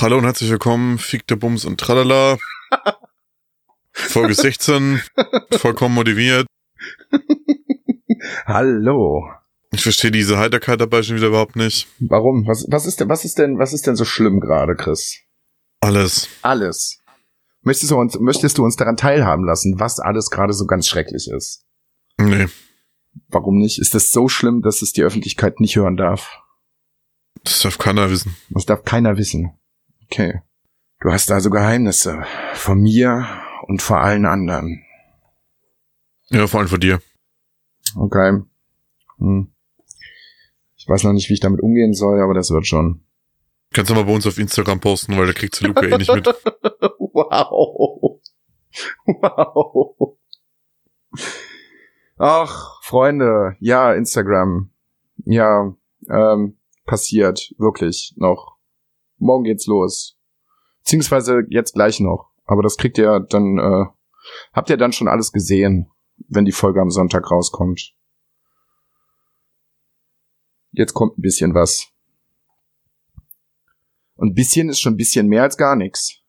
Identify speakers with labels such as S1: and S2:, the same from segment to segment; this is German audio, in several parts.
S1: Hallo und herzlich willkommen, Fick der Bums und Tralala. Folge 16, vollkommen motiviert.
S2: Hallo.
S1: Ich verstehe diese Heiterkeit dabei schon wieder überhaupt nicht.
S2: Warum? Was, was ist denn, was ist denn, was ist denn so schlimm gerade, Chris?
S1: Alles.
S2: Alles. Möchtest du uns, möchtest du uns daran teilhaben lassen, was alles gerade so ganz schrecklich ist?
S1: Nee,
S2: Warum nicht? Ist das so schlimm, dass es die Öffentlichkeit nicht hören darf?
S1: das darf keiner wissen.
S2: Das darf keiner wissen. Okay. Du hast also Geheimnisse. Von mir und vor allen anderen.
S1: Ja, vor allem von dir.
S2: Okay. Hm. Ich weiß noch nicht, wie ich damit umgehen soll, aber das wird schon.
S1: Kannst du mal bei uns auf Instagram posten, weil da kriegst du Luca eh nicht mit.
S2: Wow. Wow. Ach, Freunde, ja, Instagram. Ja, ähm, passiert, wirklich, noch. Morgen geht's los. Beziehungsweise jetzt gleich noch. Aber das kriegt ihr dann, äh, habt ihr dann schon alles gesehen, wenn die Folge am Sonntag rauskommt. Jetzt kommt ein bisschen was. Und ein bisschen ist schon ein bisschen mehr als gar nichts.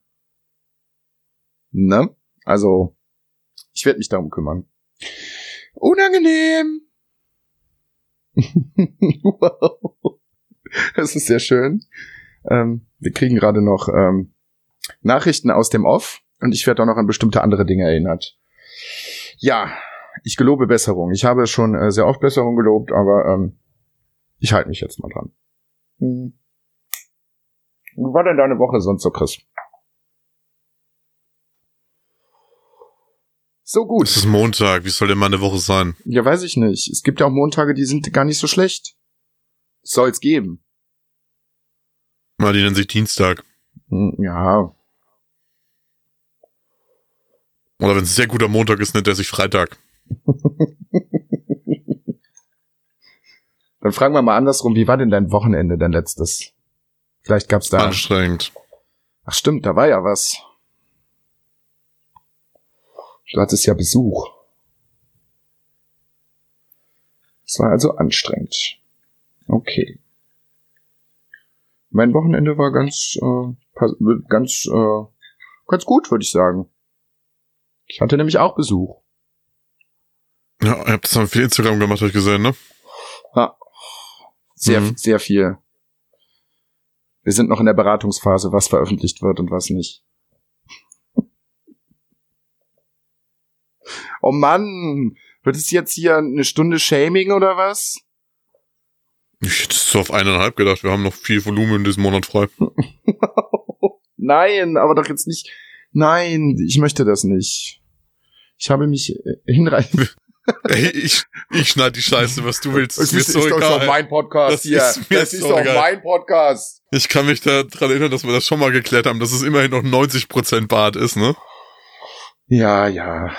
S2: Ne? Also, ich werde mich darum kümmern. Unangenehm. wow. Das ist sehr schön. Ähm, wir kriegen gerade noch ähm, Nachrichten aus dem Off und ich werde auch noch an bestimmte andere Dinge erinnert. Ja, ich gelobe Besserung. Ich habe schon äh, sehr oft Besserung gelobt, aber ähm, ich halte mich jetzt mal dran. Hm. Wie war denn deine Woche sonst so, Chris? So gut.
S1: Es ist Montag, wie soll denn meine Woche sein?
S2: Ja, weiß ich nicht. Es gibt ja auch Montage, die sind gar nicht so schlecht. Soll's geben.
S1: Mal, die nennen sich Dienstag.
S2: Hm, Ja,
S1: Oder wenn es ein sehr guter Montag ist, nennt er sich Freitag.
S2: dann fragen wir mal andersrum, wie war denn dein Wochenende, dein letztes? Vielleicht gab's da.
S1: Anstrengend.
S2: Ach stimmt, da war ja was. Du hattest ja Besuch. Es war also anstrengend. Okay. Mein Wochenende war ganz, äh, ganz, äh, ganz gut, würde ich sagen. Ich hatte nämlich auch Besuch.
S1: Ja, ihr habt das dann viel Instagram gemacht, habe ich gesehen, ne?
S2: Ja. Sehr,
S1: Mhm.
S2: sehr viel. Wir sind noch in der Beratungsphase, was veröffentlicht wird und was nicht. Oh Mann, wird es jetzt hier eine Stunde Shaming oder was?
S1: Ich hätte so auf eineinhalb gedacht, wir haben noch viel Volumen in diesem Monat frei.
S2: Nein, aber doch jetzt nicht. Nein, ich möchte das nicht. Ich habe mich äh, hinreichend.
S1: Ey, ich, ich schneid die Scheiße, was du willst. Ist mir so
S2: doch
S1: egal.
S2: mein Podcast
S1: Das
S2: hier.
S1: ist
S2: das ist
S1: so
S2: doch
S1: egal.
S2: mein Podcast.
S1: Ich kann mich da dran erinnern, dass wir das schon mal geklärt haben, dass es immerhin noch 90% Bart ist, ne?
S2: Ja, ja.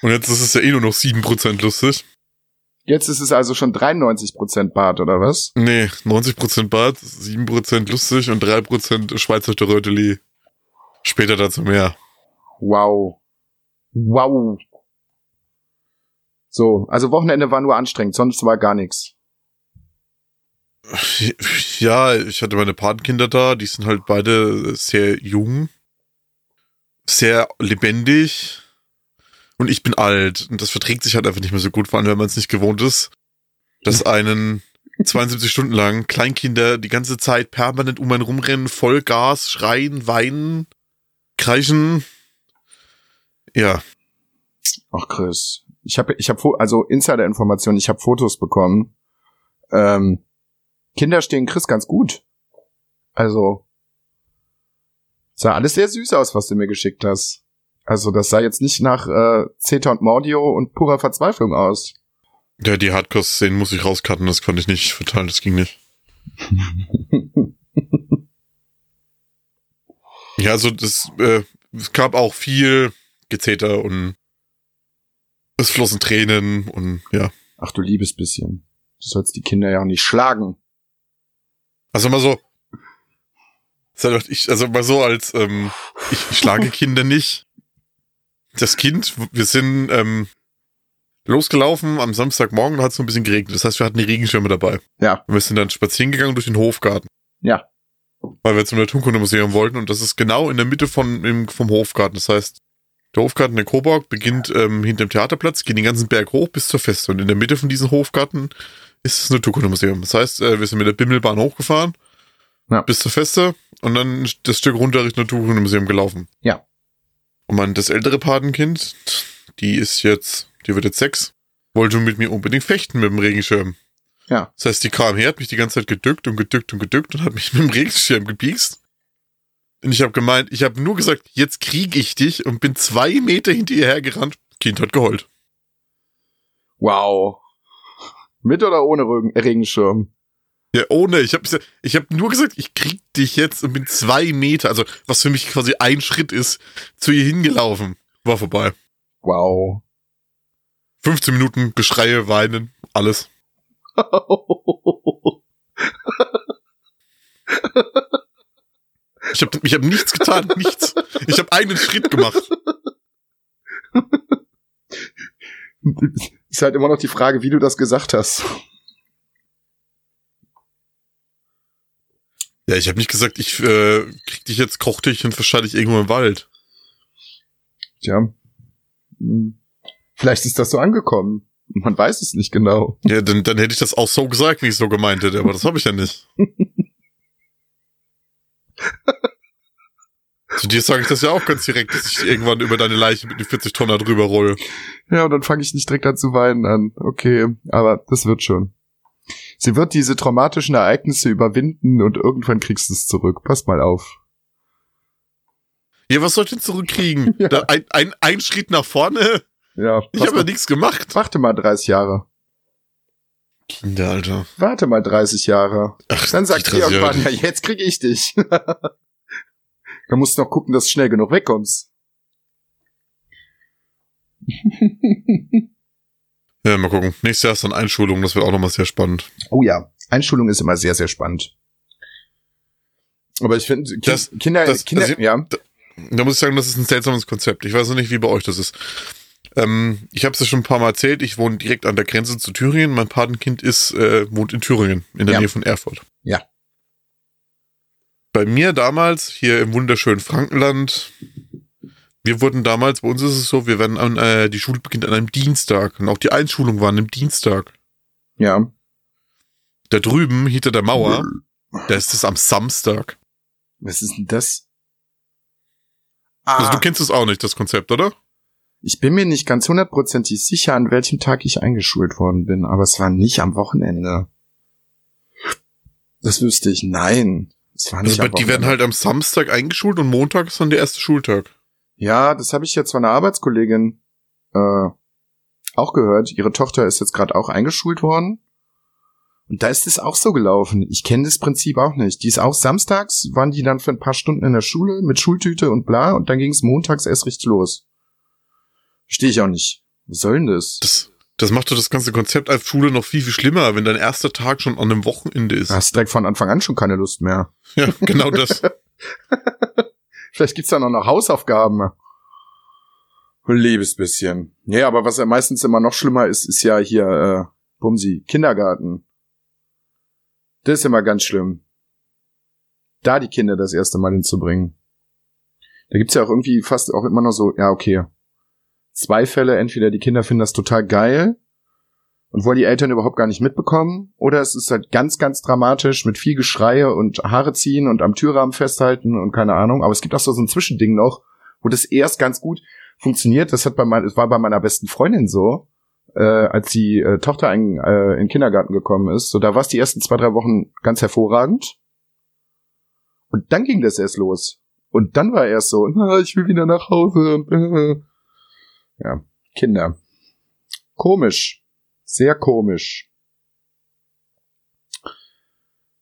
S1: Und jetzt ist es ja eh nur noch 7% lustig.
S2: Jetzt ist es also schon 93% Bart, oder was?
S1: Nee, 90% Bart, 7% lustig und 3% Schweizer Röteli. Später dazu mehr.
S2: Wow. Wow. So, also Wochenende war nur anstrengend, sonst war gar nichts.
S1: Ja, ich hatte meine Patenkinder da, die sind halt beide sehr jung, sehr lebendig und ich bin alt und das verträgt sich halt einfach nicht mehr so gut, vor allem wenn man es nicht gewohnt ist, dass einen 72 Stunden lang Kleinkinder die ganze Zeit permanent um einen rumrennen, voll Gas, schreien, weinen, kreischen. Ja,
S2: Ach Chris, ich habe ich habe also Insider-Informationen, ich habe Fotos bekommen. Ähm, Kinder stehen Chris ganz gut. Also sah alles sehr süß aus, was du mir geschickt hast. Also das sah jetzt nicht nach äh, Zeta und Mordio und purer Verzweiflung aus.
S1: Ja, die Hardcore-Szenen muss ich rauscutten, das konnte ich nicht verteilen, das ging nicht. ja, also das, äh, es gab auch viel Gezeter und es flossen Tränen und ja.
S2: Ach du liebes bisschen. Du sollst die Kinder ja auch nicht schlagen.
S1: Also mal so. Ich, also mal so als ähm, ich, ich schlage Kinder nicht. Das Kind, wir sind ähm, losgelaufen am Samstagmorgen, da hat es so ein bisschen geregnet. Das heißt, wir hatten die Regenschirme dabei.
S2: Ja.
S1: Und wir sind dann spazieren gegangen durch den Hofgarten.
S2: Ja.
S1: Weil wir zum Naturkundemuseum wollten und das ist genau in der Mitte von, im, vom Hofgarten. Das heißt, der Hofgarten der Coburg beginnt ähm, hinter dem Theaterplatz, geht den ganzen Berg hoch bis zur Feste. Und in der Mitte von diesem Hofgarten ist das Naturkundemuseum. Das heißt, äh, wir sind mit der Bimmelbahn hochgefahren
S2: Ja.
S1: bis zur Feste und dann das Stück runter Richtung Naturkundemuseum gelaufen.
S2: Ja.
S1: Und mein, das ältere Patenkind, die ist jetzt, die wird jetzt sechs, wollte mit mir unbedingt fechten mit dem Regenschirm.
S2: Ja.
S1: Das heißt, die kam her, hat mich die ganze Zeit gedückt und gedückt und gedückt und hat mich mit dem Regenschirm gepiekst. Und ich habe gemeint, ich habe nur gesagt, jetzt krieg ich dich und bin zwei Meter hinter ihr hergerannt. Kind hat geheult.
S2: Wow. Mit oder ohne Regen Regenschirm?
S1: Ja, ohne. Ich habe ich hab nur gesagt, ich krieg dich jetzt und bin zwei Meter, also was für mich quasi ein Schritt ist, zu ihr hingelaufen. War vorbei.
S2: Wow.
S1: 15 Minuten Geschreie, Weinen, alles. Ich habe ich hab nichts getan, nichts. Ich habe einen Schritt gemacht.
S2: Ist halt immer noch die Frage, wie du das gesagt hast.
S1: Ja, ich habe nicht gesagt, ich äh, krieg dich jetzt, koch dich und verschalte dich irgendwo im Wald.
S2: Tja. Hm. Vielleicht ist das so angekommen. Man weiß es nicht genau.
S1: Ja, dann, dann hätte ich das auch so gesagt, wie ich es so gemeint hätte, aber das habe ich ja nicht. Zu dir sage ich das ja auch ganz direkt, dass ich irgendwann über deine Leiche mit den 40 Tonner drüber roll.
S2: Ja, und dann fange ich nicht direkt an zu weinen an. Okay, aber das wird schon. Sie wird diese traumatischen Ereignisse überwinden und irgendwann kriegst du es zurück. Pass mal auf.
S1: Ja, was soll ich denn zurückkriegen?
S2: Ja.
S1: Da ein, ein, ein Schritt nach vorne?
S2: Ja,
S1: Ich habe ja nichts gemacht.
S2: warte mal 30 Jahre.
S1: Kinder, Alter.
S2: Warte mal 30 Jahre.
S1: Ach,
S2: Dann sagt
S1: die
S2: sie
S1: 30 Jahre.
S2: irgendwann, ja, jetzt krieg ich dich. Dann musst du noch gucken, dass du schnell genug wegkommst.
S1: Ja, mal gucken. Nächstes Jahr ist dann Einschulung, das wird auch nochmal sehr spannend.
S2: Oh ja, Einschulung ist immer sehr, sehr spannend. Aber ich finde,
S1: Das-
S2: Kinder,
S1: das-
S2: Kinder,
S1: also-
S2: ja,
S1: Da muss ich sagen, das ist ein seltsames Konzept. Ich weiß noch nicht, wie bei euch das ist. Ähm, ich habe es ja schon ein paar Mal erzählt, ich wohne direkt an der Grenze zu Thüringen. Mein Patenkind ist, äh, wohnt in Thüringen, in der
S2: Ja.
S1: Nähe von Erfurt.
S2: Ja.
S1: Bei mir damals, hier im wunderschönen Frankenland, wir wurden damals, bei uns ist es so, wir werden an, äh, die Schule beginnt an einem Dienstag. Und auch die Einschulung war an einem Dienstag.
S2: ja.
S1: Da drüben, hinter der Mauer, da ist es am Samstag.
S2: Was ist denn das?
S1: Also
S2: Ah,
S1: du kennst es auch nicht, das Konzept, oder?
S2: ich bin mir nicht ganz hundertprozentig sicher, an welchem Tag ich eingeschult worden bin, aber es war nicht am Wochenende. Das wüsste ich. Nein, es war nicht
S1: Also,
S2: am
S1: die werden
S2: Wochenende.
S1: halt am Samstag eingeschult und Montag ist dann der erste Schultag.
S2: Ja, das habe ich jetzt von einer Arbeitskollegin äh, auch gehört. Ihre Tochter ist jetzt gerade auch eingeschult worden. Und da ist es auch so gelaufen. Ich kenne das Prinzip auch nicht. Die ist auch samstags, waren die dann für ein paar Stunden in der Schule mit Schultüte und bla und dann ging es montags erst richtig los. Verstehe ich auch nicht. Was soll denn das?
S1: Das, das macht doch das ganze Konzept als Schule noch viel, viel schlimmer, wenn dein erster Tag schon an einem Wochenende ist.
S2: Da hast direkt von Anfang an schon keine Lust mehr.
S1: Ja, genau das.
S2: Vielleicht gibt's da noch, noch Hausaufgaben. Liebes bisschen. Ja, aber was ja meistens immer noch schlimmer ist, ist ja hier, äh, Bumsi, Kindergarten. Das ist immer ganz schlimm. Da die Kinder das erste Mal hinzubringen. Da gibt's ja auch irgendwie fast auch immer noch so, ja, okay. Zwei Fälle, entweder die Kinder finden das total geil und wollen die Eltern überhaupt gar nicht mitbekommen, oder es ist halt ganz, ganz dramatisch mit viel Geschreie und Haare ziehen und am Türrahmen festhalten und keine Ahnung. Aber es gibt auch so, so ein Zwischending noch, wo das erst ganz gut funktioniert. Das hat bei mein, das war bei meiner besten Freundin so, äh, als die äh, Tochter in, äh, in den Kindergarten gekommen ist. So, da war es die ersten zwei, drei Wochen ganz hervorragend. Und dann ging das erst los. Und dann war er so, na, ich will wieder nach Hause. Ja, Kinder. Komisch. Sehr komisch.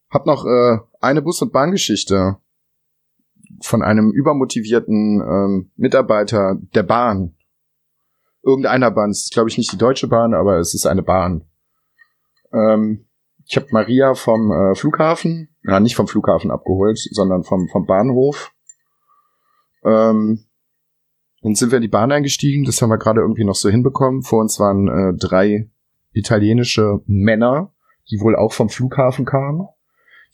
S2: Hab noch äh, eine Bus- und Bahngeschichte von einem übermotivierten ähm, Mitarbeiter der Bahn. Irgendeiner Bahn. Es ist, glaube ich, nicht die Deutsche Bahn, aber es ist eine Bahn. Ähm, ich habe Maria vom äh, Flughafen, ja, nicht vom Flughafen abgeholt, sondern vom, vom Bahnhof. Ähm, dann sind wir in die Bahn eingestiegen, das haben wir gerade irgendwie noch so hinbekommen. Vor uns waren äh, drei italienische Männer, die wohl auch vom Flughafen kamen,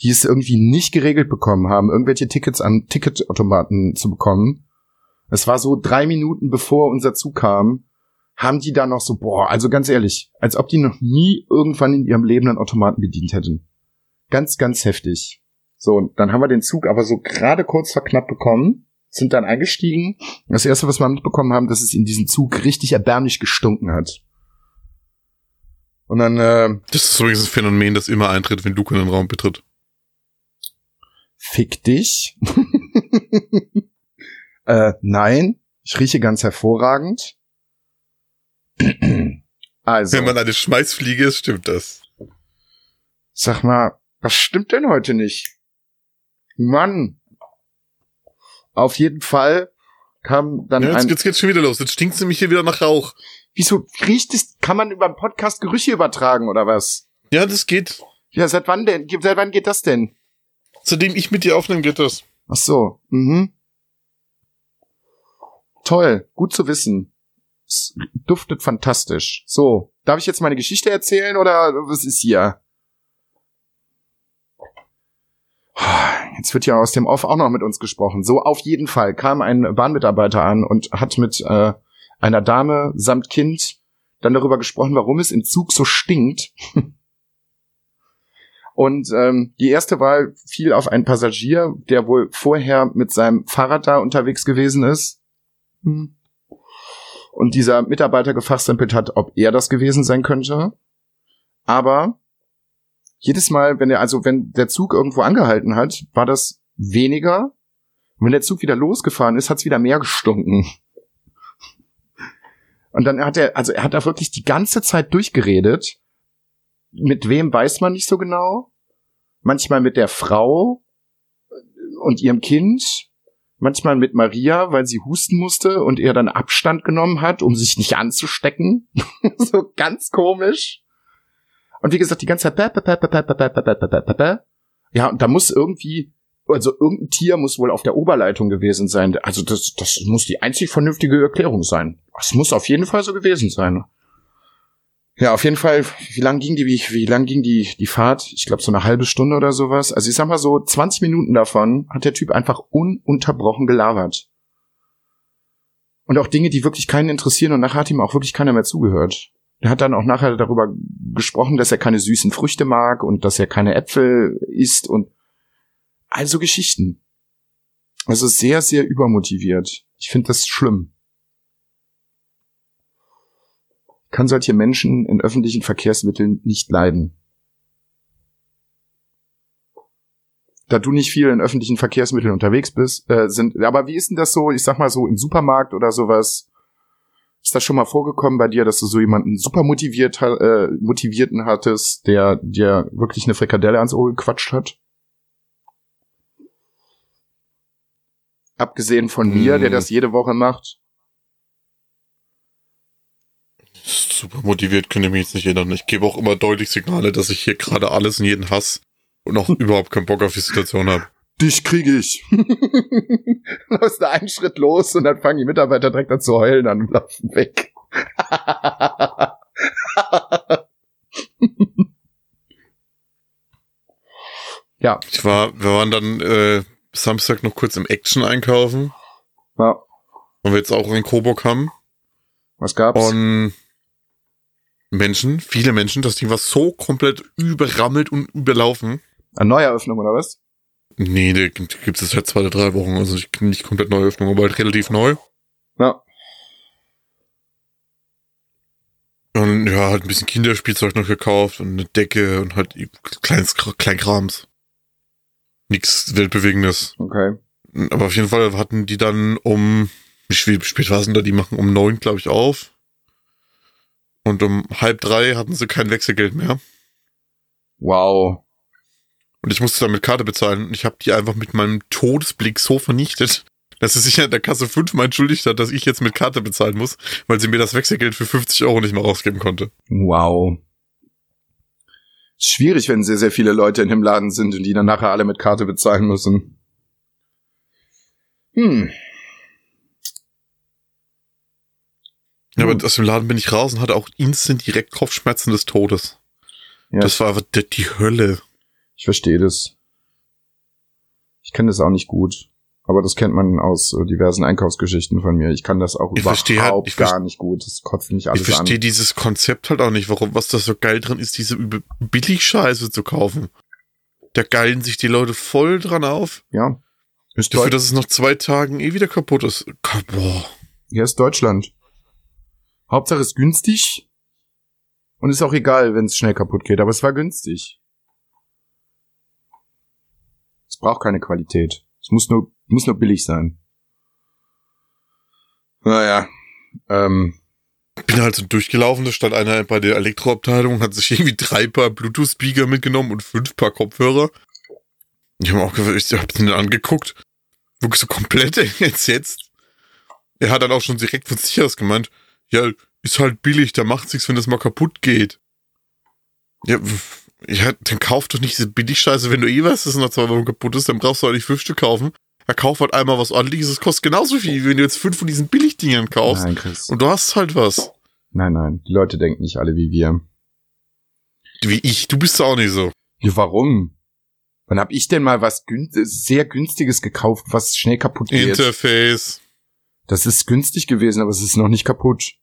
S2: die es irgendwie nicht geregelt bekommen haben, irgendwelche Tickets an Ticketautomaten zu bekommen. Es war so drei Minuten bevor unser Zug kam, haben die da noch so, boah, also ganz ehrlich, als ob die noch nie irgendwann in ihrem Leben einen Automaten bedient hätten. Ganz, ganz heftig. So, dann haben wir den Zug aber so gerade kurz verknappt bekommen, sind dann eingestiegen. Das erste, was wir mitbekommen haben, dass es in diesem Zug richtig erbärmlich gestunken hat. Und dann, äh,
S1: Das ist übrigens ein Phänomen, das immer eintritt, wenn Luke in den Raum betritt.
S2: fick dich. äh, nein, ich rieche ganz hervorragend. also,
S1: Wenn man eine Schmeißfliege ist, stimmt das.
S2: sag mal, was stimmt denn heute nicht? Mann. Auf jeden Fall kam dann
S1: Ja, jetzt,
S2: ein,
S1: jetzt geht's schon wieder los. Jetzt stinkt's nämlich hier wieder nach Rauch.
S2: Wieso riecht es, kann man über einen Podcast Gerüche übertragen oder was?
S1: Ja, das geht.
S2: Ja, seit wann denn? Seit wann geht das denn?
S1: Seitdem ich mit dir aufnehme, geht das.
S2: Ach so, mhm. Toll, gut zu wissen. Es duftet fantastisch. So, darf ich jetzt meine Geschichte erzählen oder was ist hier? Jetzt wird ja aus dem Off auch noch mit uns gesprochen. So, auf jeden Fall kam ein Bahnmitarbeiter an und hat mit äh, einer Dame samt Kind dann darüber gesprochen, warum es im Zug so stinkt. Und ähm, die erste Wahl fiel auf einen Passagier, der wohl vorher mit seinem Fahrrad da unterwegs gewesen ist. Und dieser Mitarbeiter gefachsimpelt hat, ob er das gewesen sein könnte. Aber jedes Mal, wenn er, also wenn der Zug irgendwo angehalten hat, war das weniger. Und wenn der Zug wieder losgefahren ist, hat es wieder mehr gestunken. Und dann hat er, also er hat da wirklich die ganze Zeit durchgeredet. Mit wem weiß man nicht so genau. Manchmal mit der Frau und ihrem Kind. Manchmal mit Maria, weil sie husten musste und er dann Abstand genommen hat, um sich nicht anzustecken. so ganz komisch. Und wie gesagt, die ganze Zeit. Ja, und da muss irgendwie also irgendein Tier muss wohl auf der Oberleitung gewesen sein. Also das, das muss die einzig vernünftige Erklärung sein. Es muss auf jeden Fall so gewesen sein. Ja, auf jeden Fall, wie lang ging die, wie, wie lang ging die, die Fahrt? Ich glaube so eine halbe Stunde oder sowas. Also ich sag mal so 20 Minuten davon hat der Typ einfach ununterbrochen gelabert. Und auch Dinge, die wirklich keinen interessieren und nachher hat ihm auch wirklich keiner mehr zugehört. Er hat dann auch nachher darüber gesprochen, dass er keine süßen Früchte mag und dass er keine Äpfel isst und also Geschichten. Also sehr, sehr übermotiviert. Ich finde das schlimm. kann solche Menschen in öffentlichen Verkehrsmitteln nicht leiden. Da du nicht viel in öffentlichen Verkehrsmitteln unterwegs bist, äh, sind, aber wie ist denn das so, ich sag mal so im Supermarkt oder sowas? Ist das schon mal vorgekommen bei dir, dass du so jemanden super motiviert, äh, motivierten hattest, der dir wirklich eine Frikadelle ans Ohr gequatscht hat? Abgesehen von mir, der
S1: Hm.
S2: das jede Woche macht.
S1: Super motiviert könnte ich mich jetzt nicht erinnern. Ich gebe auch immer deutlich Signale, dass ich hier gerade alles und jeden Hass und auch überhaupt keinen Bock auf die Situation habe.
S2: Dich kriege ich. Läufst da einen Schritt los und dann fangen die Mitarbeiter direkt an zu heulen an und laufen weg. ja,
S1: Ich war, wir waren dann äh, Samstag noch kurz im Action einkaufen,
S2: ja.
S1: weil wir jetzt auch in Coburg haben.
S2: Was gab's?
S1: Und Menschen, viele Menschen, das Ding war so komplett überrammelt und überlaufen.
S2: Eine Neueröffnung oder was?
S1: Nee, die gibt es seit zwei oder drei Wochen, also ich- nicht komplett neue Öffnung, aber halt relativ neu.
S2: Ja.
S1: Und ja, halt ein bisschen Kinderspielzeug noch gekauft und eine Decke und halt kleines Kleinkrams. Nichts Weltbewegendes.
S2: Okay.
S1: Aber auf jeden Fall hatten die dann um, wie spät, war es denn da? Die machen um neun, glaube ich, auf. Und um halb drei hatten sie kein Wechselgeld mehr.
S2: Wow.
S1: Und ich musste dann mit Karte bezahlen. Und ich habe die einfach mit meinem Todesblick so vernichtet, dass sie sich in der Kasse fünfmal entschuldigt hat, dass ich jetzt mit Karte bezahlen muss, weil sie mir das Wechselgeld für 50 Euro nicht mehr rausgeben konnte.
S2: Wow. Schwierig, wenn sehr, sehr viele Leute in dem Laden sind und die dann nachher alle mit Karte bezahlen müssen. Hm.
S1: Ja,
S2: Hm.
S1: aber aus dem Laden bin ich raus und hatte auch instant direkt Kopfschmerzen des Todes.
S2: Ja,
S1: Das war die Hölle.
S2: ich verstehe das. Ich kenne das auch nicht gut. Aber das kennt man aus äh, diversen Einkaufsgeschichten von mir. Ich kann das auch
S1: Ich
S2: überhaupt
S1: verstehe halt- ich
S2: gar nicht gut. Das kotzt mich
S1: Ich
S2: alles
S1: verstehe
S2: an.
S1: dieses Konzept halt auch nicht, warum, was da so geil dran ist, diese Billigscheiße zu kaufen. Da geilen sich die Leute voll dran auf.
S2: Ja. Ist
S1: Dafür, dass es nach zwei Tagen eh wieder kaputt ist. Boah.
S2: Hier ist Deutschland. Hauptsache ist günstig. Und ist auch egal, wenn es schnell kaputt geht. Aber es war günstig. Es braucht keine Qualität. Es muss nur, muss nur billig sein. Naja. Ähm,
S1: Bin halt so durchgelaufen, da stand einer bei der Elektroabteilung hat sich irgendwie drei Paar Bluetooth-Speaker mitgenommen und fünf Paar Kopfhörer. Ich habe auch ich hab den angeguckt, wirklich so komplett entsetzt. Er hat dann auch schon direkt von sich aus gemeint, ja, ist halt billig, da macht's nichts, wenn das mal kaputt geht. Ja, ja, dann kauf doch nicht diese Billigscheiße, wenn du eh weißt, dass es nach zwei Wochen kaputt ist, dann brauchst du nicht fünf Stück kaufen. Er kauft halt einmal was ordentliches, das kostet genauso viel, wie wenn du jetzt fünf von diesen Billigdingern kaufst.
S2: nein, Chris.
S1: Und du hast halt was.
S2: Nein, nein. Die Leute denken nicht alle wie wir.
S1: Wie ich, du bist auch nicht so.
S2: Ja, warum? Wann hab ich denn mal was gün sehr günstiges gekauft, was schnell kaputt geht?
S1: Interface.
S2: das ist günstig gewesen, aber es ist noch nicht kaputt.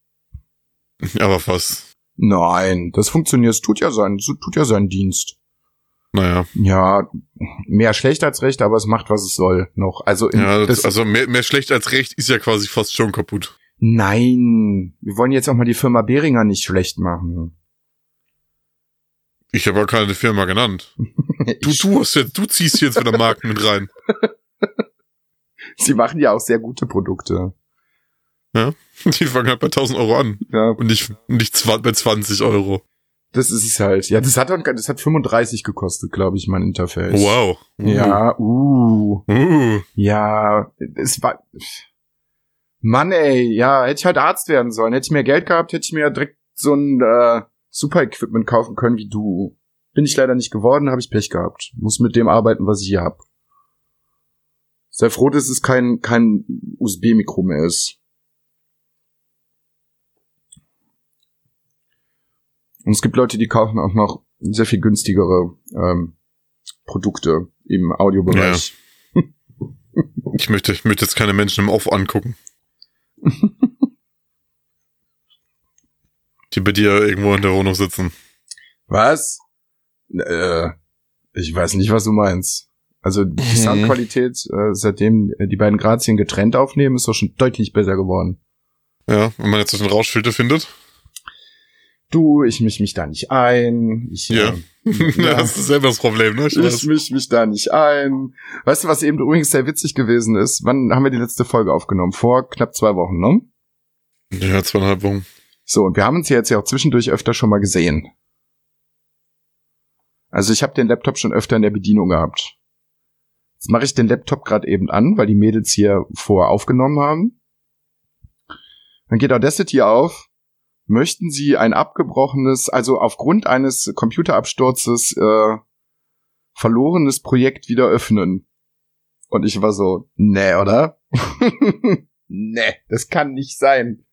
S1: Aber fast.
S2: Nein, das funktioniert. Es tut ja sein, so tut ja seinen Dienst.
S1: Naja.
S2: Ja, mehr schlecht als recht, aber es macht, was es soll. Noch. Also,
S1: Ja, das, also mehr, mehr schlecht als recht ist ja quasi fast schon kaputt.
S2: nein, wir wollen jetzt auch mal die Firma Behringer nicht schlecht machen.
S1: Ich habe ja keine Firma genannt. Du, du hast jetzt, du ziehst jetzt wieder Marken mit rein.
S2: Sie machen ja auch sehr gute Produkte.
S1: Die fangen halt bei 1000 Euro an.
S2: Ja,
S1: Und nicht, nicht bei 20 Euro.
S2: Das ist es halt. Ja, das hat, doch- das hat 35 gekostet, glaube ich, mein Interface.
S1: Wow. Uh.
S2: Ja, uh.
S1: Uh.
S2: Ja, es war. Mann, ey, ja, hätte ich halt Arzt werden sollen. Hätte ich mehr Geld gehabt, hätte ich mir direkt so ein äh, Super-Equipment kaufen können wie du. Bin ich leider nicht geworden, habe ich Pech gehabt. Muss mit dem arbeiten, was ich hier hab. Sei froh, dass es kein, kein USB-Mikro mehr ist. Und es gibt Leute, die kaufen auch noch sehr viel günstigere ähm, Produkte im Audiobereich.
S1: Ich möchte, ich möchte jetzt keine Menschen im Off angucken. Die bei dir irgendwo in der Wohnung sitzen.
S2: Was? Äh, ich weiß nicht, was du meinst. Also die
S1: Mhm.
S2: Soundqualität, äh, seitdem die beiden Grazien getrennt aufnehmen, ist doch schon deutlich besser geworden.
S1: Ja, wenn man jetzt so einen Rauschfilter findet.
S2: Du, ich misch mich da nicht ein. Ich,
S1: Ja.
S2: äh, ja.
S1: das ist selber das Problem, ne? Ich
S2: Ich misch mich da nicht ein. Weißt du, was eben übrigens sehr witzig gewesen ist? Wann haben wir die letzte Folge aufgenommen? Vor knapp zwei Wochen, ne?
S1: Ja, zweieinhalb Wochen.
S2: So, und wir haben uns ja jetzt ja auch zwischendurch öfter schon mal gesehen. Also ich habe den Laptop schon öfter in der Bedienung gehabt. Jetzt mache ich den Laptop gerade eben an, weil die Mädels hier vor aufgenommen haben. Dann geht Audacity auf. Möchten Sie ein abgebrochenes, also aufgrund eines Computerabsturzes äh, verlorenes Projekt wieder öffnen? Und ich war so, nee, oder? nee, das kann nicht sein.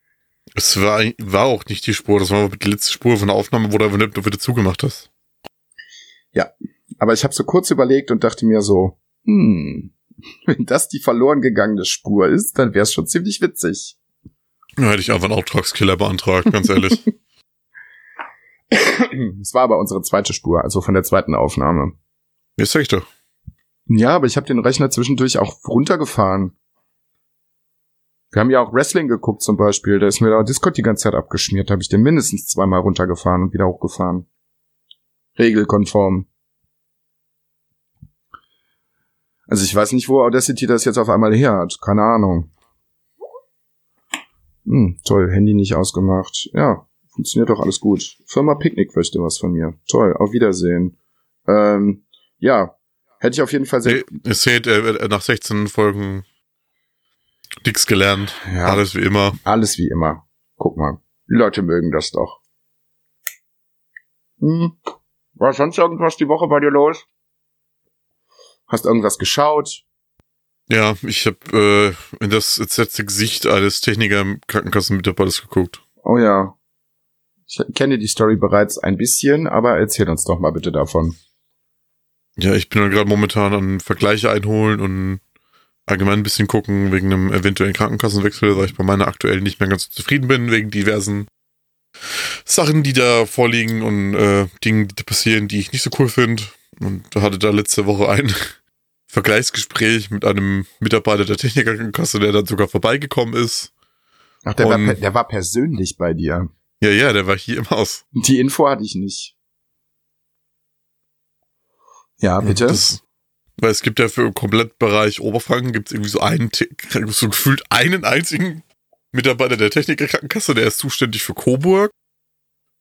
S1: Es war, war auch nicht die Spur, das war die letzte Spur von der Aufnahme, wo du aber nicht wieder zugemacht hast.
S2: Aber ich habe so kurz überlegt und dachte mir so, hm, wenn das die verloren gegangene Spur ist, dann wäre es schon ziemlich witzig.
S1: Ja, hätte ich einfach einen Auftragskiller beantragt, ganz ehrlich.
S2: Es war aber unsere zweite Spur, also von der zweiten Aufnahme.
S1: Jetzt sag ich doch.
S2: Ja, aber ich habe den Rechner zwischendurch auch runtergefahren. Wir haben ja auch Wrestling geguckt zum Beispiel. Da ist mir da Discord die ganze Zeit abgeschmiert. Da habe ich den mindestens zweimal runtergefahren und wieder hochgefahren. Regelkonform. Also ich weiß nicht, wo Audacity das jetzt auf einmal her hat. Keine Ahnung. Hm, toll, Handy nicht ausgemacht. Ja, Funktioniert doch alles gut. Firma Picknick möchte was von mir. Toll, auf Wiedersehen. Ähm, ja, hätte ich auf jeden Fall sehr.
S1: Nee, es seht, äh, nach 16 Folgen nix gelernt.
S2: Ja.
S1: Alles wie immer.
S2: Alles wie immer. Guck mal. Die Leute mögen das doch. Hm. War sonst irgendwas die Woche bei dir los? Hast irgendwas geschaut?
S1: Ja, ich habe äh, in das entsetzte Gesicht eines Techniker im Krankenkassenmitarbeiters geguckt.
S2: Oh ja. Ich kenne die Story bereits ein bisschen, aber erzähl uns doch mal bitte davon.
S1: Ja, ich bin gerade momentan an Vergleiche einholen und allgemein ein bisschen gucken wegen einem eventuellen Krankenkassenwechsel, weil ich bei meiner aktuell nicht mehr ganz zufrieden bin, wegen diversen Sachen, die da vorliegen und äh, Dingen, die da passieren, die ich nicht so cool finde. Und da hatte da letzte Woche ein Vergleichsgespräch mit einem Mitarbeiter der Technikerkasse, der dann sogar vorbeigekommen ist.
S2: Ach, der, war,
S1: Und-
S2: per- der war persönlich bei dir.
S1: Ja, ja, der war hier im Haus.
S2: Die Info hatte ich nicht. Ja, bitte.
S1: Das, weil es gibt ja für Komplettbereich Oberfranken gibt es irgendwie so einen, so gefühlt einen einzigen Mitarbeiter der Technikerkrankenkasse, der ist zuständig für Coburg,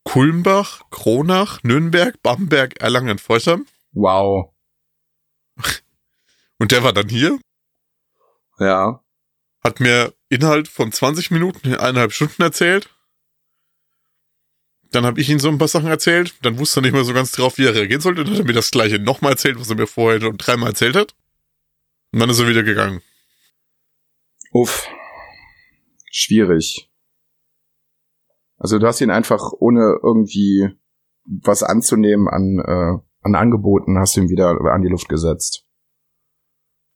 S1: Kulmbach, Kronach, Nürnberg, Bamberg, Erlangen, Feuchheim.
S2: wow.
S1: Und der war dann hier,
S2: Ja.
S1: hat mir Inhalt von 20 Minuten in eineinhalb Stunden erzählt. Dann habe ich ihm so ein paar Sachen erzählt. Dann wusste er nicht mehr so ganz drauf, wie er reagieren sollte. Dann hat er mir das gleiche nochmal erzählt, was er mir vorher schon dreimal erzählt hat. Und dann ist er wieder gegangen.
S2: Uff. Schwierig. Also du hast ihn einfach ohne irgendwie was anzunehmen an, äh, an Angeboten, hast ihn wieder an die Luft gesetzt.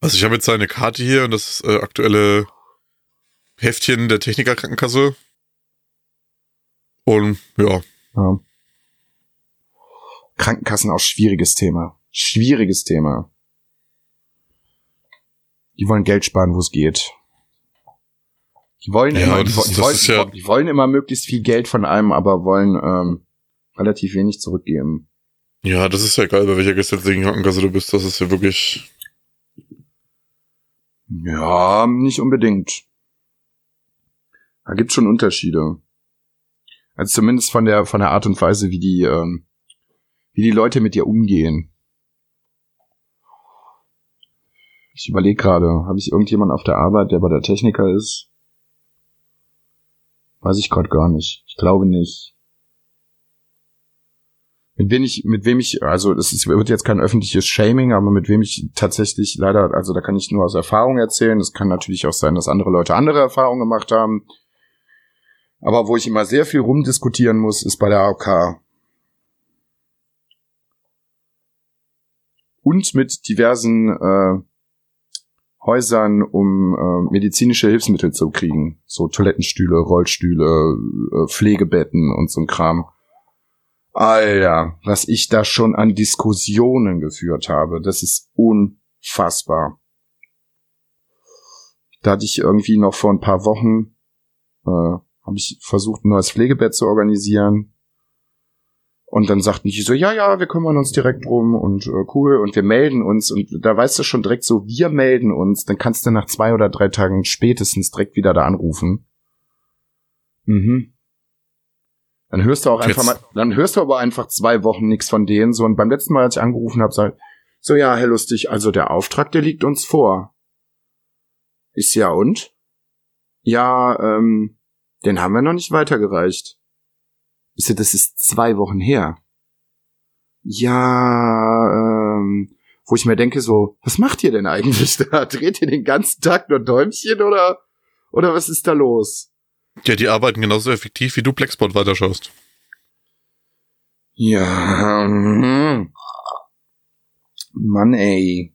S1: Also ich habe jetzt seine Karte hier und das äh, aktuelle Heftchen der Technikerkrankenkasse. Und ja,
S2: Ja. Krankenkassen auch schwieriges Thema. Schwieriges Thema. Die wollen Geld sparen, wo es geht. Die wollen
S1: Ja,
S2: immer, die,
S1: ist-
S2: die, wollen,
S1: ja-
S2: die wollen immer möglichst viel Geld von einem, aber wollen ähm, relativ wenig zurückgeben.
S1: ja, das ist ja geil, bei welcher gesetzlichen Krankenkasse du bist. Das ist ja wirklich.
S2: Ja, nicht unbedingt. Da gibt's schon Unterschiede. Also zumindest von der von der Art und Weise, wie die ähm, wie die Leute mit dir umgehen. Ich überlege gerade, habe ich irgendjemanden auf der Arbeit, der bei der Techniker ist? Weiß ich gerade gar nicht. Ich glaube nicht. Mit wem ich, mit wem ich, also es wird jetzt kein öffentliches Shaming, aber mit wem ich tatsächlich leider, also da kann ich nur aus Erfahrung erzählen. Es kann natürlich auch sein, dass andere Leute andere Erfahrungen gemacht haben. Aber wo ich immer sehr viel rumdiskutieren muss, ist bei der AOK. Und mit diversen äh, Häusern, um äh, medizinische Hilfsmittel zu kriegen. So Toilettenstühle, Rollstühle, äh, Pflegebetten und so ein Kram. Alter, was ich da schon an Diskussionen geführt habe, das ist unfassbar. Da hatte ich irgendwie noch vor ein paar Wochen, äh, habe ich versucht, ein neues Pflegebett zu organisieren. Und dann sagten die so, ja, ja, wir kümmern uns direkt drum und äh, cool und wir melden uns. Und da weißt du schon direkt so, wir melden uns, dann kannst du nach zwei oder drei Tagen spätestens direkt wieder da anrufen. Mhm. Dann hörst du auch einfach
S1: Jetzt-
S2: mal, dann hörst du aber einfach zwei Wochen nichts von denen. So, und beim letzten Mal, als ich angerufen habe, sag, so, ja, Herr Lustig, also der Auftrag, der liegt uns vor. Ist ja und? Ja, ähm, den haben wir noch nicht weitergereicht. Ich so, das ist zwei Wochen her. Ja, ähm, wo ich mir denke so, was macht ihr denn eigentlich da? Dreht ihr den ganzen Tag nur Däumchen oder, oder was ist da los?
S1: Ja, die arbeiten genauso effektiv, wie du Blackspot weiterschaust.
S2: Ja, mhm. Mann, ey.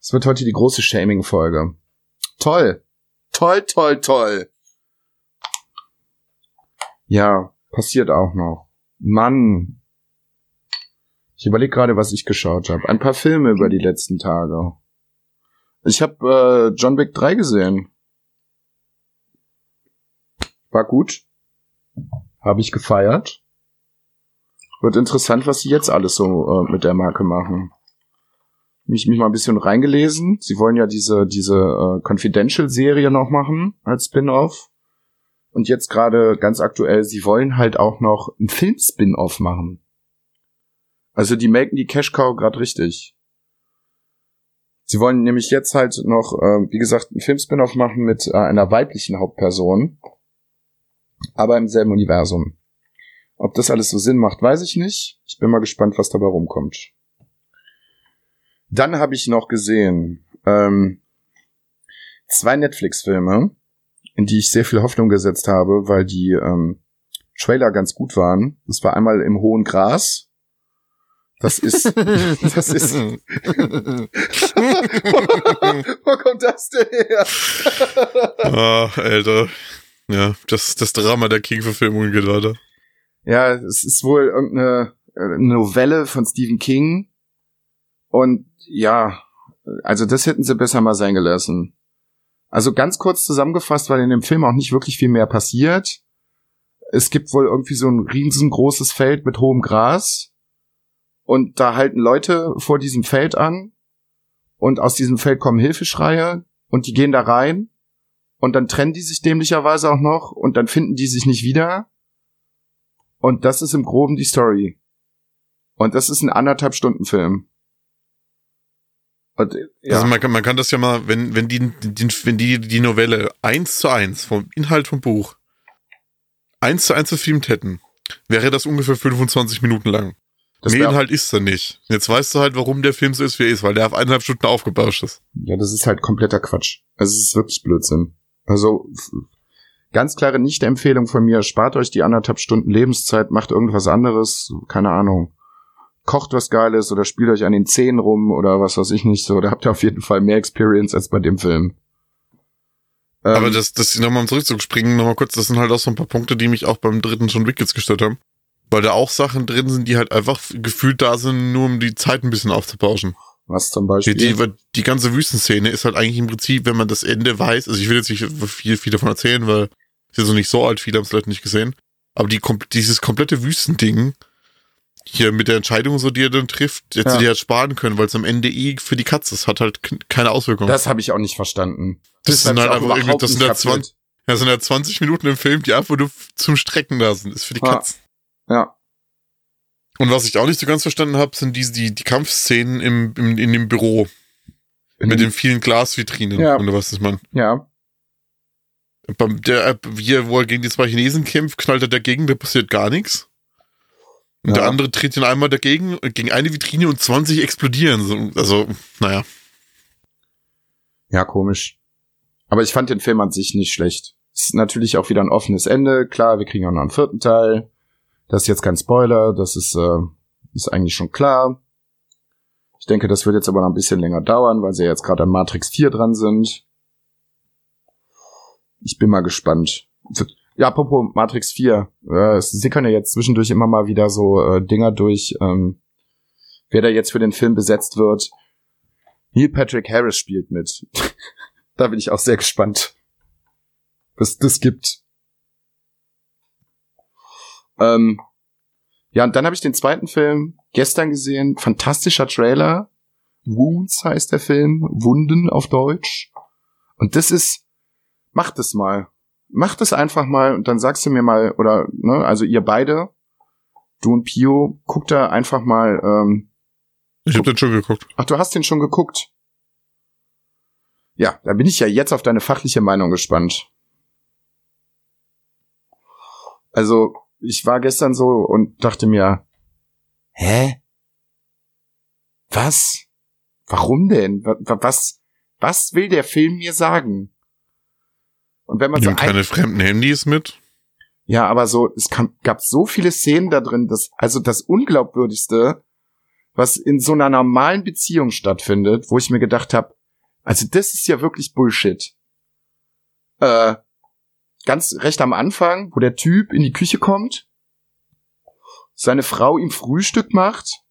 S2: Es wird heute die große Shaming-Folge. Toll. Toll, toll, toll. Ja, passiert auch noch. Mann. Ich überlege gerade, was ich geschaut habe. Ein paar Filme über die letzten Tage. Ich habe äh, John Wick 3 gesehen. War gut. Habe ich gefeiert. Wird interessant, was sie jetzt alles so äh, mit der Marke machen. Mich, mich mal ein bisschen reingelesen. Sie wollen ja diese, diese äh, Confidential-Serie noch machen als Spin-off. Und jetzt gerade ganz aktuell, sie wollen halt auch noch einen Film-Spin-Off machen. Also die melken die Cash Cow gerade richtig. Sie wollen nämlich jetzt halt noch, äh, wie gesagt, einen Film-Spin-Off machen mit äh, einer weiblichen Hauptperson, aber im selben Universum. Ob das alles so Sinn macht, weiß ich nicht. Ich bin mal gespannt, was dabei rumkommt. Dann habe ich noch gesehen ähm, zwei Netflix-Filme, in die ich sehr viel Hoffnung gesetzt habe, weil die ähm, Trailer ganz gut waren. Das war einmal im hohen Gras. Das ist, das ist. Wo kommt das denn her?
S1: Ah, Alter. Ja, das, das Drama der King-Verfilmung geht weiter.
S2: Ja, es ist wohl irgendeine äh, Novelle von Stephen King. Und ja, also das hätten sie besser mal sein gelassen. Also ganz kurz zusammengefasst, weil in dem Film auch nicht wirklich viel mehr passiert. Es gibt wohl irgendwie so ein riesengroßes Feld mit hohem Gras. Und da halten Leute vor diesem Feld an. Und aus diesem Feld kommen Hilfeschreie. Und die gehen da rein. Und dann trennen die sich dämlicherweise auch noch. Und dann finden die sich nicht wieder. Und das ist im Groben die Story. Und das ist ein anderthalb Stunden Film. Und, ja.
S1: Also man kann, man kann das ja mal, wenn, wenn die, die, wenn die, die Novelle eins zu eins vom Inhalt vom Buch eins zu eins gefilmt hätten, wäre das ungefähr 25 Minuten lang.
S2: Das
S1: Mehr Inhalt ist da nicht. Jetzt weißt du halt, warum der Film so ist, wie er ist, weil der auf eineinhalb Stunden aufgebauscht ist.
S2: Ja, das ist halt kompletter Quatsch. Also es ist wirklich Blödsinn. Also ganz klare Nicht-Empfehlung von mir. Spart euch die anderthalb Stunden Lebenszeit, macht irgendwas anderes, keine Ahnung. Kocht was Geiles oder spielt euch an den Zähnen rum oder was weiß ich nicht so. Da habt ihr auf jeden Fall mehr Experience als bei dem Film. Ähm,
S1: Aber das, das nochmal zurückzuspringen, nochmal kurz, das sind halt auch so ein paar Punkte, die mich auch beim dritten schon Wickets gestört haben. Weil da auch Sachen drin sind, die halt einfach gefühlt da sind, nur um die Zeit ein bisschen aufzubauschen.
S2: Was zum
S1: Die,
S2: Beispiel.
S1: die, die ganze Wüstenszene ist halt eigentlich im Prinzip, wenn man das Ende weiß, also ich will jetzt nicht viel, viel davon erzählen, weil ist jetzt noch nicht so alt, viele haben es vielleicht nicht gesehen. Aber die, dieses komplette Wüstending, hier mit der Entscheidung, so die er dann trifft, jetzt
S2: Ja.
S1: die halt sparen können, weil es am Ende eh für die Katze ist, hat halt keine Auswirkung.
S2: das habe ich auch nicht verstanden.
S1: Das
S2: hab
S1: sind halt einfach irgendwie, das sind halt 20,
S2: kapiert.
S1: ja, sind halt 20 Minuten im Film, die einfach nur zum Strecken da sind, ist für die
S2: Ja.
S1: Katzen.
S2: Ja.
S1: Und was ich auch nicht so ganz verstanden habe, sind diese, die, die Kampfszenen im, im, in dem Büro. Mit den vielen Glasvitrinen.
S2: Ja.
S1: Oder was ist man?
S2: ja.
S1: Beim, der, hier, wo er gegen die zwei Chinesen kämpft, knallt er dagegen, da passiert gar nichts. Und
S2: Ja.
S1: der andere tritt ihn einmal dagegen, gegen eine Vitrine und 20 explodieren. So, Also, naja.
S2: Ja, komisch. Aber ich fand den Film an sich nicht schlecht. Ist natürlich auch wieder ein offenes Ende. Klar, wir kriegen auch noch einen vierten Teil. Das ist jetzt kein Spoiler, das ist, äh, ist eigentlich schon klar. Ich denke, das wird jetzt aber noch ein bisschen länger dauern, weil sie ja jetzt gerade an Matrix 4 dran sind. Ich bin mal gespannt. Ja, apropos Matrix 4. Äh, es sickern ja jetzt zwischendurch immer mal wieder so äh, Dinger durch, ähm, wer da jetzt für den Film besetzt wird. Neil Patrick Harris spielt mit. da bin ich auch sehr gespannt, was das gibt. Ähm, ja, und dann habe ich den zweiten Film gestern gesehen. Fantastischer Trailer. Wounds heißt der Film. Wunden auf Deutsch. Und das ist, macht es mal. Macht es einfach mal und dann sagst du mir mal, oder, ne, also ihr beide, du und Pio, guckt da einfach mal, ähm,
S1: Ich hab den schon geguckt.
S2: Ach, du hast den schon geguckt. Ja, da bin ich ja jetzt auf deine fachliche Meinung gespannt. Also, ich war gestern so und dachte mir, hä? Was? Warum denn? Wa- wa- Was, was will der Film mir sagen? Und wenn man so
S1: Nimm
S2: ein,
S1: keine fremden Handys mit.
S2: ja, aber so, es kam, gab so viele Szenen da drin, dass, also das Unglaubwürdigste, was in so einer normalen Beziehung stattfindet, wo ich mir gedacht habe, also das ist ja wirklich Bullshit. Äh, ganz recht am Anfang, wo der Typ in die Küche kommt, seine Frau ihm Frühstück macht,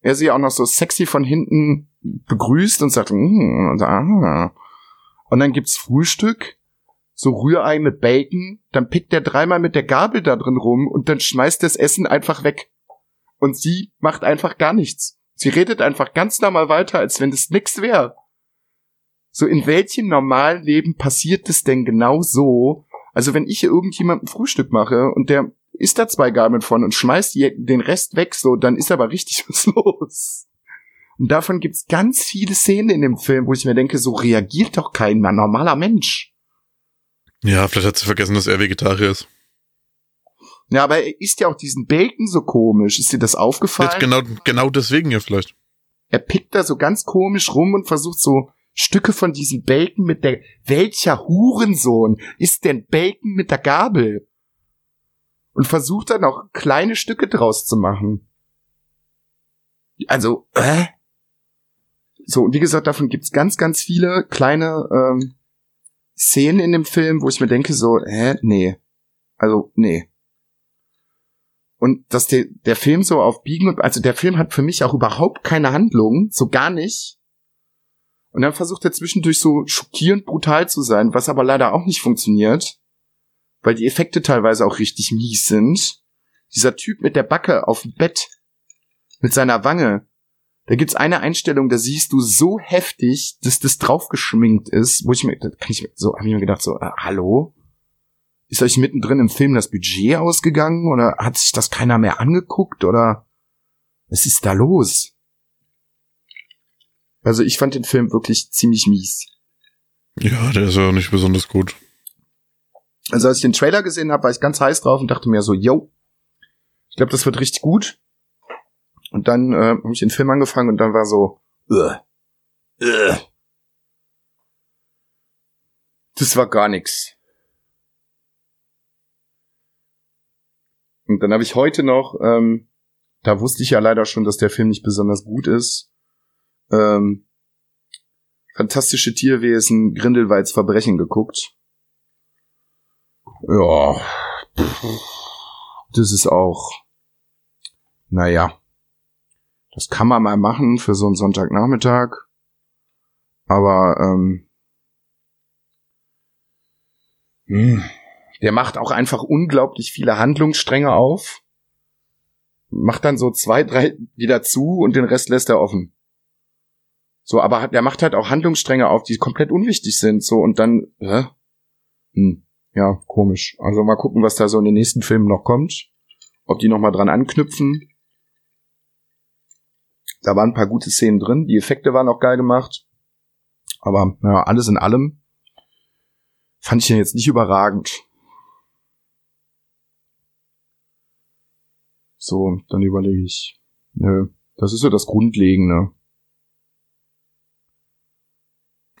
S2: er sie auch noch so sexy von hinten begrüßt und sagt, "Mm, und, ah. und dann gibt's Frühstück, so Rührei mit Bacon, dann pickt er dreimal mit der Gabel da drin rum und dann schmeißt das Essen einfach weg. Und sie macht einfach gar nichts. Sie redet einfach ganz normal weiter, als wenn das nix wäre. So in welchem normalen Leben passiert es denn genau so, Also wenn ich hier irgendjemandem Frühstück mache und der isst da zwei Gabeln von und schmeißt den Rest weg, so, dann ist aber richtig was los. Und davon gibt's ganz viele Szenen in dem Film, wo ich mir denke, so reagiert doch kein normaler Mensch.
S1: Ja, vielleicht hat sie vergessen, dass er Vegetarier ist.
S2: Ja, aber er isst ja auch diesen Bacon so komisch. Ist dir das aufgefallen?
S1: Jetzt genau, genau deswegen ja vielleicht.
S2: Er pickt da so ganz komisch rum und versucht so Stücke von diesem Bacon mit der, welcher Hurensohn isst denn Bacon mit der Gabel? Und versucht dann auch kleine Stücke draus zu machen. Also, äh? So, und wie gesagt, davon gibt's ganz, ganz viele kleine ähm, Szenen in dem Film, wo ich mir denke, so, hä, nee. Also, nee. Und dass der, der Film so auf Biegen und, also der Film hat für mich auch überhaupt keine Handlung, so gar nicht. Und dann versucht er zwischendurch so schockierend brutal zu sein, was aber leider auch nicht funktioniert, weil die Effekte teilweise auch richtig mies sind. Dieser Typ mit der Backe auf dem Bett, mit seiner Wange, da gibt's eine Einstellung, da siehst du so heftig, dass das draufgeschminkt ist, wo ich mir, da kann ich so, habe ich mir gedacht so, äh, hallo? Ist euch mittendrin im Film das Budget ausgegangen oder hat sich das keiner mehr angeguckt oder was ist da los? Also ich fand den Film wirklich ziemlich mies.
S1: Ja, der ist ja nicht besonders gut.
S2: Also als ich den Trailer gesehen habe, war ich ganz heiß drauf und dachte mir so, yo, ich glaube, das wird richtig gut. Und dann äh, habe ich den Film angefangen und dann war so, uh, uh. das war gar nix. Und dann habe ich heute noch, ähm, da wusste ich ja leider schon, dass der Film nicht besonders gut ist. Ähm, Fantastische Tierwesen, Grindelwalds Verbrechen geguckt. Ja, das ist auch, naja, das kann man mal machen für so einen Sonntagnachmittag. Aber ähm, hm, der macht auch einfach unglaublich viele Handlungsstränge auf. Macht dann so zwei, drei wieder zu und den Rest lässt er offen. So, aber der macht halt auch Handlungsstränge auf, die komplett unwichtig sind. So, und dann, hä? Hm, ja, komisch. Also mal gucken, was da so in den nächsten Filmen noch kommt. Ob die noch mal dran anknüpfen. Da waren ein paar gute Szenen drin. Die Effekte waren auch geil gemacht. Aber ja, alles in allem fand ich den jetzt nicht überragend. So, dann überlege ich. Nö, das ist so das Grundlegende.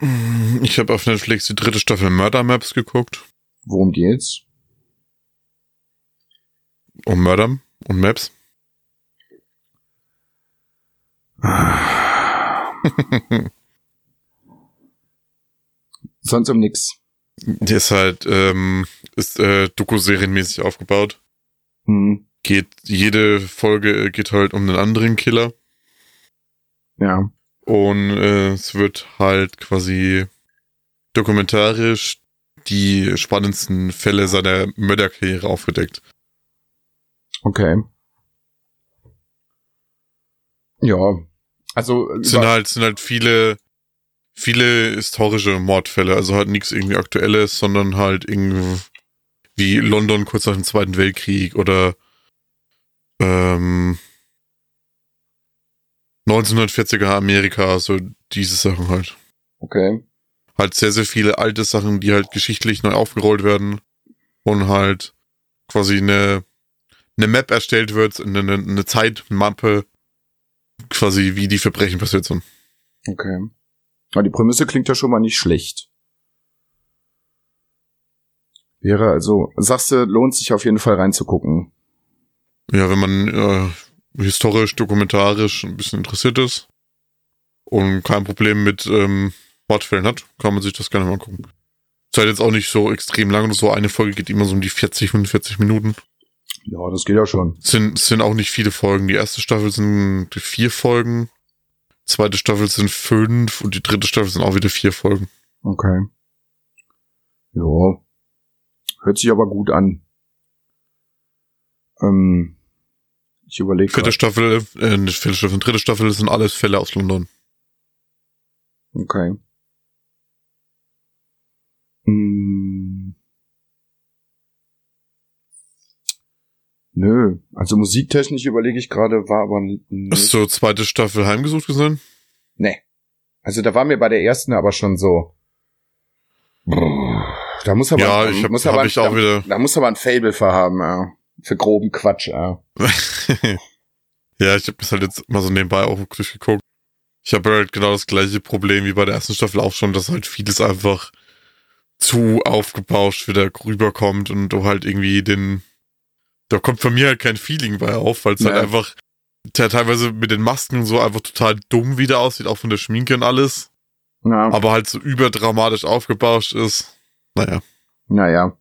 S1: Ich habe auf Netflix die dritte Staffel Murder Maps geguckt.
S2: Worum geht's?
S1: Um Murder und Maps.
S2: Sonst um nix.
S1: Der ist halt, ähm, ist äh, Doku-serienmäßig aufgebaut.
S2: Hm.
S1: Geht, jede Folge geht halt um einen anderen Killer.
S2: Ja.
S1: Und äh, es wird halt quasi dokumentarisch die spannendsten Fälle seiner Mörderkarriere aufgedeckt.
S2: Okay. Ja. Also
S1: Es sind halt, sind halt viele, viele historische Mordfälle, also halt nichts irgendwie Aktuelles, sondern halt irgendwie wie London kurz nach dem Zweiten Weltkrieg oder ähm, 1940er Amerika, so diese Sachen halt.
S2: okay.
S1: Halt sehr, sehr viele alte Sachen, die halt geschichtlich neu aufgerollt werden und halt quasi eine, eine Map erstellt wird, eine, eine, Zeitmappe, quasi wie die Verbrechen passiert sind.
S2: Okay. Aber die Prämisse klingt ja schon mal nicht schlecht. Wäre also, sagst du, lohnt sich auf jeden Fall reinzugucken.
S1: Ja, wenn man äh, historisch, dokumentarisch ein bisschen interessiert ist und kein Problem mit ähm, Mordfällen hat, kann man sich das gerne mal angucken. Ist halt jetzt auch nicht so extrem lang oder so. Eine Folge geht immer so um die 40, 45 Minuten.
S2: Ja, das geht ja schon.
S1: Es sind, es sind auch nicht viele Folgen. Die erste Staffel sind vier Folgen. Zweite Staffel sind fünf und die dritte Staffel sind auch wieder vier Folgen.
S2: Okay. Ja. Hört sich aber gut an. Ähm, ich überlege.
S1: Vierte Staffel, äh, nicht vierte Staffel, dritte Staffel sind alles Fälle aus London.
S2: Okay. Hm. Nö, also musiktechnisch überlege ich gerade, war aber nicht.
S1: Hast du zweite Staffel heimgesucht gesehen?
S2: Nee. Also da war mir bei der ersten aber schon so. Da muss aber,
S1: ja, ich hab,
S2: muss aber, hab
S1: ich auch
S2: da,
S1: wieder.
S2: da muss aber ein Fable verhaben, ja. Für groben Quatsch, ja.
S1: ja, ich habe das halt jetzt mal so nebenbei auch durchgeguckt. Ich habe halt genau das gleiche Problem wie bei der ersten Staffel auch schon, dass halt vieles einfach zu aufgebauscht wieder rüberkommt und du halt irgendwie den, da kommt von mir halt kein Feeling bei auf, weil es halt
S2: Ja.
S1: einfach te- teilweise mit den Masken so einfach total dumm wieder aussieht, auch von der Schminke und alles,
S2: Ja,
S1: aber halt so überdramatisch aufgebauscht ist. Naja.
S2: naja.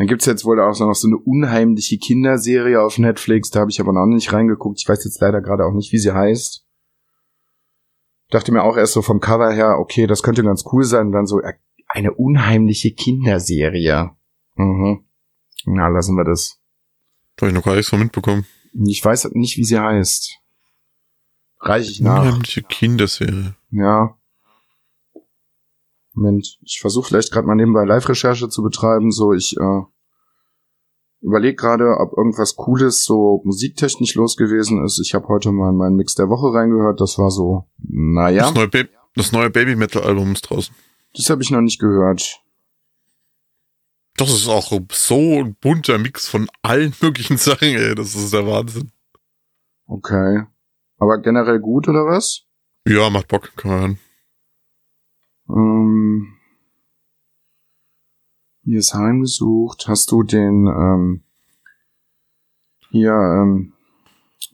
S2: Dann gibt's jetzt wohl auch noch so eine unheimliche Kinderserie auf Netflix, da habe ich aber noch nicht reingeguckt. Ich weiß jetzt leider gerade auch nicht, wie sie heißt. Dachte mir auch erst so vom Cover her, okay, das könnte ganz cool sein. Dann so äh, eine unheimliche Kinderserie. Mhm. Na, lassen wir das.
S1: Da habe ich noch gar nichts von mitbekommen.
S2: Ich weiß nicht, wie sie heißt. Reich ich nach.
S1: Unheimliche Kinderserie.
S2: Ja. Moment, ich versuche vielleicht gerade mal nebenbei Live-Recherche zu betreiben. So, ich äh, überlege gerade, ob irgendwas Cooles so musiktechnisch los gewesen ist. Ich habe heute mal in meinen Mix der Woche reingehört. Das war so, naja,
S1: Das neue, ba das neue Baby Metal Album ist draußen.
S2: das habe ich noch nicht gehört.
S1: Das ist auch so ein bunter Mix von allen möglichen Sachen, ey. Das ist der Wahnsinn.
S2: Okay. Aber generell gut, oder was?
S1: Ja, macht Bock, kann man hören.
S2: Ähm, hier ist heimgesucht. Hast du den, ähm, hier, ähm,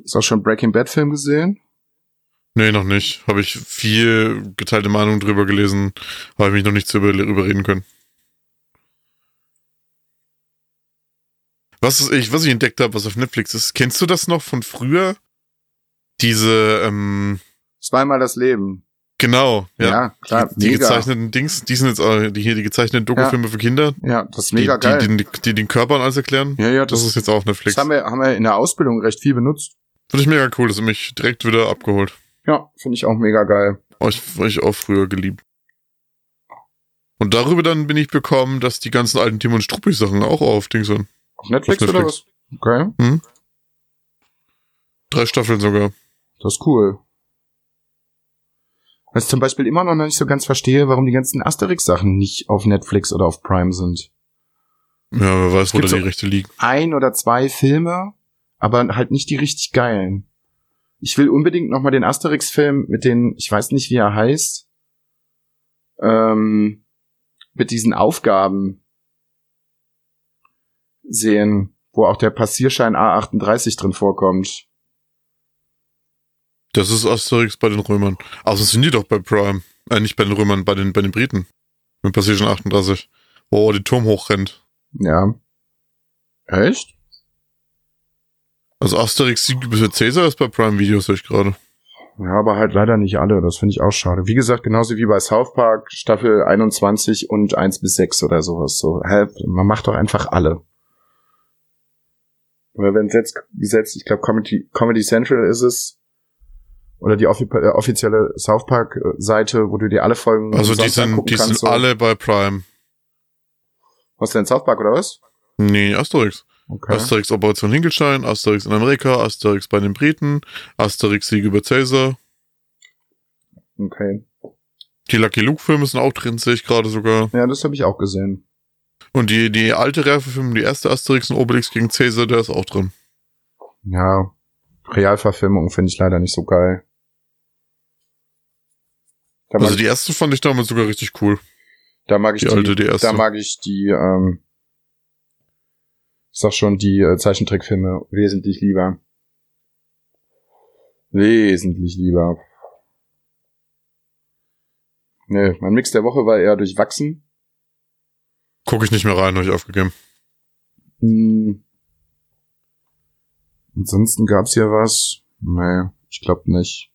S2: ist auch schon Breaking Bad Film gesehen?
S1: Nee, noch nicht. Habe ich viel geteilte Meinung drüber gelesen, habe ich mich noch nicht zu über überreden können. Was ich, was ich entdeckt habe, was auf Netflix ist, kennst du das noch von früher? Diese, ähm,
S2: Zweimal das Leben.
S1: Genau, ja.
S2: Ja, klar,
S1: die, die gezeichneten Dings, die sind jetzt äh, die hier die gezeichneten Dokufilme für Kinder,
S2: Ja, das ist mega
S1: die,
S2: geil.
S1: Die, die, die den Körpern alles erklären.
S2: ja, ja,
S1: Das
S2: das,
S1: ist jetzt auch Netflix.
S2: das haben wir, haben wir in der Ausbildung recht viel benutzt.
S1: Finde ich mega cool, das hat mich direkt wieder abgeholt.
S2: Ja, finde ich auch mega geil.
S1: Oh, ich, war ich auch früher geliebt. Und darüber dann bin ich bekommen, dass die ganzen alten Tim und Struppi Sachen auch auf Dings sind.
S2: Auf Netflix,
S1: Auf
S2: oder
S1: Netflix.
S2: was? Okay,
S1: Drei Staffeln sogar.
S2: das ist cool. Was ich zum Beispiel immer noch nicht so ganz verstehe, warum die ganzen Asterix-Sachen nicht auf Netflix oder auf Prime sind.
S1: Ja, wer weiß, wo da die Rechte liegen.
S2: ein oder zwei Filme, aber halt nicht die richtig geilen. Ich will unbedingt noch mal den Asterix-Film mit den, ich weiß nicht, wie er heißt, ähm, mit diesen Aufgaben sehen, wo auch der Passierschein A38 drin vorkommt.
S1: Das ist Asterix bei den Römern. Also sind die doch bei Prime. Äh, nicht bei den Römern, bei den, bei den Briten. Mit Passagier 38. Wo er den Turm hochrennt.
S2: Ja. Echt?
S1: Also Asterix Sieg über Cäsar ist bei Prime Videos, sehe ich gerade.
S2: Ja, aber halt leider nicht alle. Das finde ich auch schade. Wie gesagt, genauso wie bei South Park Staffel 21 und 1 bis 6 oder sowas. So, man macht doch einfach alle. Oder wenn es jetzt gesetzt, ich glaube Comedy, Comedy Central ist es, oder die offi äh, offizielle South Park Seite, wo du dir alle Folgen
S1: Also die sind, die sind alle bei Prime.
S2: Was denn South Park oder was?
S1: Nee, Asterix.
S2: Okay.
S1: Asterix Operation Hinkelstein, Asterix in Amerika, Asterix bei den Briten, Asterix Sieg über Cäsar.
S2: okay.
S1: Die Lucky Luke Filme sind auch drin, sehe ich gerade sogar.
S2: Ja, das habe ich auch gesehen.
S1: Und die, die alte Realverfilmung, die erste Asterix und Obelix gegen Cäsar, der ist auch drin.
S2: Ja, Realverfilmung finde ich leider nicht so geil.
S1: Also die erste fand ich damals sogar richtig cool.
S2: da mag ich
S1: Die alte, die erste.
S2: Da mag ich die, ähm, ich sag schon, die äh, Zeichentrickfilme wesentlich lieber. Wesentlich lieber. Nee, mein Mix der Woche war eher durchwachsen.
S1: Gucke ich nicht mehr rein, habe ich aufgegeben.
S2: Hm. Ansonsten gab's hier was? Nee, ich glaube nicht.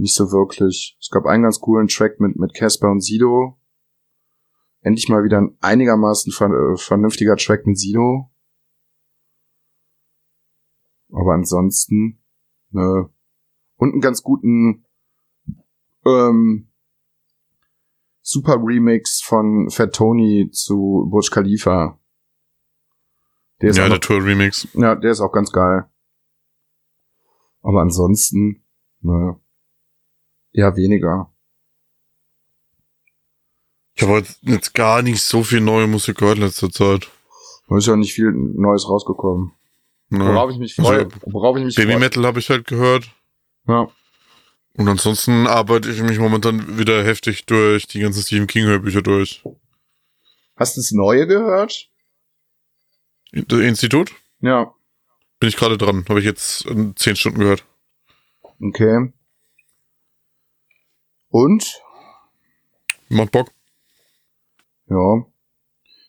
S2: Nicht so wirklich. Es gab einen ganz coolen Track mit mit Casper und Sido. Endlich mal wieder ein einigermaßen ver äh, vernünftiger Track mit Sido. Aber ansonsten, nö. Und einen ganz guten ähm, Super Remix von Fat Tony zu Burj Khalifa. Der ist
S1: ja,
S2: auch
S1: der
S2: noch,
S1: Tour-Remix.
S2: ja, der ist auch ganz geil. Aber ansonsten, ne, eher weniger.
S1: Ich habe jetzt gar nicht so viel neue Musik gehört in letzter Zeit.
S2: Da ist ja nicht viel Neues rausgekommen.
S1: Ne.
S2: Worauf ich mich freue,
S1: Also,
S2: worauf ich mich
S1: Baby
S2: freue.
S1: Metal habe ich halt gehört.
S2: Ja.
S1: Und ansonsten arbeite ich mich momentan wieder heftig durch die ganzen Stephen King Hörbücher durch.
S2: Hast du das Neue gehört?
S1: Das Institut?
S2: Ja.
S1: Bin ich gerade dran. Habe ich jetzt in zehn Stunden gehört.
S2: Okay. Und?
S1: Macht Bock.
S2: Ja.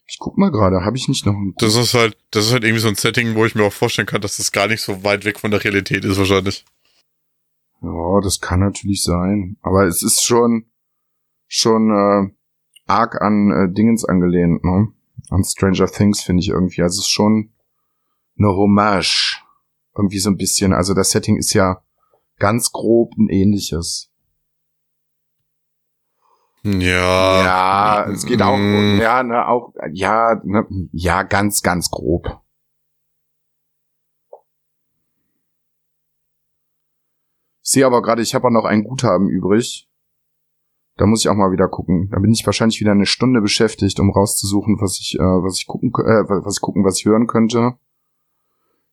S2: Ich guck mal gerade, habe ich nicht noch ein
S1: Das ist halt, das ist halt irgendwie so ein Setting, wo ich mir auch vorstellen kann, dass das gar nicht so weit weg von der Realität ist wahrscheinlich.
S2: Ja, das kann natürlich sein. Aber es ist schon, schon äh, arg an äh, Dingens angelehnt, ne? An Stranger Things, finde ich irgendwie. Also es ist schon eine Hommage. Irgendwie so ein bisschen. Also das Setting ist ja ganz grob ein ähnliches.
S1: Ja.
S2: ja, es geht auch,
S1: mm,
S2: ja, ne, auch, ja, ne, ja, ganz, ganz grob. Ich sehe aber gerade, ich habe auch noch ein Guthaben übrig. Da muss ich auch mal wieder gucken. Da bin ich wahrscheinlich wieder eine Stunde beschäftigt, um rauszusuchen, was ich, äh, was ich gucken, äh, was ich gucken, was ich hören könnte.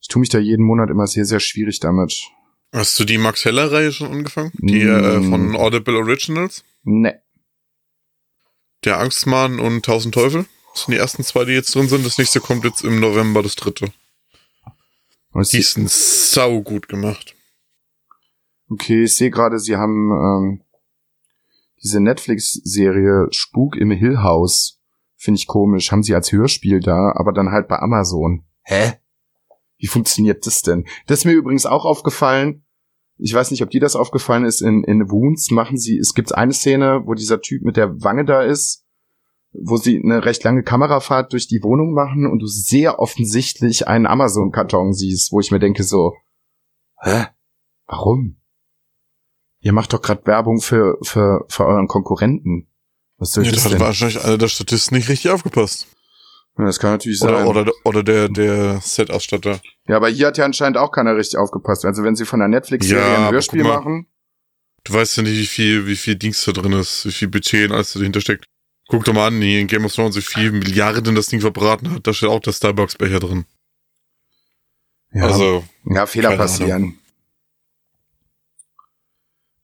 S2: Ich tue mich da jeden Monat immer sehr, sehr schwierig damit.
S1: Hast du die Max Heller Reihe schon angefangen? Die
S2: Mm.
S1: äh, von Audible Originals?
S2: Ne.
S1: Der Angstmann und Tausend Teufel? Das sind die ersten zwei, die jetzt drin sind. Das nächste kommt jetzt im November, das dritte.
S2: Was
S1: Die sind sau gut gemacht.
S2: Okay, ich sehe gerade, sie haben ähm, diese Netflix-Serie Spuk im Hill House. Finde ich komisch. Haben sie als Hörspiel da, aber dann halt bei Amazon. Hä? Wie funktioniert das denn? Das ist mir übrigens auch aufgefallen. Ich weiß nicht, ob dir das aufgefallen ist. In, in Wounds machen sie, es gibt eine Szene, wo dieser Typ mit der Wange da ist, wo sie eine recht lange Kamerafahrt durch die Wohnung machen und du sehr offensichtlich einen Amazon-Karton siehst, wo ich mir denke so, hä? Warum? Ihr macht doch gerade Werbung für, für, für euren Konkurrenten. Was soll
S1: Ja,
S2: das
S1: da hat
S2: denn?
S1: wahrscheinlich einer der Statisten nicht richtig aufgepasst.
S2: Das kann natürlich sein.
S1: Oder, oder, oder der, der Set-Ausstatter.
S2: ja, aber hier hat ja anscheinend auch keiner richtig aufgepasst. Also wenn sie von der Netflix-Serie
S1: Ja,
S2: ein Hörspiel
S1: mal.
S2: machen,
S1: Du weißt ja nicht, wie viel, wie viel Dings da drin ist, wie viel Budget und alles da dahinter steckt. Guck doch mal an, hier in Game of Thrones, wie viel Milliarden das Ding verbraten hat. Da steht auch der Starbucks-Becher drin.
S2: ja,
S1: Also,
S2: ja Fehler passieren.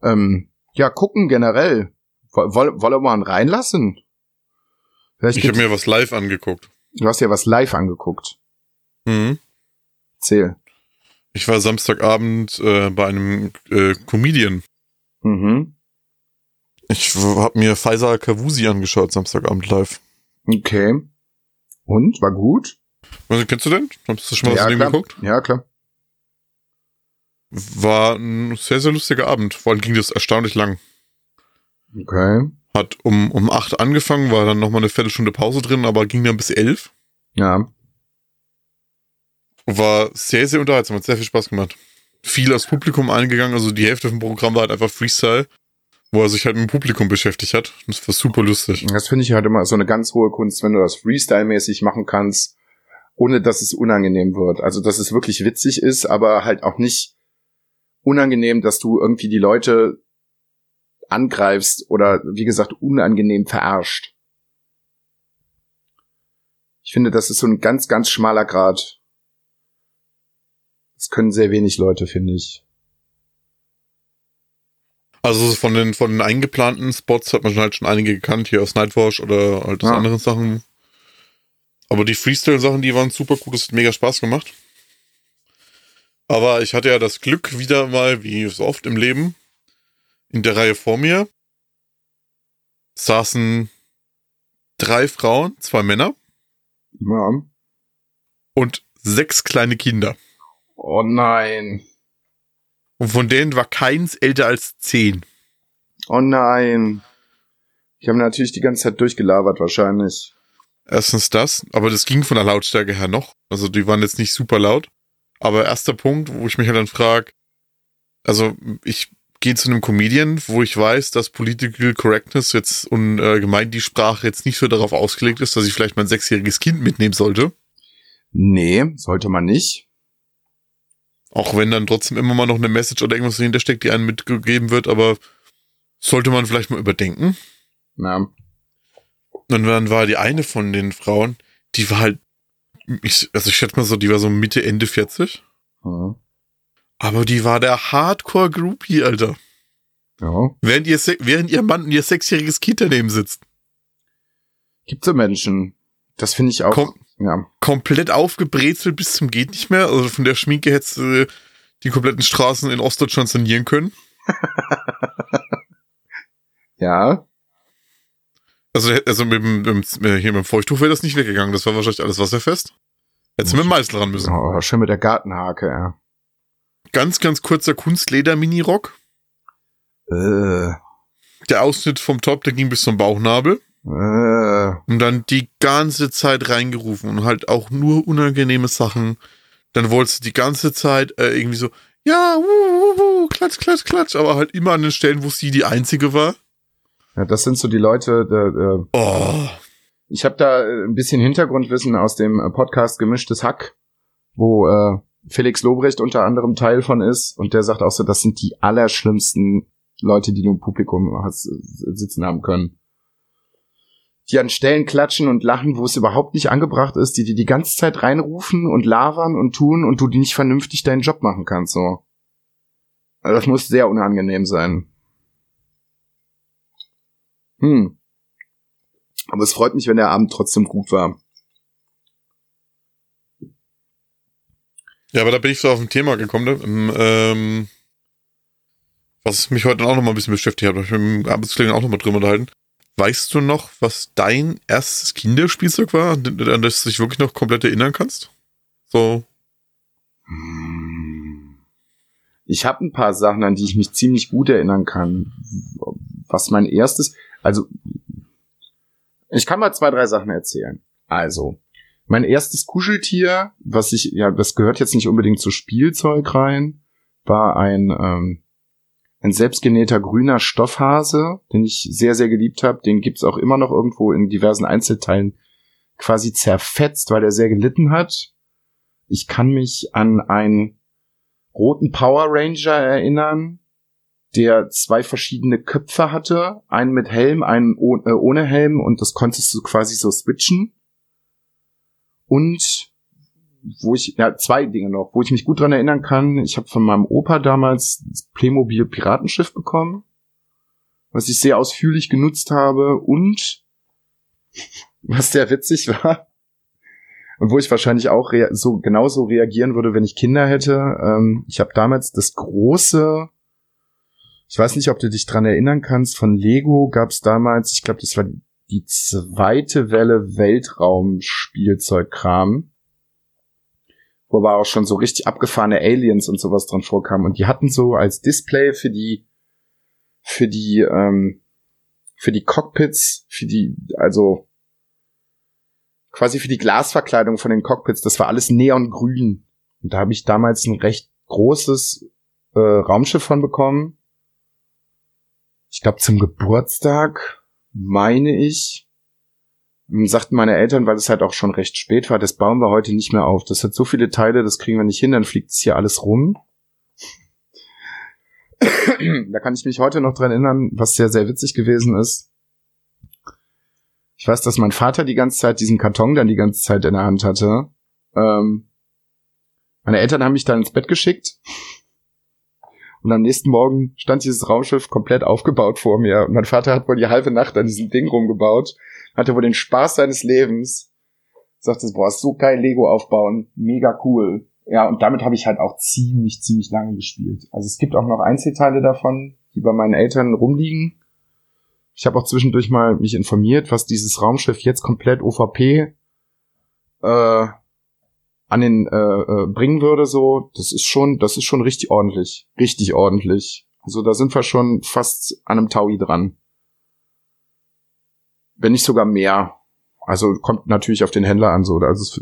S2: Ähm, ja, gucken generell. Woll, woll, wollen wir mal einen reinlassen? Vielleicht
S1: ich habe mir was live angeguckt.
S2: Du hast ja was live angeguckt.
S1: Mhm.
S2: Erzähl.
S1: Ich war Samstagabend äh, bei einem äh, Comedian.
S2: Mhm.
S1: Ich habe mir Faisal Kavusi angeschaut, Samstagabend live.
S2: Okay. Und? War gut?
S1: Also, kennst du den? Hast du schon mal was
S2: ja, klar.
S1: geguckt?
S2: Ja, klar.
S1: War ein sehr, sehr lustiger Abend. Vor allem ging das erstaunlich lang.
S2: Okay.
S1: Hat um, um acht angefangen, war dann nochmal eine Viertelstunde Pause drin, aber ging dann bis elf.
S2: Ja.
S1: War sehr, sehr unterhaltsam, hat sehr viel Spaß gemacht. Viel aus Publikum eingegangen, also die Hälfte vom Programm war halt einfach Freestyle, wo er sich halt mit dem Publikum beschäftigt hat. Das war super lustig.
S2: Das finde ich halt immer so eine ganz hohe Kunst, wenn du das Freestyle-mäßig machen kannst, ohne dass es unangenehm wird. Also, dass es wirklich witzig ist, aber halt auch nicht unangenehm, dass du irgendwie die Leute angreifst oder, wie gesagt, unangenehm verarscht. Ich finde, das ist so ein ganz, ganz schmaler Grad. Das können sehr wenig Leute, finde ich.
S1: Also von den, von den eingeplanten Spots hat man halt schon einige gekannt, hier aus Nightwatch oder halt aus
S2: Ja.
S1: anderen Sachen. Aber die Freestyle-Sachen, die waren super gut, das hat mega Spaß gemacht. Aber ich hatte ja das Glück, wieder mal, wie so oft im Leben, in der Reihe vor mir saßen drei Frauen, zwei Männer
S2: Ja.
S1: und sechs kleine Kinder.
S2: Oh nein.
S1: Und von denen war keins älter als zehn.
S2: Oh nein. Ich habe natürlich die ganze Zeit durchgelabert, wahrscheinlich.
S1: Erstens das, aber das ging von der Lautstärke her noch. Also die waren jetzt nicht super laut. Aber erster Punkt, wo ich mich halt dann frage, also ich gehe zu einem Comedian, wo ich weiß, dass Political Correctness jetzt und äh, gemeint die Sprache jetzt nicht so darauf ausgelegt ist, dass ich vielleicht mein sechsjähriges Kind mitnehmen sollte.
S2: Nee, sollte man nicht.
S1: Auch wenn dann trotzdem immer mal noch eine Message oder irgendwas dahinter steckt, die einem mitgegeben wird, aber sollte man vielleicht mal überdenken.
S2: Na,
S1: Und dann war die eine von den Frauen, die war halt, ich, also ich schätze mal so, die war so Mitte, Ende 40.
S2: hm,
S1: Aber die war der Hardcore-Groupie, Alter.
S2: ja.
S1: Während ihr, während ihr Mann und ihr sechsjähriges Kind daneben sitzt.
S2: Gibt so Menschen. Das finde ich auch.
S1: Komm.
S2: Ja.
S1: Komplett aufgebrezelt bis zum geht nicht mehr. Also von der Schminke hättest du die kompletten Straßen in Ostdeutschland sanieren können.
S2: Ja.
S1: Also, also mit dem, mit dem, hier mit dem Feuchttuch wäre das nicht weggegangen. Das war wahrscheinlich alles wasserfest. Hättest du mit dem Meißel ran müssen.
S2: Oh, schön mit der Gartenhake, ja.
S1: Ganz, ganz kurzer Kunstleder-Mini-Rock.
S2: Äh,
S1: Der Ausschnitt vom Top, der ging bis zum Bauchnabel.
S2: äh,
S1: Und dann die ganze Zeit reingerufen und halt auch nur unangenehme Sachen. Dann wolltest du die ganze Zeit äh, irgendwie so, ja, wuh, wuh, wuh, klatsch, klatsch, klatsch, aber halt immer an den Stellen, wo sie die einzige war.
S2: ja, das sind so die Leute, äh, äh,
S1: Oh,
S2: Ich habe da ein bisschen Hintergrundwissen aus dem Podcast Gemischtes Hack, wo äh, Felix Lobrecht unter anderem Teil von ist und der sagt auch so, das sind die allerschlimmsten Leute, die du im Publikum hast, äh, sitzen haben können. Die an Stellen klatschen und lachen, wo es überhaupt nicht angebracht ist, die dir die ganze Zeit reinrufen und labern und tun und du die nicht vernünftig deinen Job machen kannst, so. Also das muss sehr unangenehm sein. Hm. Aber es freut mich, wenn der Abend trotzdem gut war.
S1: Ja, aber da bin ich so auf ein Thema gekommen, ne? ähm, was mich heute auch noch mal ein bisschen beschäftigt hat. Ich habe mit dem Arbeitskollegen auch noch mal drüber unterhalten. Weißt du noch, was dein erstes Kinderspielzeug war, an das du dich wirklich noch komplett erinnern kannst? So,
S2: Ich habe ein paar Sachen, an die ich mich ziemlich gut erinnern kann. Was mein erstes, also ich kann mal zwei, drei Sachen erzählen. Also, mein erstes Kuscheltier, was ich, ja, das gehört jetzt nicht unbedingt zu Spielzeug rein, war ein, ähm, ein selbstgenähter grüner Stoffhase, den ich sehr, sehr geliebt habe. Den gibt's auch immer noch irgendwo in diversen Einzelteilen quasi zerfetzt, weil er sehr gelitten hat. Ich kann mich an einen roten Power Ranger erinnern, der zwei verschiedene Köpfe hatte, einen mit Helm, einen oh, äh, ohne Helm und das konntest du quasi so switchen. Und wo ich, ja, zwei Dinge noch, wo ich mich gut dran erinnern kann, ich habe von meinem Opa damals das Playmobil Piratenschiff bekommen, was ich sehr ausführlich genutzt habe und was sehr witzig war, und wo ich wahrscheinlich auch so genauso reagieren würde, wenn ich Kinder hätte. Ähm, ich habe damals das große, ich weiß nicht, ob du dich dran erinnern kannst, von Lego gab es damals, ich glaube, das war die zweite Welle Weltraumspielzeugkram, wo aber auch schon so richtig abgefahrene Aliens und sowas dran vorkamen. Und die hatten so als Display für die, für die, ähm, für die Cockpits, für die, also quasi für die Glasverkleidung von den Cockpits, das war alles neongrün. Und da habe ich damals ein recht großes äh, Raumschiff von bekommen. Ich glaube zum Geburtstag, meine ich. Und sagten meine Eltern, weil es halt auch schon recht spät war, das bauen wir heute nicht mehr auf. Das hat so viele Teile, das kriegen wir nicht hin, dann fliegt es hier alles rum. da kann ich mich heute noch dran erinnern, was sehr, sehr witzig gewesen ist. Ich weiß, dass mein Vater die ganze Zeit diesen Karton dann die ganze Zeit in der Hand hatte. Ähm, meine Eltern haben mich dann ins Bett geschickt. Und am nächsten Morgen stand dieses Raumschiff komplett aufgebaut vor mir. Und mein Vater hat wohl die halbe Nacht an diesem Ding rumgebaut. Hatte wohl den Spaß seines Lebens. Sagte, boah, so geil Lego aufbauen. Mega cool. Ja, und damit habe ich halt auch ziemlich, ziemlich lange gespielt. Also es gibt auch noch Einzelteile davon, die bei meinen Eltern rumliegen. Ich habe auch zwischendurch mal mich informiert, was dieses Raumschiff jetzt komplett OVP äh, an den äh, äh, bringen würde. So, das ist schon, das ist schon richtig ordentlich, richtig ordentlich. Also da sind wir schon fast an einem Taui dran, wenn nicht sogar mehr. Also kommt natürlich auf den Händler an so. Also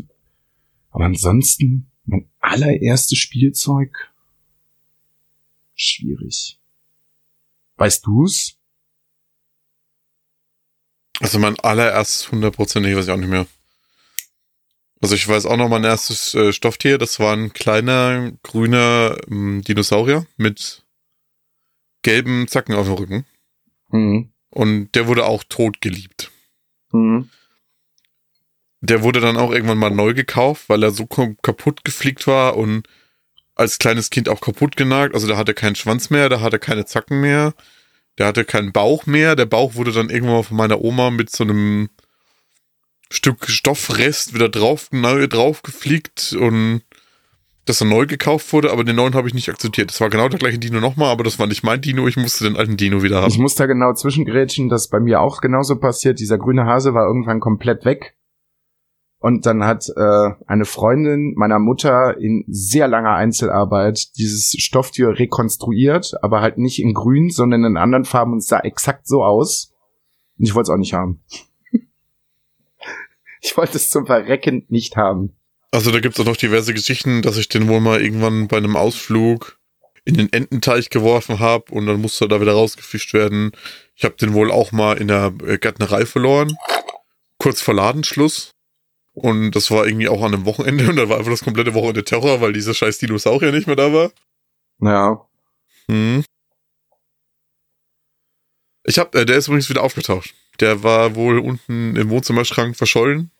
S2: aber ansonsten mein allererstes Spielzeug schwierig. Weißt du's?
S1: Also mein allererstes hundertprozentig weiß ich auch nicht mehr. Also ich weiß auch noch mein erstes äh, Stofftier, das war ein kleiner grüner ähm, Dinosaurier mit gelben Zacken auf dem Rücken.
S2: Mhm.
S1: Und der wurde auch tot geliebt.
S2: Mhm.
S1: Der wurde dann auch irgendwann mal neu gekauft, weil er so kaputt geflickt war und als kleines Kind auch kaputt genagt. Also der hatte keinen Schwanz mehr, der hatte keine Zacken mehr, der hatte keinen Bauch mehr. Der Bauch wurde dann irgendwann mal von meiner Oma mit so einem Stück Stoffrest wieder drauf, neu drauf geflickt und dass er neu gekauft wurde, aber den neuen habe ich nicht akzeptiert. Das war genau der gleiche Dino nochmal, aber das war nicht mein Dino, ich musste den alten Dino wieder
S2: Ich
S1: haben.
S2: muss da genau zwischengrätschen, das ist bei mir auch genauso passiert. Dieser grüne Hase war irgendwann komplett weg. Und dann hat äh, eine Freundin meiner Mutter in sehr langer Einzelarbeit dieses Stofftier rekonstruiert, aber halt nicht in grün, sondern in anderen Farben und es sah exakt so aus. Und ich wollte es auch nicht haben. Ich wollte es zum Verrecken nicht haben.
S1: Also da gibt's auch noch diverse Geschichten, dass ich den wohl mal irgendwann bei einem Ausflug in den Ententeich geworfen habe und dann musste er da wieder rausgefischt werden. Ich habe den wohl auch mal in der äh, Gärtnerei verloren, kurz vor Ladenschluss. Und das war irgendwie auch an einem Wochenende und da war einfach das komplette Wochenende Terror, weil dieser scheiß Dinosaurier nicht mehr da war.
S2: Ja.
S1: Hm. Ich hab, äh, der ist übrigens wieder aufgetaucht. Der war wohl unten im Wohnzimmerschrank verschollen.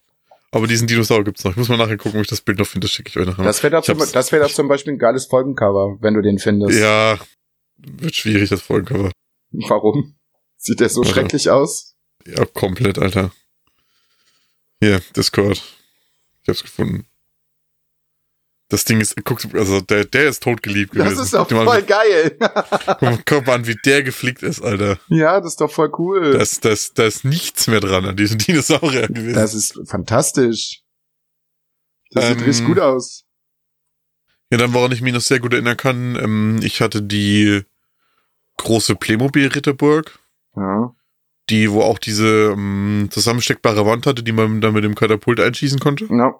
S1: Aber diesen Dinosaurier gibt's noch. Ich muss mal nachher gucken, ob ich das Bild noch finde. Das schicke ich euch nachher.
S2: Das wäre
S1: hab's-
S2: zum- das wär doch zum Beispiel ein geiles Folgencover, wenn du den findest.
S1: Ja, wird schwierig, das Folgencover.
S2: Warum? Sieht der so
S1: Warte.
S2: schrecklich aus?
S1: Ja, komplett, Alter. Hier, Discord. Ich hab's gefunden. Das Ding ist, guck, also der, der ist totgeliebt gewesen.
S2: Das ist doch voll
S1: mal,
S2: geil.
S1: guck mal- an, wie der geflickt ist, Alter.
S2: ja, das ist doch voll cool.
S1: Da ist, da, ist, da ist nichts mehr dran an diesem Dinosaurier gewesen.
S2: Das ist fantastisch. Das sieht
S1: Ähm,
S2: richtig gut aus.
S1: Ja, dann, woran ich mich noch sehr gut erinnern kann, ähm, ich hatte die große Playmobil-Ritterburg,
S2: Ja.
S1: die, wo auch diese ähm, zusammensteckbare Wand hatte, die man dann mit dem Katapult einschießen konnte.
S2: ja.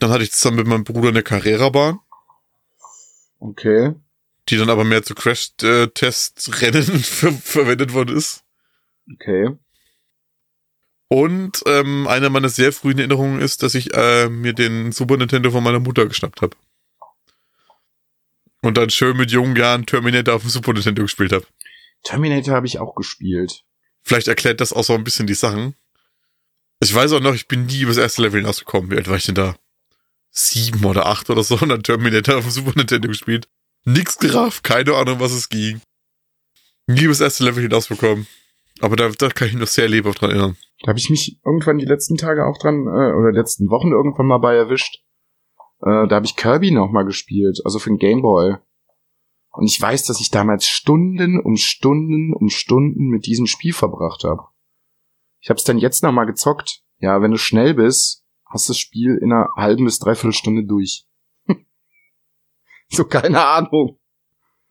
S1: Dann hatte ich zusammen mit meinem Bruder eine Carrera-Bahn,
S2: Okay.
S1: die dann aber mehr zu Crash-Test-Rennen ver verwendet worden ist.
S2: Okay.
S1: Und ähm, eine meiner sehr frühen Erinnerungen ist, dass ich äh, mir den Super Nintendo von meiner Mutter geschnappt habe. Und dann schön mit jungen Jahren Terminator auf dem Super Nintendo gespielt habe.
S2: Terminator habe ich auch gespielt.
S1: Vielleicht erklärt das auch so ein bisschen die Sachen. Ich weiß auch noch, ich bin nie über das erste Level hinausgekommen. Wie alt war ich denn da? Sieben oder acht oder so und dann Terminator auf dem Super Nintendo gespielt. Nix gerafft, keine Ahnung, was es ging. Nie das erste Level hinausbekommen. Aber da, da kann ich mich noch sehr lebhaft dran erinnern.
S2: Da habe ich mich irgendwann die letzten Tage auch dran, äh, oder letzten Wochen irgendwann mal bei erwischt. Äh, da habe ich Kirby noch mal gespielt, also für den Gameboy. Und ich weiß, dass ich damals Stunden um Stunden um Stunden mit diesem Spiel verbracht habe. Ich habe es dann jetzt noch mal gezockt. Ja, wenn du schnell bist, hast du das Spiel in einer halben bis dreiviertel Stunde durch. so keine Ahnung.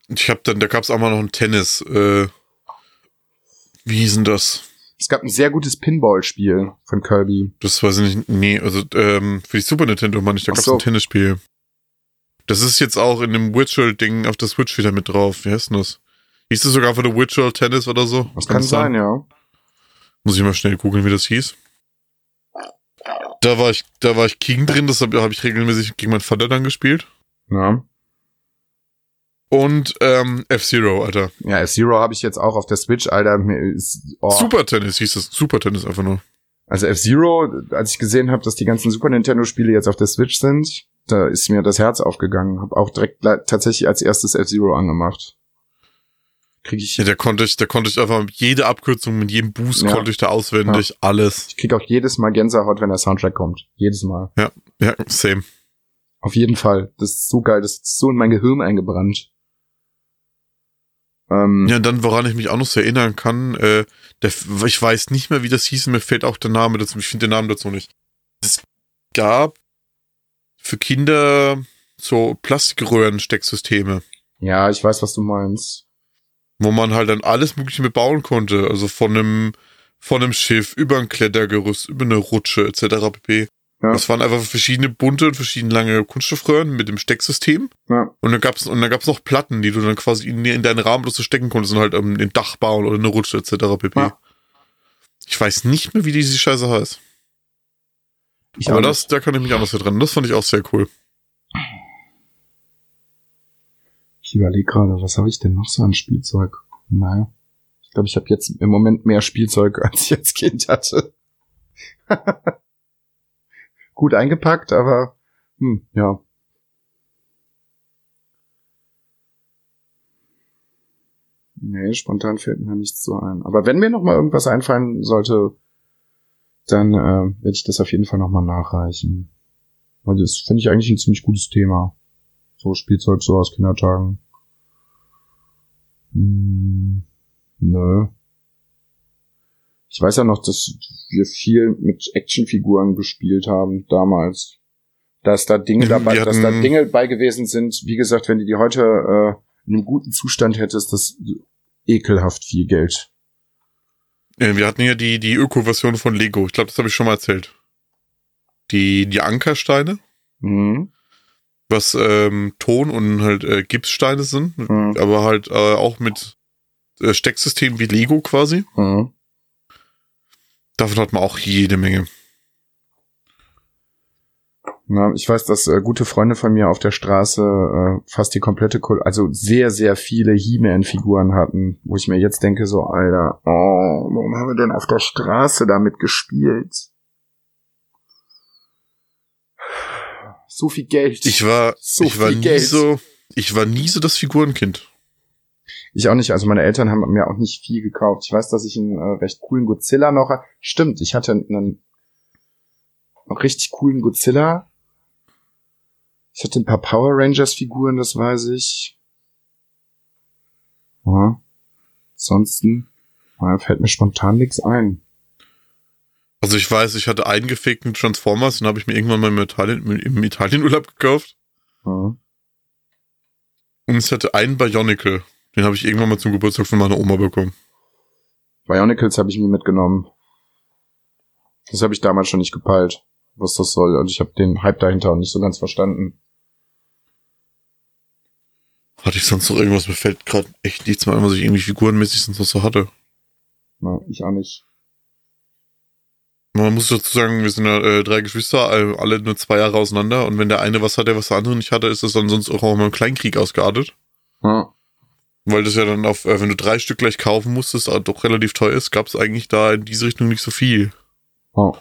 S1: Ich hab dann, da gab's auch mal noch ein Tennis. Äh, wie hieß denn das?
S2: Es gab ein sehr gutes Pinball-Spiel von Kirby.
S1: Das weiß ich nicht. Nee, also ähm, für die Super Nintendo meine ich, da gab's
S2: so.
S1: ein Tennisspiel. Das ist jetzt auch in dem Virtual-Ding auf der Switch wieder mit drauf. Wie heißt denn das? Hieß das sogar für der Virtual Tennis oder so?
S2: Das kann sein, ja.
S1: Muss ich mal schnell googeln, wie das hieß. Da war ich, da war ich King drin, das habe hab ich regelmäßig gegen meinen Vater dann gespielt.
S2: Ja.
S1: Und ähm, F-Zero, Alter.
S2: Ja, F-Zero habe ich jetzt auch auf der Switch, Alter. Ist, oh.
S1: Super Tennis hieß das. Super Tennis einfach nur.
S2: Also F-Zero, als ich gesehen habe, dass die ganzen Super Nintendo-Spiele jetzt auf der Switch sind, da ist mir das Herz aufgegangen. Hab auch direkt tatsächlich als erstes F-Zero angemacht. Krieg ich,
S1: Ja, da konnte ich, da konnte ich einfach jede Abkürzung mit jedem Boost
S2: Ja.
S1: konnte ich da auswendig alles.
S2: ich krieg auch jedes Mal Gänsehaut, wenn der Soundtrack kommt. Jedes Mal.
S1: Ja, same.
S2: Auf jeden Fall. Das ist so geil. Das ist so in mein Gehirn eingebrannt. Ähm,
S1: Ja, dann, woran ich mich auch noch so erinnern kann, äh, der, ich weiß nicht mehr, wie das hieß, mir fällt auch der Name dazu, ich finde den Namen dazu nicht. Es gab für Kinder so Plastikröhren-Stecksysteme,
S2: ja, ich weiß, was du meinst.
S1: Wo man halt dann alles Mögliche mit bauen konnte. Also von einem, von einem Schiff, über ein Klettergerüst, über eine Rutsche, etc. pp.
S2: Ja.
S1: Das waren einfach verschiedene bunte und verschiedene lange Kunststoffröhren mit dem Stecksystem.
S2: Ja.
S1: Und dann gab's und dann gab's noch Platten, die du dann quasi in, in deinen Rahmen bloß so stecken konntest und halt ähm, ein Dach bauen oder eine Rutsche etc. pp.
S2: Ja.
S1: Ich weiß nicht mehr, wie diese Scheiße heißt.
S2: Ich
S1: Aber das, da kann ich mich anders dran. Das fand ich auch sehr cool.
S2: Ich überlege gerade, was habe ich denn noch so an Spielzeug? Naja. Ich glaube, ich habe jetzt im Moment mehr Spielzeug, als ich als Kind hatte. Gut eingepackt, aber hm, ja. Nee, spontan fällt mir nichts so ein. Aber wenn mir noch mal irgendwas einfallen sollte, dann äh, werde ich das auf jeden Fall noch mal nachreichen. Weil das finde ich eigentlich ein ziemlich gutes Thema. So Spielzeug so aus Kindertagen. Hm, nö. Ich weiß ja noch, dass wir viel mit Actionfiguren gespielt haben damals. Dass da Dinge
S1: Wir
S2: dabei, dass da Dinge bei gewesen sind. Wie gesagt, wenn du die heute äh, in einem guten Zustand hättest, das ekelhaft viel Geld.
S1: Wir hatten ja die, die Öko-Version von Lego. Ich glaube, das habe ich schon mal erzählt. Die, die Ankersteine,
S2: Mhm.
S1: Was ähm, Ton und halt äh, Gipssteine sind,
S2: Mhm.
S1: aber halt äh, auch mit äh, Stecksystem wie Lego quasi.
S2: Mhm.
S1: Davon hat man auch jede Menge.
S2: Na, ich weiß, dass äh, gute Freunde von mir auf der Straße äh, fast die komplette, Kol also sehr, sehr viele He-Man-Figuren hatten, wo ich mir jetzt denke, so, Alter, oh, warum haben wir denn auf der Straße damit gespielt? So viel Geld.
S1: Ich war,
S2: So
S1: ich war nie
S2: Geld.
S1: so, ich war nie so das Figurenkind.
S2: Ich auch nicht. Also meine Eltern haben mir auch nicht viel gekauft. Ich weiß, dass ich einen äh, recht coolen Godzilla noch. Stimmt, ich hatte einen noch richtig coolen Godzilla. Ich hatte ein paar Power Rangers Figuren, das weiß ich. Ja. Ansonsten ja, fällt mir spontan nichts ein.
S1: Also ich weiß, ich hatte einen gefakten Transformers, den habe ich mir irgendwann mal im, Italien, im Italienurlaub gekauft.
S2: Ja.
S1: Und ich hatte einen Bionicle. Den habe ich irgendwann mal zum Geburtstag von meiner Oma bekommen.
S2: Bionicles habe ich nie mitgenommen. Das habe ich damals schon nicht gepeilt, was das soll. Und ich habe den Hype dahinter auch nicht so ganz verstanden.
S1: Hatte ich sonst noch irgendwas? Mir fällt gerade echt nichts mehr ein, was ich irgendwie figurenmäßig sonst noch so hatte.
S2: Na, ich auch nicht.
S1: Man muss dazu sagen, wir sind ja äh, drei Geschwister, alle nur zwei Jahre auseinander. Und wenn der eine was hatte, was der andere nicht hatte, ist das dann sonst auch immer im Kleinkrieg ausgeartet.
S2: Ja.
S1: Weil das ja dann auf, äh, wenn du drei Stück gleich kaufen musstest, äh, doch relativ teuer ist, gab es eigentlich da in diese Richtung nicht so viel.
S2: Oh.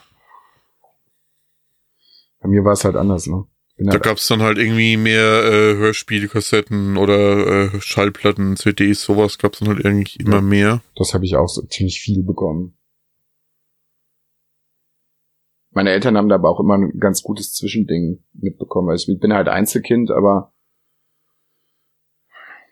S2: Bei mir war es halt anders, ne? Bin
S1: Da
S2: halt,
S1: gab es dann halt irgendwie mehr äh, Hörspielkassetten oder äh, Schallplatten, CDs, sowas gab es dann halt eigentlich immer mehr.
S2: das habe ich auch so ziemlich viel bekommen. Meine Eltern haben da aber auch immer ein ganz gutes Zwischending mitbekommen. Also ich bin halt Einzelkind, aber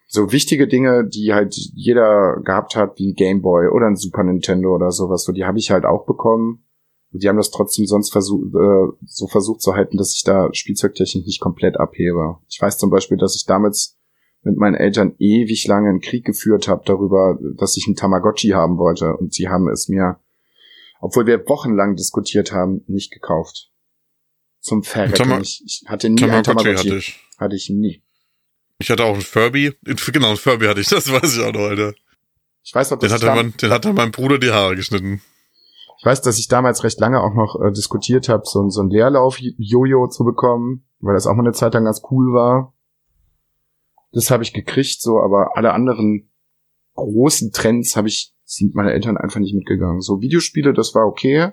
S2: so wichtige Dinge, die halt jeder gehabt hat, wie ein Gameboy oder ein Super Nintendo oder sowas, so die habe ich halt auch bekommen. Und die haben das trotzdem sonst versucht, äh, so versucht zu halten, dass ich da Spielzeugtechnik nicht komplett abhebe. Ich weiß zum Beispiel, dass ich damals mit meinen Eltern ewig lange einen Krieg geführt habe darüber, dass ich einen Tamagotchi haben wollte. Und sie haben es mir, obwohl wir wochenlang diskutiert haben, nicht gekauft. Zum Verrecken. Ich, ich hatte nie einen
S1: Tamagotchi
S2: Tamagotchi.
S1: hatte ich.
S2: Hatte ich nie.
S1: Ich hatte auch einen Furby. Genau, einen Furby hatte ich, das weiß ich auch noch, Alter.
S2: Ich weiß noch, dass
S1: Den hat, mein, den hat dann mein Bruder die Haare geschnitten.
S2: Ich weiß, dass ich damals recht lange auch noch äh, diskutiert habe, so, so ein Leerlauf-Jojo zu bekommen, weil das auch mal eine Zeit lang ganz cool war. Das habe ich gekriegt, so, aber alle anderen großen Trends habe ich, sind meine Eltern einfach nicht mitgegangen. So Videospiele, das war okay.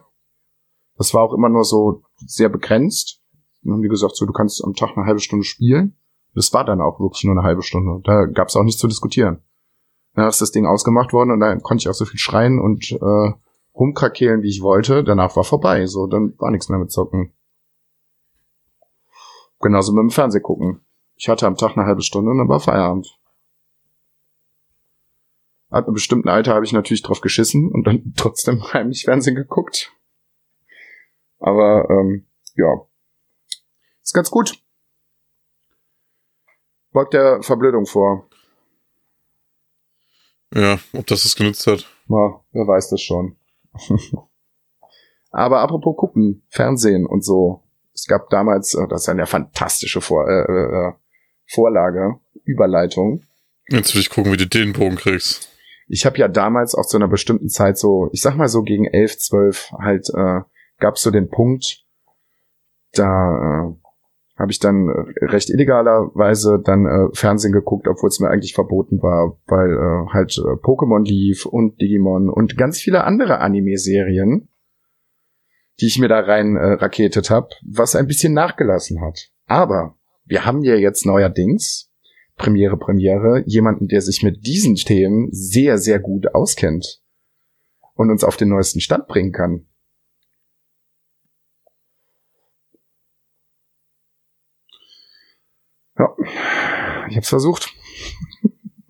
S2: Das war auch immer nur so sehr begrenzt. Dann haben die gesagt, so, du kannst am Tag eine halbe Stunde spielen. Das war dann auch wirklich nur eine halbe Stunde. Da gab es auch nichts zu diskutieren. Dann ist das Ding ausgemacht worden und dann konnte ich auch so viel schreien und äh, rumkrakehlen, wie ich wollte. Danach war vorbei. So, dann war nichts mehr mit Zocken. Genauso mit dem Fernseh gucken. Ich hatte am Tag eine halbe Stunde und dann war Feierabend. Ab einem bestimmten Alter habe ich natürlich drauf geschissen und dann trotzdem heimlich Fernsehen geguckt. Aber ähm, ja, ist ganz gut. Beugt der Verblödung vor.
S1: Ja, ob das das genutzt hat.
S2: Na, wer weiß das schon. Aber apropos gucken, Fernsehen und so. Es gab damals, äh, das ist eine fantastische Vor äh, äh, Vorlage, Überleitung.
S1: Jetzt will ich gucken, wie du den Bogen kriegst.
S2: Ich habe ja damals auch zu einer bestimmten Zeit so, ich sag mal so gegen elf, zwölf, halt äh, gab so den Punkt, da äh, habe ich dann äh, recht illegalerweise dann äh, Fernsehen geguckt, obwohl es mir eigentlich verboten war, weil äh, halt äh, Pokémon lief und Digimon und ganz viele andere Anime-Serien, die ich mir da rein äh, raketet habe, was ein bisschen nachgelassen hat. Aber wir haben ja jetzt neuerdings Premiere Premiere jemanden, der sich mit diesen Themen sehr sehr gut auskennt und uns auf den neuesten Stand bringen kann. Ja, ich hab's versucht.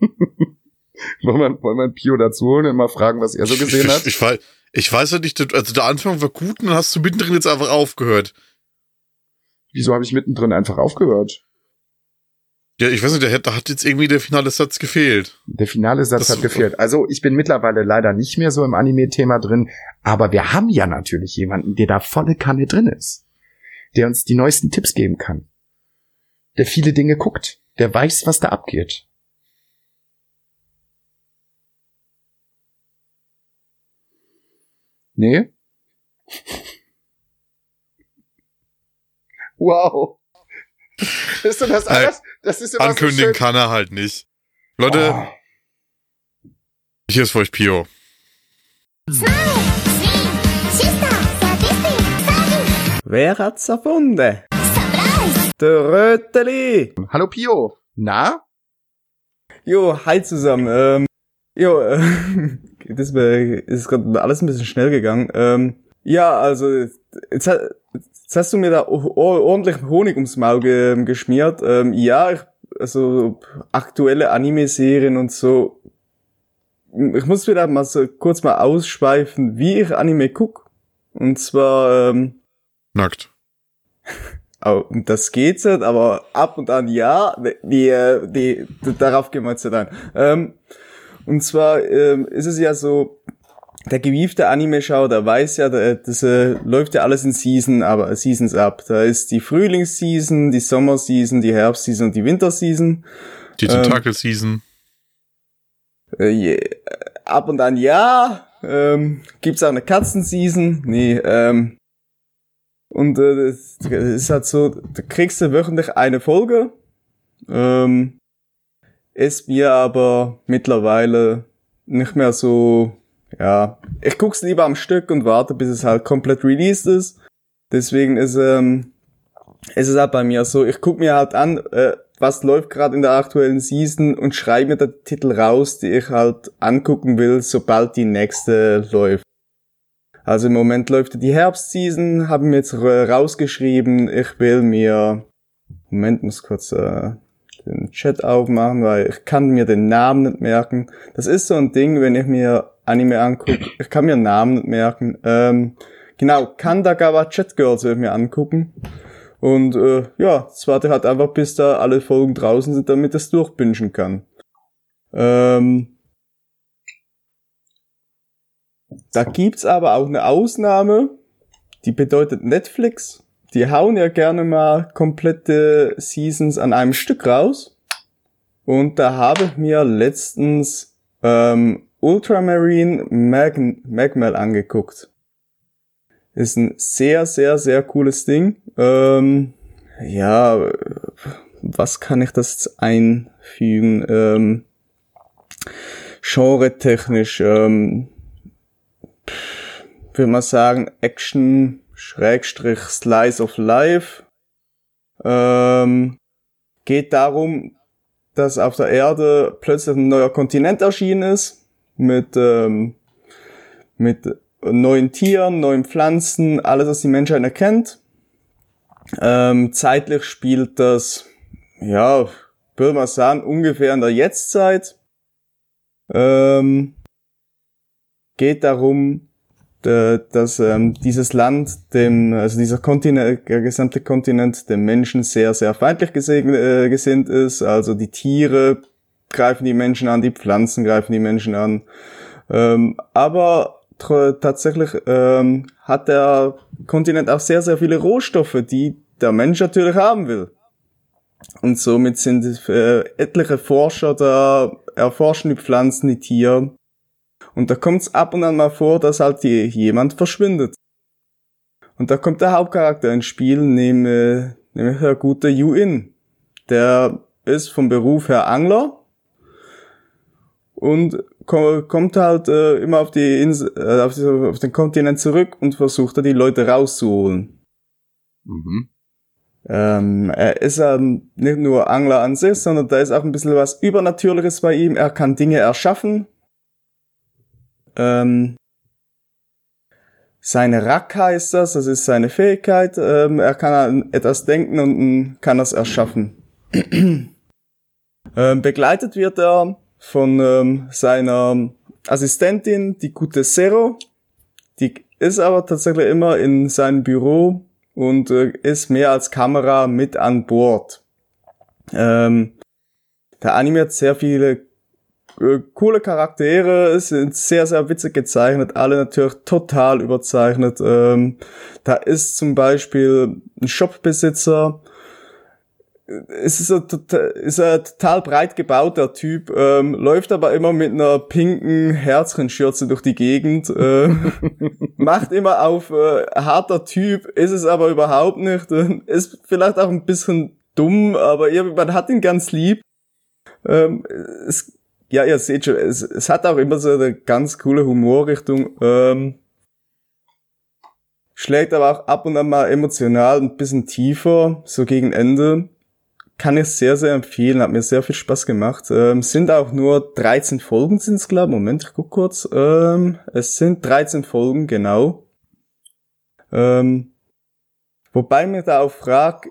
S2: wollen, wir, wollen wir ein Pio dazu holen und mal fragen, was er so gesehen hat?
S1: Ich, ich, ich, ich weiß ja nicht, also der Anfang war gut und dann hast du mittendrin jetzt einfach aufgehört.
S2: Wieso habe ich mittendrin einfach aufgehört?
S1: Ja, ich weiß nicht, da hat jetzt irgendwie der finale Satz gefehlt.
S2: Der finale Satz das hat gefehlt. Also ich bin mittlerweile leider nicht mehr so im Anime-Thema drin, aber wir haben ja natürlich jemanden, der da volle Kanne drin ist, der uns die neuesten Tipps geben kann der viele Dinge guckt, der weiß, was da abgeht. Nee? wow.
S1: Ist du das alles? Das ist immer Ankündigen so kann er halt nicht. Leute, oh. hier ist für euch Pio.
S3: Wer hat's erfunden? Der Röteli.
S2: Hallo Pio. Na?
S3: Jo, hi zusammen. Ähm, jo, äh, das ist gerade alles ein bisschen schnell gegangen. Ähm, ja, also jetzt, jetzt hast du mir da ordentlich Honig ums Maul ge geschmiert. Ähm, ja, ich, also aktuelle Anime-Serien und so. Ich muss wieder mal so kurz mal ausschweifen, wie ich Anime guck. Und zwar ähm,
S1: nackt.
S3: Und das geht nicht, aber ab und an ja, die, die, die darauf gehen wir jetzt nicht ein. Ähm, und zwar ähm, ist es ja so, der gewiefte Anime-Schauer, der weiß ja, das äh, läuft ja alles in Season, aber Seasons ab. Da ist die Frühlingsseason, die Sommerseason, die Herbstseason und die Winterseason.
S1: Die Tentakel-Season.
S3: Ähm, äh, ab und an ja. Ähm, gibt's auch eine Katzen-Season? Nee, ähm, und äh, es ist halt so, da kriegst du wöchentlich eine Folge. Ähm, ist mir aber mittlerweile nicht mehr so, ja, ich guck's lieber am Stück und warte, bis es halt komplett released ist. Deswegen ist, ähm, ist es halt bei mir so, ich guck mir halt an, äh, was läuft gerade in der aktuellen Season und schreibe mir den Titel raus, die ich halt angucken will, sobald die nächste läuft. Also im Moment läuft die Herbstseason, haben wir jetzt rausgeschrieben, ich will mir, Moment, muss kurz äh, den Chat aufmachen, weil ich kann mir den Namen nicht merken. Das ist so ein Ding, wenn ich mir Anime angucke, ich kann mir Namen nicht merken. Ähm, genau, Kandagawa Chat Girls will ich mir angucken. Und äh, ja, das warte halt einfach, bis da alle Folgen draußen sind, damit es durchbingen kann. Ähm, Da gibt's aber auch eine Ausnahme, die bedeutet Netflix. Die hauen ja gerne mal komplette Seasons an einem Stück raus. Und da habe ich mir letztens ähm, Ultramarine Mag Magmal angeguckt. Ist ein sehr, sehr, sehr cooles Ding. Ähm, ja, was kann ich das einfügen? Ähm, genre-technisch, ähm, würde man sagen, Action Schrägstrich Slice of Life. Ähm, geht darum, dass auf der Erde plötzlich ein neuer Kontinent erschienen ist mit ähm, mit neuen Tieren, neuen Pflanzen, alles, was die Menschheit erkennt. Ähm, zeitlich spielt das, ja, würde man sagen, ungefähr in der Jetztzeit. Ähm, geht darum, dass ähm, dieses Land dem, also dieser Kontinent, der gesamte Kontinent dem Menschen sehr, sehr feindlich gesegnet, äh, gesinnt ist. Also die Tiere greifen die Menschen an, die Pflanzen greifen die Menschen an. Ähm, aber tatsächlich ähm, hat der Kontinent auch sehr, sehr viele Rohstoffe, die der Mensch natürlich haben will. Und somit sind äh, etliche Forscher da, erforschen die Pflanzen, die Tiere und da kommt es ab und an mal vor, dass halt die, jemand verschwindet. Und da kommt der Hauptcharakter ins Spiel, nämlich, nämlich der gute Yu In. Der ist vom Beruf her Angler und kommt halt äh, immer auf die Insel, äh, auf, auf den Kontinent zurück und versucht da die Leute rauszuholen.
S2: Mhm.
S3: Ähm, er ist ähm, nicht nur Angler an sich, sondern da ist auch ein bisschen was Übernatürliches bei ihm. Er kann Dinge erschaffen. Ähm, seine Rack heißt das, das ist seine Fähigkeit. Ähm, er kann an etwas denken und kann das erschaffen. ähm, begleitet wird er von ähm, seiner Assistentin, die gute Zero. Die ist aber tatsächlich immer in seinem Büro und äh, ist mehr als Kamera mit an Bord. Ähm, der Anime hat sehr viele äh, coole Charaktere, sind sehr, sehr witzig gezeichnet, alle natürlich total überzeichnet. Ähm, da ist zum Beispiel ein Shopbesitzer, es ist ein, total, ist ein total breit gebauter Typ, ähm, läuft aber immer mit einer pinken Herzchenschürze durch die Gegend, äh, macht immer auf äh, harter Typ, ist es aber überhaupt nicht, ist vielleicht auch ein bisschen dumm, aber ihr, man hat ihn ganz lieb. Ähm, es, ja, ihr seht schon, es, es hat auch immer so eine ganz coole Humorrichtung. Ähm, schlägt aber auch ab und an mal emotional ein bisschen tiefer, so gegen Ende kann ich sehr, sehr empfehlen, hat mir sehr viel Spaß gemacht. Ähm, sind auch nur 13 Folgen sind's glaube Moment, ich guck kurz. Ähm, es sind 13 Folgen, genau. Ähm, wobei mir da auch frag,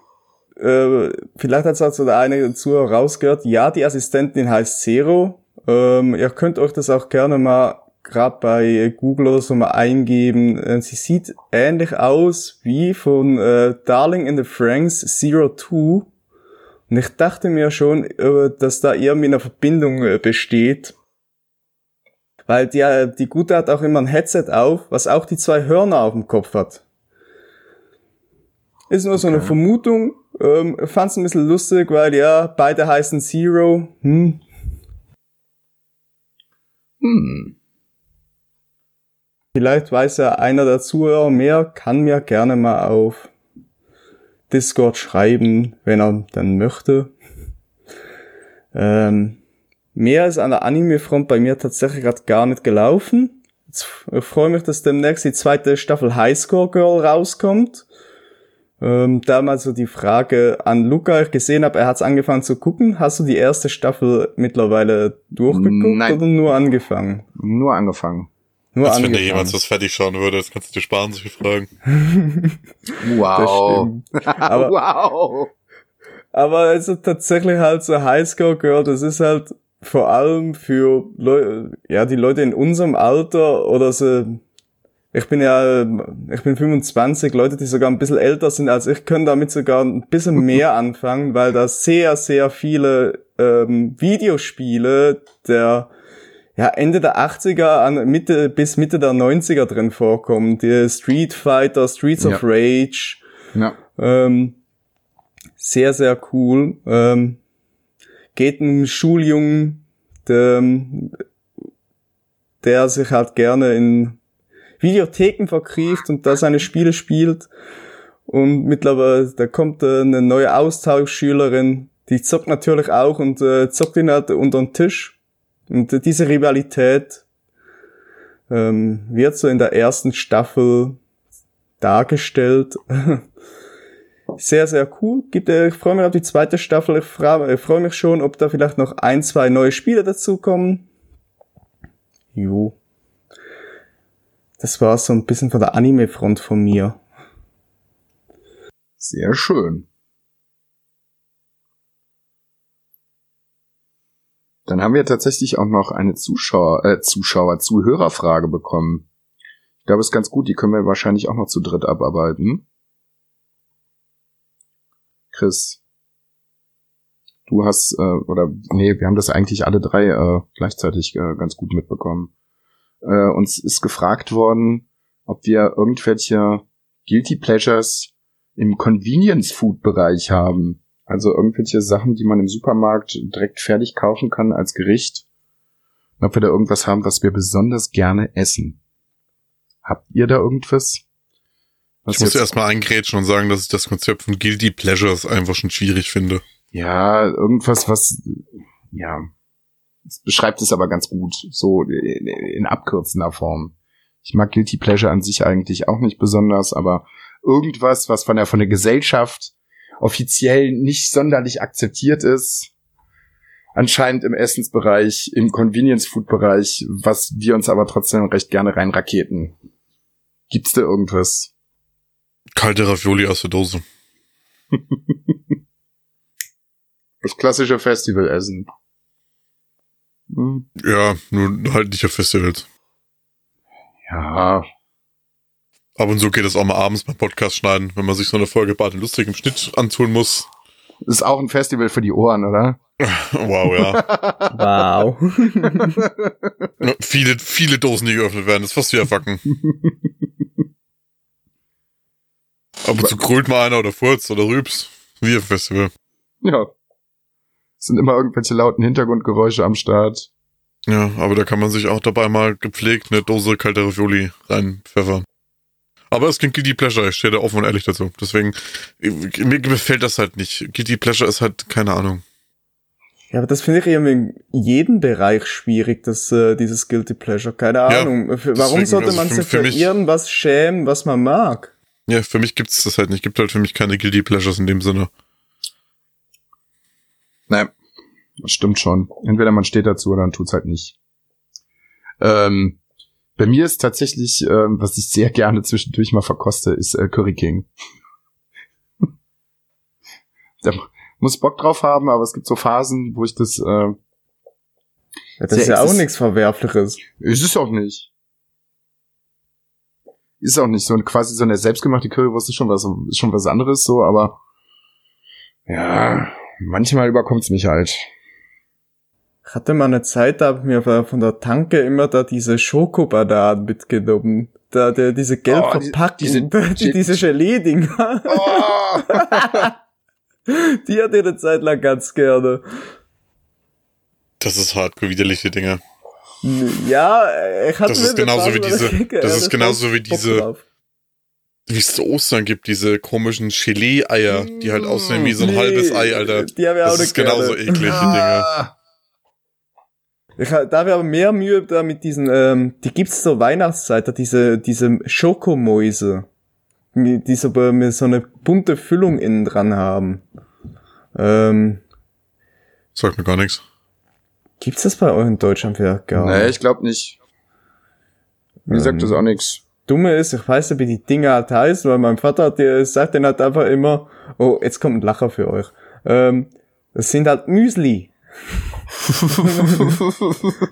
S3: äh, vielleicht hat es also der eine dazu rausgehört, ja, die Assistentin heißt Zero. Ähm, ihr könnt euch das auch gerne mal gerade bei Google oder so mal eingeben. Äh, sie sieht ähnlich aus wie von äh, Darling in the Franks Zero Two und ich dachte mir schon, äh, dass da irgendwie eine Verbindung äh, besteht. Weil die, äh, die Gute hat auch immer ein Headset auf, was auch die zwei Hörner auf dem Kopf hat. Ist nur okay. so eine Vermutung. Ähm, fand's ein bisschen lustig, weil ja, beide heißen Zero. Hm. Hm. Vielleicht weiß ja einer der Zuhörer mehr, kann mir gerne mal auf Discord schreiben, wenn er dann möchte. Ähm, mehr ist an der Anime-Front bei mir tatsächlich gerade gar nicht gelaufen. Jetzt freue mich, dass demnächst die zweite Staffel Highscore Girl rauskommt. Ähm, damals so die Frage an Luca, ich gesehen habe, er hat es angefangen zu gucken. Hast du die erste Staffel mittlerweile durchgeguckt Nein. oder nur angefangen?
S2: Nur angefangen.
S1: Nur Als wenn da jemals was fertig schauen würde, das kannst du dir sparen, solche Fragen.
S2: wow.
S3: Aber, wow. Aber also tatsächlich halt so Highscore Girl, das ist halt vor allem für Leute, ja, die Leute in unserem Alter oder so, ich bin ja, ich bin 25, Leute, die sogar ein bisschen älter sind als ich, können damit sogar ein bisschen mehr anfangen, weil da sehr, sehr viele ähm, Videospiele der ja, Ende der 80er an Mitte bis Mitte der 90er drin vorkommen. Die Street Fighter, Streets ja. of Rage. Ja. Ähm, sehr, sehr cool. Ähm, geht ein Schuljungen, der, der sich halt gerne in Videotheken verkriecht und da seine Spiele spielt. Und mittlerweile, da kommt eine neue Austauschschülerin, die zockt natürlich auch und äh, zockt ihn halt unter den Tisch. Und diese Rivalität ähm, wird so in der ersten Staffel dargestellt. sehr, sehr cool. Äh, ich freue mich auf die zweite Staffel. Ich freue freu mich schon, ob da vielleicht noch ein, zwei neue Spiele dazukommen. Jo. Das war so ein bisschen von der Anime-Front von mir.
S2: Sehr schön. Dann haben wir tatsächlich auch noch eine Zuschauer, äh, Zuschauer, Zuhörerfrage bekommen. Ich glaube, es ist ganz gut, die können wir wahrscheinlich auch noch zu dritt abarbeiten. Chris, du hast, äh, oder nee, wir haben das eigentlich alle drei äh, gleichzeitig äh, ganz gut mitbekommen. Äh, uns ist gefragt worden, ob wir irgendwelche Guilty Pleasures im Convenience Food Bereich haben. Also irgendwelche Sachen, die man im Supermarkt direkt fertig kaufen kann als Gericht. Und ob wir da irgendwas haben, was wir besonders gerne essen. Habt ihr da irgendwas? Was
S1: Ich muss erstmal eingrätschen und sagen, dass ich das Konzept von Guilty Pleasures einfach schon schwierig finde.
S2: Ja, irgendwas, was, ja, es beschreibt es aber ganz gut, so in, in abkürzender Form. Ich mag Guilty Pleasure an sich eigentlich auch nicht besonders, aber irgendwas, was von der, von der Gesellschaft offiziell nicht sonderlich akzeptiert ist, anscheinend im Essensbereich, im Convenience-Food-Bereich, was wir uns aber trotzdem recht gerne reinraketen. Gibt's da irgendwas?
S1: Kalte Ravioli aus der Dose.
S2: Das klassische Festivalessen. Hm.
S1: Ja, nur halt nicht auf Festivals.
S2: Ja,
S1: Ab und zu geht es auch mal abends beim Podcast schneiden, wenn man sich so eine Folge Bart lustig im Schnitt antun muss.
S2: ist auch ein Festival für die Ohren, oder?
S1: Wow, ja.
S3: Wow.
S1: Viele, viele Dosen, die geöffnet werden, das ist fast wie Wacken. Ab und zu grölt mal einer oder furzt oder rübs. Wie auf Festival.
S2: ja. Es sind immer irgendwelche lauten Hintergrundgeräusche am Start.
S1: Ja, aber da kann man sich auch dabei mal gepflegt eine Dose kalte Ravioli reinpfeffern. Aber es klingt Guilty Pleasure, ich stehe da offen und ehrlich dazu. Deswegen, mir gefällt das halt nicht. Guilty Pleasure ist halt, keine Ahnung.
S3: Ja, aber das finde ich eben in jedem Bereich schwierig, das, äh, dieses Guilty Pleasure. Keine
S1: Ja,
S3: Ahnung. Für, warum
S1: deswegen,
S3: sollte
S1: also
S3: man
S1: für-
S3: sich
S1: für
S3: für
S1: mich-
S3: irgendwas schämen, was man mag?
S1: Ja, für mich gibt's das halt nicht. Gibt halt für mich keine Guilty Pleasures in dem Sinne.
S2: Nein, das stimmt schon. Entweder man steht dazu oder man tut's halt nicht. Ähm, bei mir ist tatsächlich, ähm, was ich sehr gerne zwischendurch mal verkoste, ist äh, Curry King. da muss Bock drauf haben, aber es gibt so Phasen, wo ich das, äh,
S3: das ist ja auch nichts Verwerfliches.
S2: ist es auch nicht. Ist auch nicht so eine quasi so eine selbstgemachte Currywurst ist schon was ist schon was anderes so, aber ja, manchmal überkommt's mich halt.
S3: Ich hatte mal eine Zeit, da habe ich mir von der Tanke immer da diese Schokobananen mitgenommen. Da, der, diese gelb
S2: Oh, die-
S3: verpackten,
S2: diese-
S3: die, diese Gelee-Dinger.
S2: Oh!
S3: Die hatte ich eine Zeit lang ganz gerne.
S1: Das ist hardcore widerliche Dinge.
S3: Ja, ich hatte
S1: Das ist
S3: mir
S1: genauso
S3: eine
S1: wie diese-
S3: denke,
S1: das
S3: ja,
S1: ist genauso wie diese-. Wie es zu Ostern gibt, diese komischen Gelee-Eier, die halt aussehen wie so ein
S3: Nee,
S1: halbes Ei, Alter.
S3: Die habe ich auch
S1: Das
S3: nicht
S1: ist genauso
S3: gerne.
S1: eklig, die Dinge.
S2: Ah.
S3: Ich, habe ich aber mehr Mühe da mit diesen, ähm, die gibt's zur Weihnachtszeit, da diese, diese Schokomäuse, die so, mit so eine bunte Füllung innen dran haben. Ähm,
S1: Sagt mir gar nichts.
S3: gibt's das bei euch in Deutschland vielleicht gar
S2: Nee,
S3: nicht?
S2: ich glaube nicht. Mir
S3: Ähm.
S2: sagt das auch nix.
S3: Dumme ist, ich weiß nicht, wie die Dinger halt heißen, weil mein Vater hat, der sagt dann halt einfach immer, oh, jetzt kommt ein Lacher für euch. Ähm, das sind halt Müsli.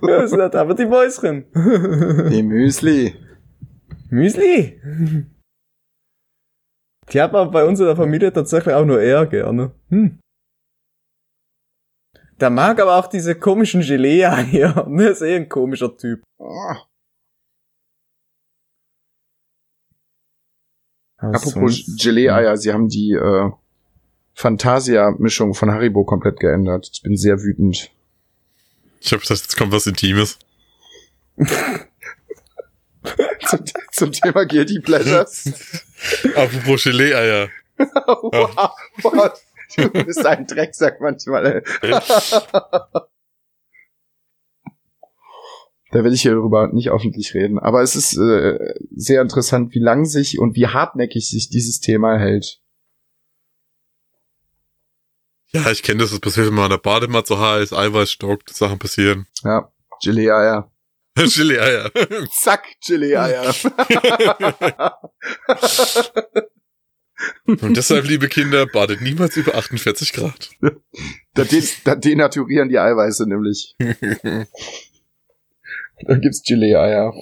S3: Ja, das sind halt einfach die Mäuschen.
S2: Die Müsli.
S3: Müsli? Die hat man bei uns in der Familie tatsächlich auch nur eher gerne. Hm. Der mag aber auch diese komischen Gelee-Eier. Der ist eh ein komischer Typ.
S2: Oh.
S3: Aber
S2: Apropos Gelee-Eier, sie haben die äh, Fantasia-Mischung von Haribo komplett geändert. Ich bin sehr wütend.
S1: Ich hab gedacht, jetzt kommt was Intimes.
S2: zum, zum Thema Guilty Pleasures.
S1: Apropos Gelee-Eier.
S2: wow, wow, du bist ein Drecksack manchmal. Da will ich hierüber nicht öffentlich reden. Aber es ist äh, sehr interessant, wie lang sich und wie hartnäckig sich dieses Thema hält.
S1: Ja, ich kenne das, das passiert immer an der Badematte so heiß, Eiweiß stockt, Sachen passieren.
S2: Ja, Gelee-Eier.
S1: Gelee-Eier.
S2: Zack, Gelee-Eier.
S1: Und deshalb, liebe Kinder, badet niemals über 48 Grad.
S2: da, de da denaturieren die Eiweiße nämlich. Da gibt's Gelee-Eier.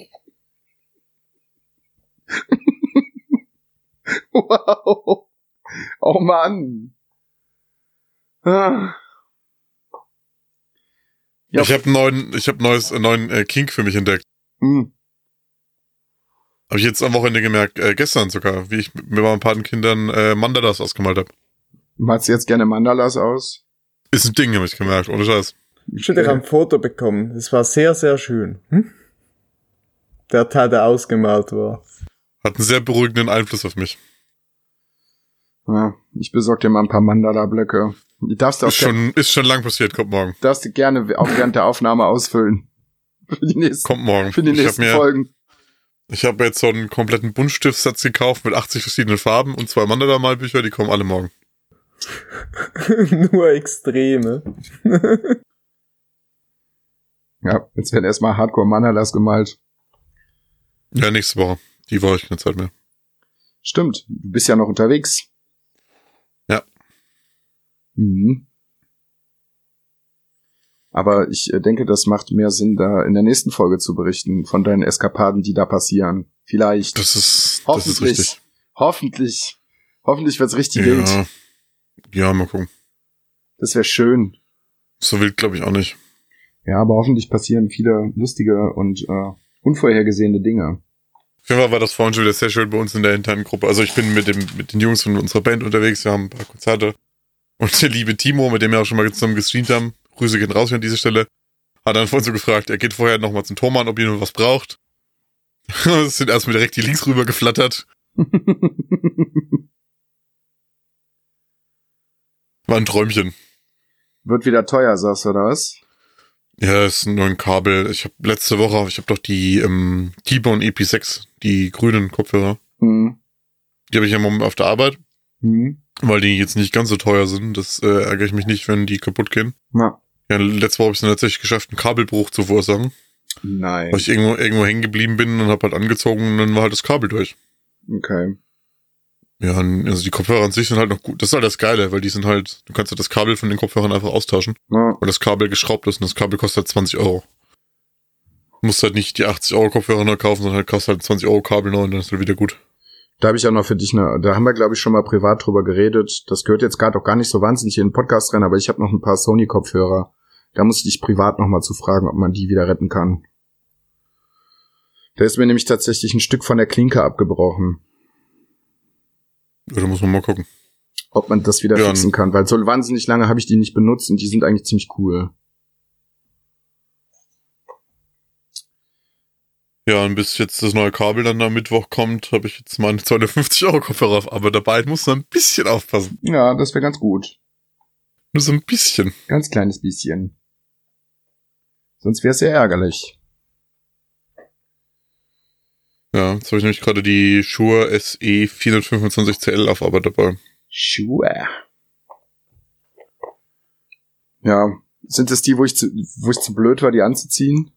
S2: wow. Oh Mann. Ah. Ja.
S1: Ich habe einen neuen, ich habe neues, einen neuen äh, Kink für mich entdeckt.
S2: Hm.
S1: Habe ich jetzt am Wochenende gemerkt, äh, gestern sogar, wie ich mit meinen Patenkindern äh, Mandalas ausgemalt habe.
S2: Malst du jetzt gerne Mandalas aus?
S1: Ist ein Ding, habe ich gemerkt, ohne Scheiß.
S3: Ich habe ein Foto bekommen. Das war sehr, sehr schön. Hm? Der Teil, der ausgemalt war.
S1: Hat einen sehr beruhigenden Einfluss auf mich.
S2: Ja, ich besorge dir mal ein paar Mandala-Blöcke. Darfst du auch
S1: Ist schon, ist schon lang passiert, kommt morgen.
S2: darfst du gerne auch während der Aufnahme ausfüllen. Für die nächsten,
S1: Kommt morgen.
S2: für die
S1: ich habe
S2: nächsten
S1: mir,
S2: Folgen.
S1: ich habe jetzt so einen kompletten Buntstiftsatz gekauft mit 80 verschiedenen Farben und zwei Mandala-Malbücher, die kommen alle morgen.
S3: Nur Extreme.
S2: Ja, jetzt werden erstmal Hardcore Mandalas gemalt.
S1: Ja, nächste Woche. Die Woche ich keine Zeit mehr.
S2: Stimmt, du bist ja noch unterwegs. Mhm. Aber ich äh, denke, das macht mehr Sinn, da in der nächsten Folge zu berichten von deinen Eskapaden, die da passieren. Vielleicht.
S1: Das ist, das ist
S2: hoffentlich.
S1: richtig.
S2: Hoffentlich. Hoffentlich wird's richtig wild.
S1: Ja. ja, mal gucken.
S2: Das wäre schön.
S1: So wild glaube ich auch nicht.
S2: Ja, aber hoffentlich passieren viele lustige und äh, unvorhergesehene Dinge.
S1: Auf jeden Fall war das vorhin schon wieder sehr schön bei uns in der internen Gruppe. Also ich bin mit dem mit den Jungs von unserer Band unterwegs, wir haben ein paar Konzerte. Und der liebe Timo, mit dem wir auch schon mal zusammen gestreamt haben, Grüße gehen raus hier an dieser Stelle, hat dann vorhin so gefragt, er geht vorher nochmal zum Thomann, ob jemand was braucht. Es sind erstmal direkt die Links rüber geflattert. War ein Träumchen.
S2: Wird wieder teuer, sagst du, oder was?
S1: Ja, es ist nur ein Kabel. Ich habe letzte Woche, ich habe doch die ähm, T-Bone EP6, die grünen Kopfhörer.
S2: Hm.
S1: Die habe ich ja im Moment auf der Arbeit,
S2: Hm.
S1: weil die jetzt nicht ganz so teuer sind. Das äh, ärgere ich mich nicht, wenn die kaputt gehen.
S2: Na,
S1: Ja, letzte Woche habe ich es dann tatsächlich geschafft, einen Kabelbruch zu verursachen.
S2: nein.
S1: Weil ich irgendwo, irgendwo hängen geblieben bin und habe halt angezogen und dann war halt das Kabel durch.
S2: Okay.
S1: Ja, also die Kopfhörer an sich sind halt noch gut. Das ist halt das Geile, weil die sind halt, du kannst halt das Kabel von den Kopfhörern einfach austauschen,
S2: Na,
S1: weil das Kabel geschraubt ist und das Kabel kostet halt 20 Euro. Du musst halt nicht die 80 Euro Kopfhörer neu kaufen, sondern halt kostet halt 20 Euro Kabel neu und dann ist halt wieder gut.
S2: Da habe ich auch noch für dich eine, da haben wir, glaube ich, schon mal privat drüber geredet. Das gehört jetzt gerade auch gar nicht so wahnsinnig in den Podcast rein, aber ich habe noch ein paar Sony-Kopfhörer. Da muss ich dich privat noch mal zu fragen, ob man die wieder retten kann. Da ist mir nämlich tatsächlich ein Stück von der Klinke abgebrochen.
S1: Ja, da muss man mal gucken.
S2: Ob man das wieder
S1: Ja,
S2: fixen kann, weil so wahnsinnig lange habe ich die nicht benutzt und die sind eigentlich ziemlich cool.
S1: Ja, und bis jetzt das neue Kabel dann am Mittwoch kommt, habe ich jetzt meine 250 Euro Kopfhörer auf, aber dabei muss man ein bisschen aufpassen.
S2: Ja, das wäre ganz gut.
S1: Nur so ein bisschen.
S2: Ganz kleines bisschen. Sonst wäre es sehr ärgerlich.
S1: Ja, jetzt habe ich nämlich gerade die Shure SE 425CL auf Arbeit dabei.
S2: Sure. Ja, sind es die, wo ich zu, wo ich zu blöd war, die anzuziehen?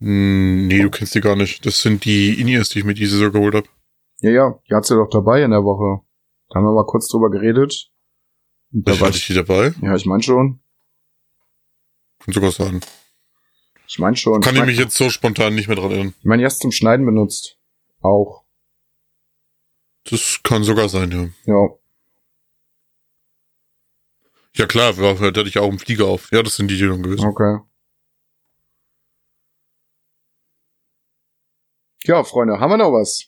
S1: Hm, nee, du kennst die gar nicht. Das sind die In-Ears, die ich mir diese so geholt habe.
S2: Ja, ja, die hat sie doch dabei in der Woche. Da haben wir mal kurz drüber geredet. Und da
S1: Da
S2: war
S1: hatte ich die dabei.
S2: ja, ich mein schon.
S1: Kann sogar sagen.
S2: Ich mein schon.
S1: Kann
S2: ich
S1: ich
S2: mein,
S1: mich jetzt so spontan nicht mehr dran erinnern.
S2: Ich mein, erst zum Schneiden benutzt. Auch.
S1: Das kann sogar sein, ja.
S2: Ja.
S1: Ja klar, da hatte ich auch einen Flieger auf. Ja, das sind die, die dann gewesen.
S2: Okay. Ja, Freunde, haben wir noch was?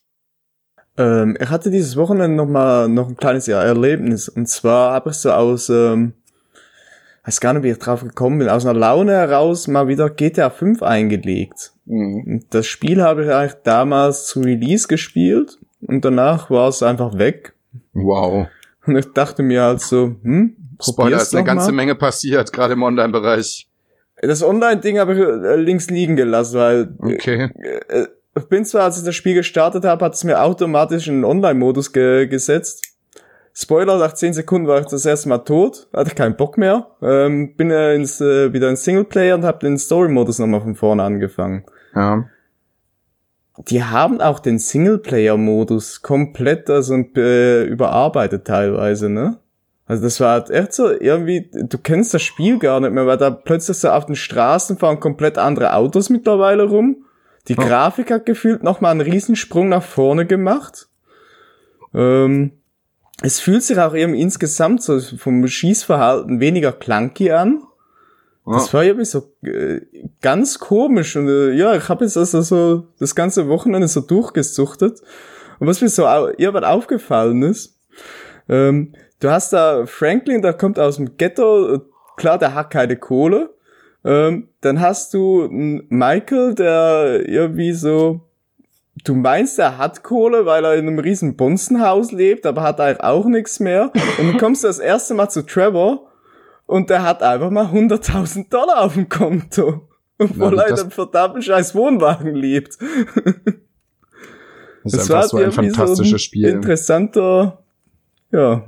S3: Ähm, ich hatte dieses Wochenende noch mal noch ein kleines Erlebnis. Und zwar habe ich so aus, ähm, weiß gar nicht, wie ich drauf gekommen bin, aus einer Laune heraus mal wieder GTA 5 eingelegt.
S2: Mhm.
S3: Das Spiel habe ich eigentlich damals zu Release gespielt und danach war es einfach weg.
S2: Wow.
S3: Und ich dachte mir halt so, hm,
S2: Spoiler, ist eine ganze
S3: mal.
S2: Menge passiert, gerade im Online-Bereich.
S3: Das Online-Ding habe ich äh, links liegen gelassen, weil
S2: Okay.
S3: äh, ich bin zwar, als ich das Spiel gestartet habe, hat es mir automatisch in den Online-Modus ge gesetzt. Spoiler, nach 10 Sekunden war ich das erste Mal tot, hatte keinen Bock mehr. Ähm, bin äh, ins, äh, wieder in Singleplayer und habe den Story-Modus nochmal von vorne angefangen.
S2: Ja.
S3: Die haben auch den Singleplayer-Modus komplett also äh, überarbeitet teilweise, ne? Also das war halt echt so irgendwie, du kennst das Spiel gar nicht mehr, weil da plötzlich so auf den Straßen fahren komplett andere Autos mittlerweile rum. Die
S2: Oh.
S3: Grafik hat gefühlt nochmal einen Riesensprung nach vorne gemacht. Ähm, es fühlt sich auch irgendwie insgesamt so vom Schießverhalten weniger clunky an. Das war irgendwie so äh, ganz komisch und äh, ja, ich habe jetzt also so das ganze Wochenende so durchgesuchtet und was mir so irgendwann aufgefallen ist, ähm, du hast da Franklin, der kommt aus dem Ghetto, äh, klar, der hat keine Kohle, ähm, dann hast du einen Michael, der irgendwie so du meinst, er hat Kohle, weil er in einem riesen Bonzenhaus lebt, aber hat eigentlich auch nichts mehr. Und dann kommst du das erste Mal zu Trevor und der hat einfach mal 100.000 Dollar auf dem Konto. Obwohl
S2: Ja,
S3: er in
S2: das-
S3: einem verdammten scheiß Wohnwagen lebt.
S2: Das ist
S3: war
S2: einfach so ein fantastisches Spiel.
S3: Interessanter, ja.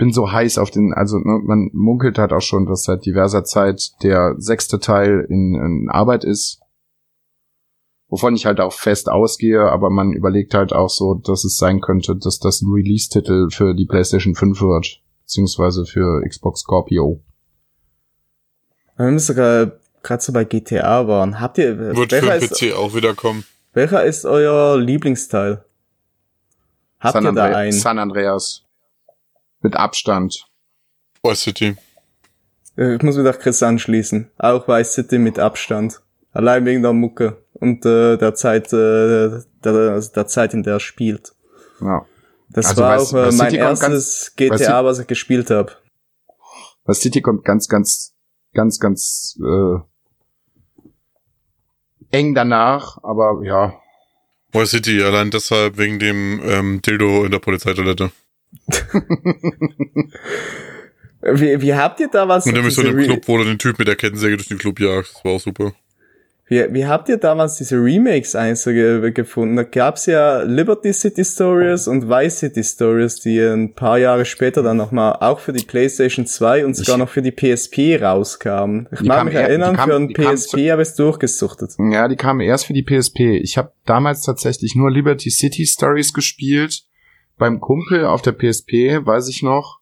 S2: Ich bin so heiß auf den, also ne, man munkelt halt auch schon, dass seit diverser Zeit der sechste Teil in, in Arbeit ist. Wovon ich halt auch fest ausgehe, aber man überlegt halt auch so, dass es sein könnte, dass das ein Release-Titel für die PlayStation 5 wird, beziehungsweise für Xbox Scorpio.
S3: Wenn wir sogar gerade so bei GTA waren, habt ihr,
S1: Wird für
S3: welcher
S1: den
S3: ist,
S1: PC auch wieder kommen.
S3: welcher ist euer Lieblingsteil? Habt
S2: San,
S3: ihr da
S2: Andre
S3: einen?
S2: San Andreas. Mit Abstand.
S1: Vice City.
S3: Ich muss mich nach Chris anschließen. Auch Vice City mit Abstand. Allein wegen der Mucke und äh, der Zeit, äh, der, der Zeit, in der er spielt.
S2: Ja.
S3: Das
S2: Also
S3: war
S2: Vice-
S3: auch äh,
S2: Vice
S3: mein
S2: ganz-
S3: erstes
S2: Vice
S3: GTA, was ich gespielt habe.
S2: Was City kommt ganz, ganz, ganz, ganz äh, eng danach, aber ja,
S1: Vice City, allein deshalb wegen dem ähm, Dildo in der Polizeitoilette.
S3: Wie, wie habt ihr damals
S1: Und nämlich so in
S3: Re-
S1: Club, wo du den Typ mit der Kettensäge durch den Club jagst. Das war auch super.
S3: Wie, wie habt ihr damals diese Remakes eigentlich so ge gefunden? Da gab's ja Liberty City Stories und Vice City Stories, die ein paar Jahre später dann nochmal auch für die PlayStation 2 und sogar
S2: Ich-
S3: noch für die PSP rauskamen. Ich mag mich erinnern,
S2: kamen-
S3: für ein PSP habe ich es durchgesuchtet.
S2: Ja, die kamen erst für die PSP. Ich habe damals tatsächlich nur Liberty City Stories gespielt. Beim Kumpel auf der PSP, weiß ich noch.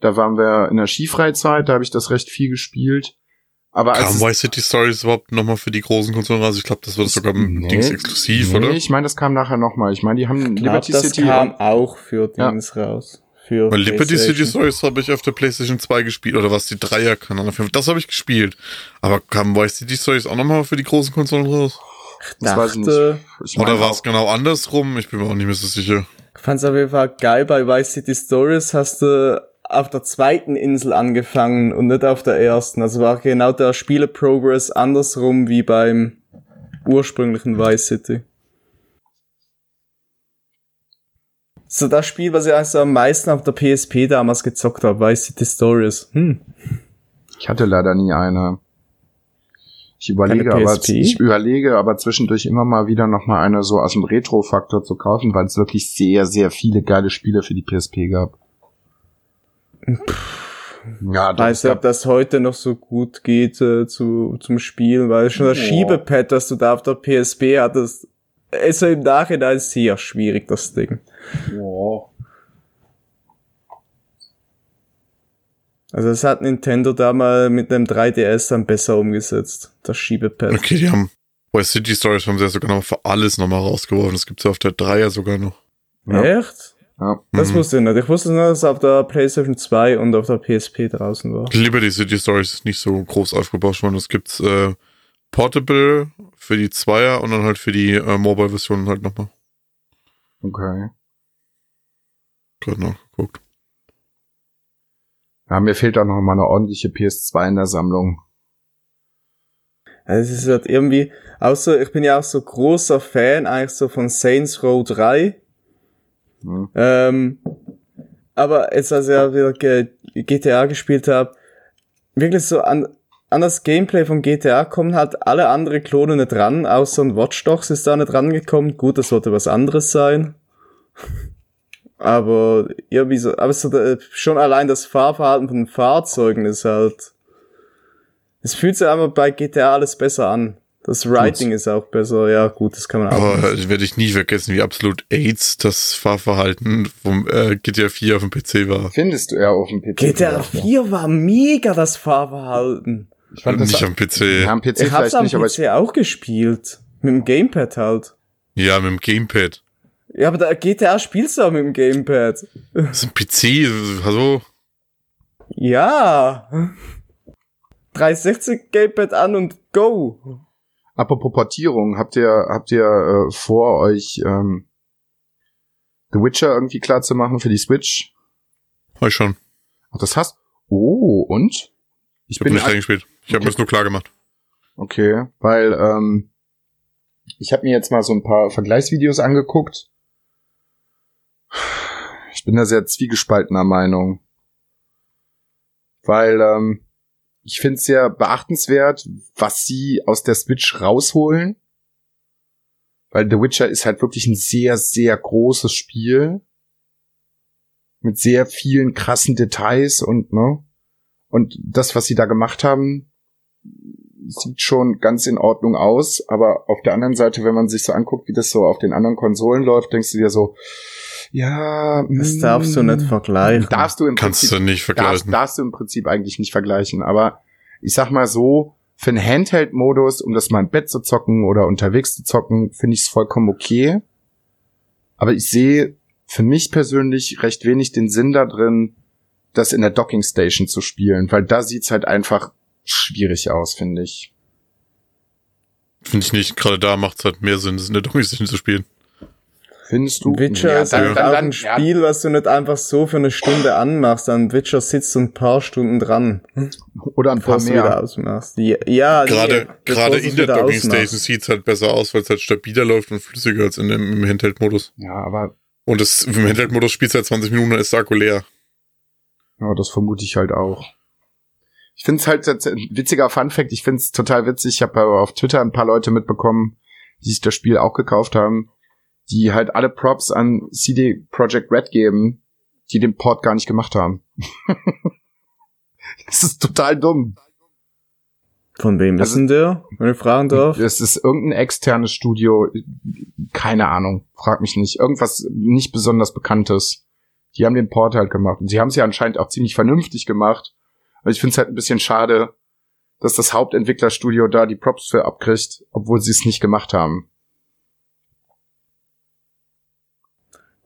S2: Da waren wir in der Skifreizeit, da habe ich das recht viel gespielt. Aber
S1: Kam
S2: als
S1: Vice City Stories überhaupt nochmal für die großen Konsolen raus? Ich glaube, das wird sogar im
S2: Nee.
S1: Dings exklusiv,
S2: nee,
S1: oder?
S2: ich meine, das kam nachher nochmal. Ich meine, die haben
S3: Ich glaub,
S2: Liberty
S3: das
S2: City
S3: kam auch für
S2: Ja.
S3: Dings raus. Für
S1: Weil Liberty City. Stories habe ich auf der PlayStation 2 gespielt, oder was, die Dreier-Kanal. Das habe ich gespielt. Aber kam Vice City Stories auch nochmal für die großen Konsolen raus?
S2: das weiß ich
S3: dachte,
S2: nicht. Ich
S1: Oder war es genau andersrum? Ich bin mir auch nicht mehr so sicher.
S3: Fand's auf jeden Fall geil, bei Vice City Stories hast du auf der zweiten Insel angefangen und nicht auf der ersten. Also war genau der Spieleprogress andersrum wie beim ursprünglichen Vice City. So das Spiel, was ich also am meisten auf der PSP damals gezockt habe, Vice City Stories. Hm.
S2: Ich hatte leider nie eine. Ich überlege aber, ich überlege aber zwischendurch immer mal wieder noch mal eine so aus dem Retro-Faktor zu kaufen, weil es wirklich sehr, sehr viele geile Spiele für die PSP gab. Ja, das
S3: Weiß nicht, ob das heute noch so gut geht äh, zu, zum Spielen, weil schon das
S2: Boah.
S3: Schiebepad, das du da auf der PSP hattest, ist ja im Nachhinein sehr schwierig, das Ding.
S2: Oh.
S3: Also das hat Nintendo da mal mit dem 3DS dann besser umgesetzt, das Schiebepad.
S1: Okay, die haben Vice City Stories haben sie ja sogar noch für alles nochmal rausgeworfen. Das gibt's ja auf der Dreier sogar noch.
S2: Ja.
S3: Echt?
S2: Ja.
S3: Das
S1: Mhm.
S3: wusste ich nicht. Ich wusste nur, dass es auf der PlayStation 2 und auf der PSP draußen war.
S1: Liberty City Stories ist nicht so groß aufgebaut worden. Das gibt's äh, Portable für die Zweier und dann halt für die äh, Mobile-Versionen halt nochmal.
S2: Okay.
S1: Gerade nachgeguckt.
S2: Ja, mir fehlt auch noch mal eine ordentliche PS2 in der Sammlung.
S3: Also es ist halt irgendwie, außer ich bin ja auch so großer Fan eigentlich so von Saints Row 3.
S2: Hm.
S3: Ähm, aber jetzt, als ich ja wieder GTA gespielt habe, wirklich so an, an das Gameplay von GTA kommen halt alle andere Klone nicht ran, außer ein Watch Dogs ist da nicht rangekommen. Gut, das sollte was anderes sein. Aber irgendwie so, aber so, äh, schon allein das Fahrverhalten von den Fahrzeugen ist halt, es fühlt sich einfach bei GTA alles besser an. Das Writing ist auch besser, ja gut, das kann man auch.
S1: Aber äh, werde ich nie vergessen, wie absolut AIDS das Fahrverhalten vom äh, GTA 4 auf dem PC war.
S2: Findest du ja auf dem PC.
S3: GTA
S2: vielleicht,
S3: 4 war mega das Fahrverhalten.
S2: ja. Ich fand das
S1: nicht am PC.
S2: ja, am PC
S3: Ich hab's am
S2: nicht, aber
S3: PC
S2: ich,
S3: auch gespielt. Mit dem Gamepad halt.
S1: Ja, mit dem Gamepad.
S3: Ja, aber da GTA spielst du auch mit dem Gamepad.
S1: Das ist ein PC, hallo?
S3: Ja. 360 Gamepad an und go.
S2: apropos Portierung, habt ihr, habt ihr äh, vor, euch ähm, The Witcher irgendwie klar zu machen für die Switch?
S1: Hab ich schon.
S2: Ach, das hast Oh, und? Ich
S1: Ich habe nicht reingespielt. Ich habe
S2: Okay.
S1: mir das nur klar gemacht.
S2: Okay, weil ähm, ich habe mir jetzt mal so ein paar Vergleichsvideos angeguckt. Ich bin da sehr zwiegespaltener Meinung. Weil ähm, ich finde es sehr beachtenswert, was sie aus der Switch rausholen. Weil The Witcher ist halt wirklich ein sehr, sehr großes Spiel. Mit sehr vielen krassen Details und, ne? Und das, was sie da gemacht haben, sieht schon ganz in Ordnung aus. Aber auf der anderen Seite, wenn man sich so anguckt, wie das so auf den anderen Konsolen läuft, denkst du dir so, ja,
S3: Das darfst du
S2: mm,
S3: nicht vergleichen.
S2: Darfst du im
S1: Kannst
S2: Prinzip
S1: du nicht
S2: darfst,
S1: vergleichen.
S2: darfst du im Prinzip eigentlich nicht vergleichen. Aber ich sag mal so, für einen Handheld-Modus, um das mal im Bett zu zocken oder unterwegs zu zocken, finde ich es vollkommen okay. Aber ich sehe für mich persönlich recht wenig den Sinn da drin, das in der Docking Station zu spielen, weil da sieht's halt einfach schwierig aus, finde ich.
S1: Finde ich nicht. Gerade da macht es halt mehr Sinn, das in der Dockstation zu spielen.
S2: Findest du?
S3: Witcher ist
S2: dann- dann-
S3: auch
S2: dann-
S3: ein Spiel, was du nicht einfach so für eine Stunde anmachst. An Witcher sitzt du ein paar Stunden dran,
S2: Ja, oder ein paar
S3: du
S2: mehr.
S3: ausmachst. Ja, ja
S1: Gerade,
S3: nee,
S1: gerade in der Docking
S3: ausmachst.
S1: Station sieht es halt besser aus, weil es halt stabiler läuft und flüssiger als in dem, im Handheld-Modus.
S2: Ja, aber
S1: Und das, im Handheld-Modus spielt halt 20 Minuten, dann ist der Akku leer.
S2: Ja, das vermute ich halt auch. Ich finde es halt jetzt ein witziger Funfact. Ich finde es total witzig. Ich habe auf Twitter ein paar Leute mitbekommen, die sich das Spiel auch gekauft haben, die halt alle Props an CD Projekt Red geben, die den Port gar nicht gemacht haben. das ist total dumm.
S3: Von wem ist
S2: Also-
S3: denn der, wenn ich fragen darf?
S2: Es ist irgendein externes Studio, keine Ahnung, frag mich nicht. Irgendwas nicht besonders Bekanntes. Die haben den Port halt gemacht. Und sie haben es ja anscheinend auch ziemlich vernünftig gemacht. Aber ich finde es halt ein bisschen schade, dass das Hauptentwicklerstudio da die Props für abkriegt, obwohl sie es nicht gemacht haben.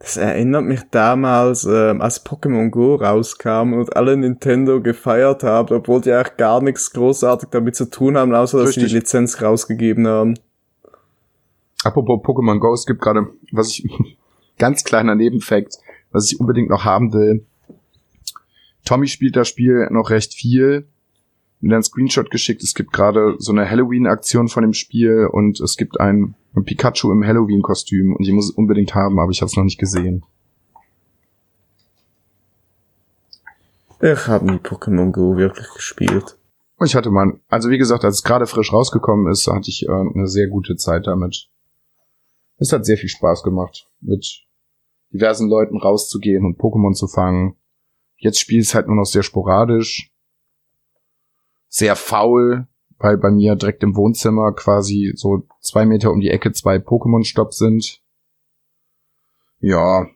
S3: Das erinnert mich damals, ähm, als Pokémon Go rauskam und alle Nintendo gefeiert haben, obwohl die eigentlich gar nichts großartig damit zu tun haben, außer dass sie
S2: Richtig.
S3: die Lizenz rausgegeben haben.
S2: Apropos Pokémon Go, es gibt gerade, was ich, ganz kleiner Nebenfakt, was ich unbedingt noch haben will. Tommy spielt das Spiel noch recht viel. Mir einen Screenshot geschickt. Es gibt gerade so eine Halloween-Aktion von dem Spiel und es gibt ein, ein Pikachu im Halloween-Kostüm und ich muss es unbedingt haben, aber ich habe es noch nicht gesehen.
S3: Ich habe nie Pokémon Go wirklich gespielt.
S2: Und ich hatte mal, also wie gesagt, als es gerade frisch rausgekommen ist, hatte ich äh, eine sehr gute Zeit damit. Es hat sehr viel Spaß gemacht, mit diversen Leuten rauszugehen und Pokémon zu fangen. Jetzt spiele ich es halt nur noch sehr sporadisch. Sehr faul, weil bei mir direkt im Wohnzimmer quasi so zwei Meter um die Ecke zwei Pokémon-Stops sind. Ja,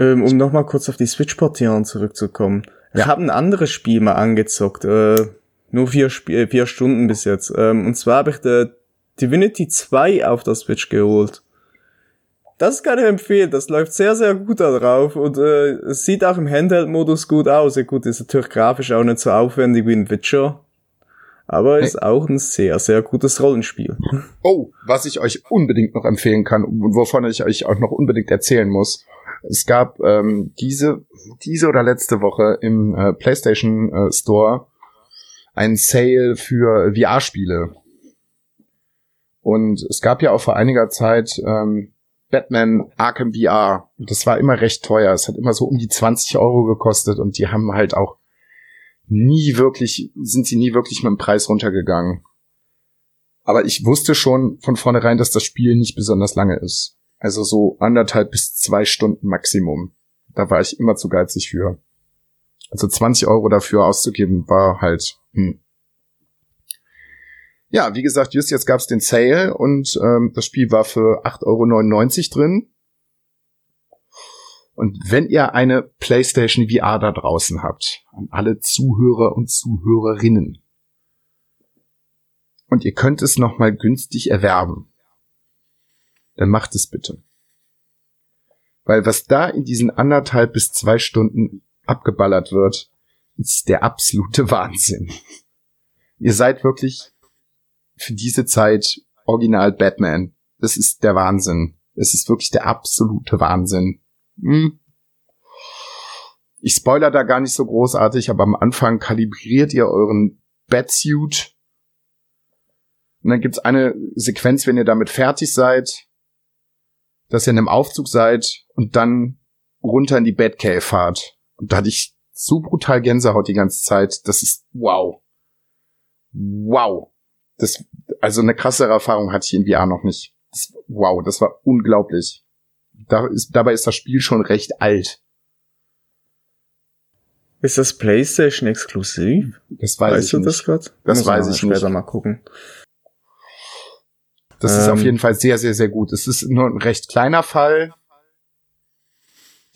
S3: Ähm, um nochmal kurz auf die Switch-Portierung zurückzukommen. Ich
S2: Ja.
S3: habe ein anderes Spiel mal angezockt, äh, nur vier, Sp äh, vier Stunden bis jetzt. Ähm, und zwar habe ich der Divinity 2 auf der Switch geholt. Das kann ich empfehlen, das läuft sehr, sehr gut da drauf und äh, es sieht auch im Handheld-Modus gut aus. Ja, gut, ist natürlich grafisch auch nicht so aufwendig wie ein Witcher, aber ist auch ein sehr, sehr gutes Rollenspiel.
S2: Oh, was ich euch unbedingt noch empfehlen kann und wovon ich euch auch noch unbedingt erzählen muss. Es gab ähm, diese, diese oder letzte Woche im äh, PlayStation äh, Store ein Sale für VR-Spiele. Und es gab ja auch vor einiger Zeit ähm, Batman Arkham VR. Und das war immer recht teuer. Es hat immer so um die 20 Euro gekostet und die haben halt auch nie wirklich, sind sie nie wirklich mit dem Preis runtergegangen. Aber ich wusste schon von vornherein, dass das Spiel nicht besonders lange ist. Also so anderthalb bis zwei Stunden Maximum. Da war ich immer zu geizig für. Also 20 Euro dafür auszugeben, war halt. Hm. Ja, wie gesagt, just jetzt gab's den Sale und ähm, das Spiel war für 8,99 Euro drin. Und wenn ihr eine PlayStation VR da draußen habt, an alle Zuhörer und Zuhörerinnen, und ihr könnt es noch mal günstig erwerben, dann macht es bitte. Weil was da in diesen anderthalb bis zwei Stunden abgeballert wird, ist der absolute Wahnsinn. Ihr seid wirklich für diese Zeit original Batman. Das ist der Wahnsinn. Es ist wirklich der absolute Wahnsinn. Hm. Ich spoiler da gar nicht so großartig, aber am Anfang kalibriert ihr euren Batsuit Und dann gibt's eine Sequenz, wenn ihr damit fertig seid, dass ihr in einem Aufzug seid und dann runter in die Batcave fahrt. Und da hatte ich so brutal Gänsehaut die ganze Zeit. Das ist wow. Wow. Das, also eine krassere Erfahrung hatte ich in VR noch nicht. Das, wow, das war unglaublich. Da ist, dabei ist das Spiel schon recht alt.
S3: Ist das PlayStation exklusiv?
S2: Das weiß
S3: weißt
S2: ich
S3: du
S2: nicht.
S3: das gerade?
S2: Das weiß ich
S3: später
S2: nicht.
S3: mal gucken.
S2: Das ist auf
S3: Ähm.
S2: jeden Fall sehr, sehr, sehr gut. Es ist nur ein recht kleiner Fall,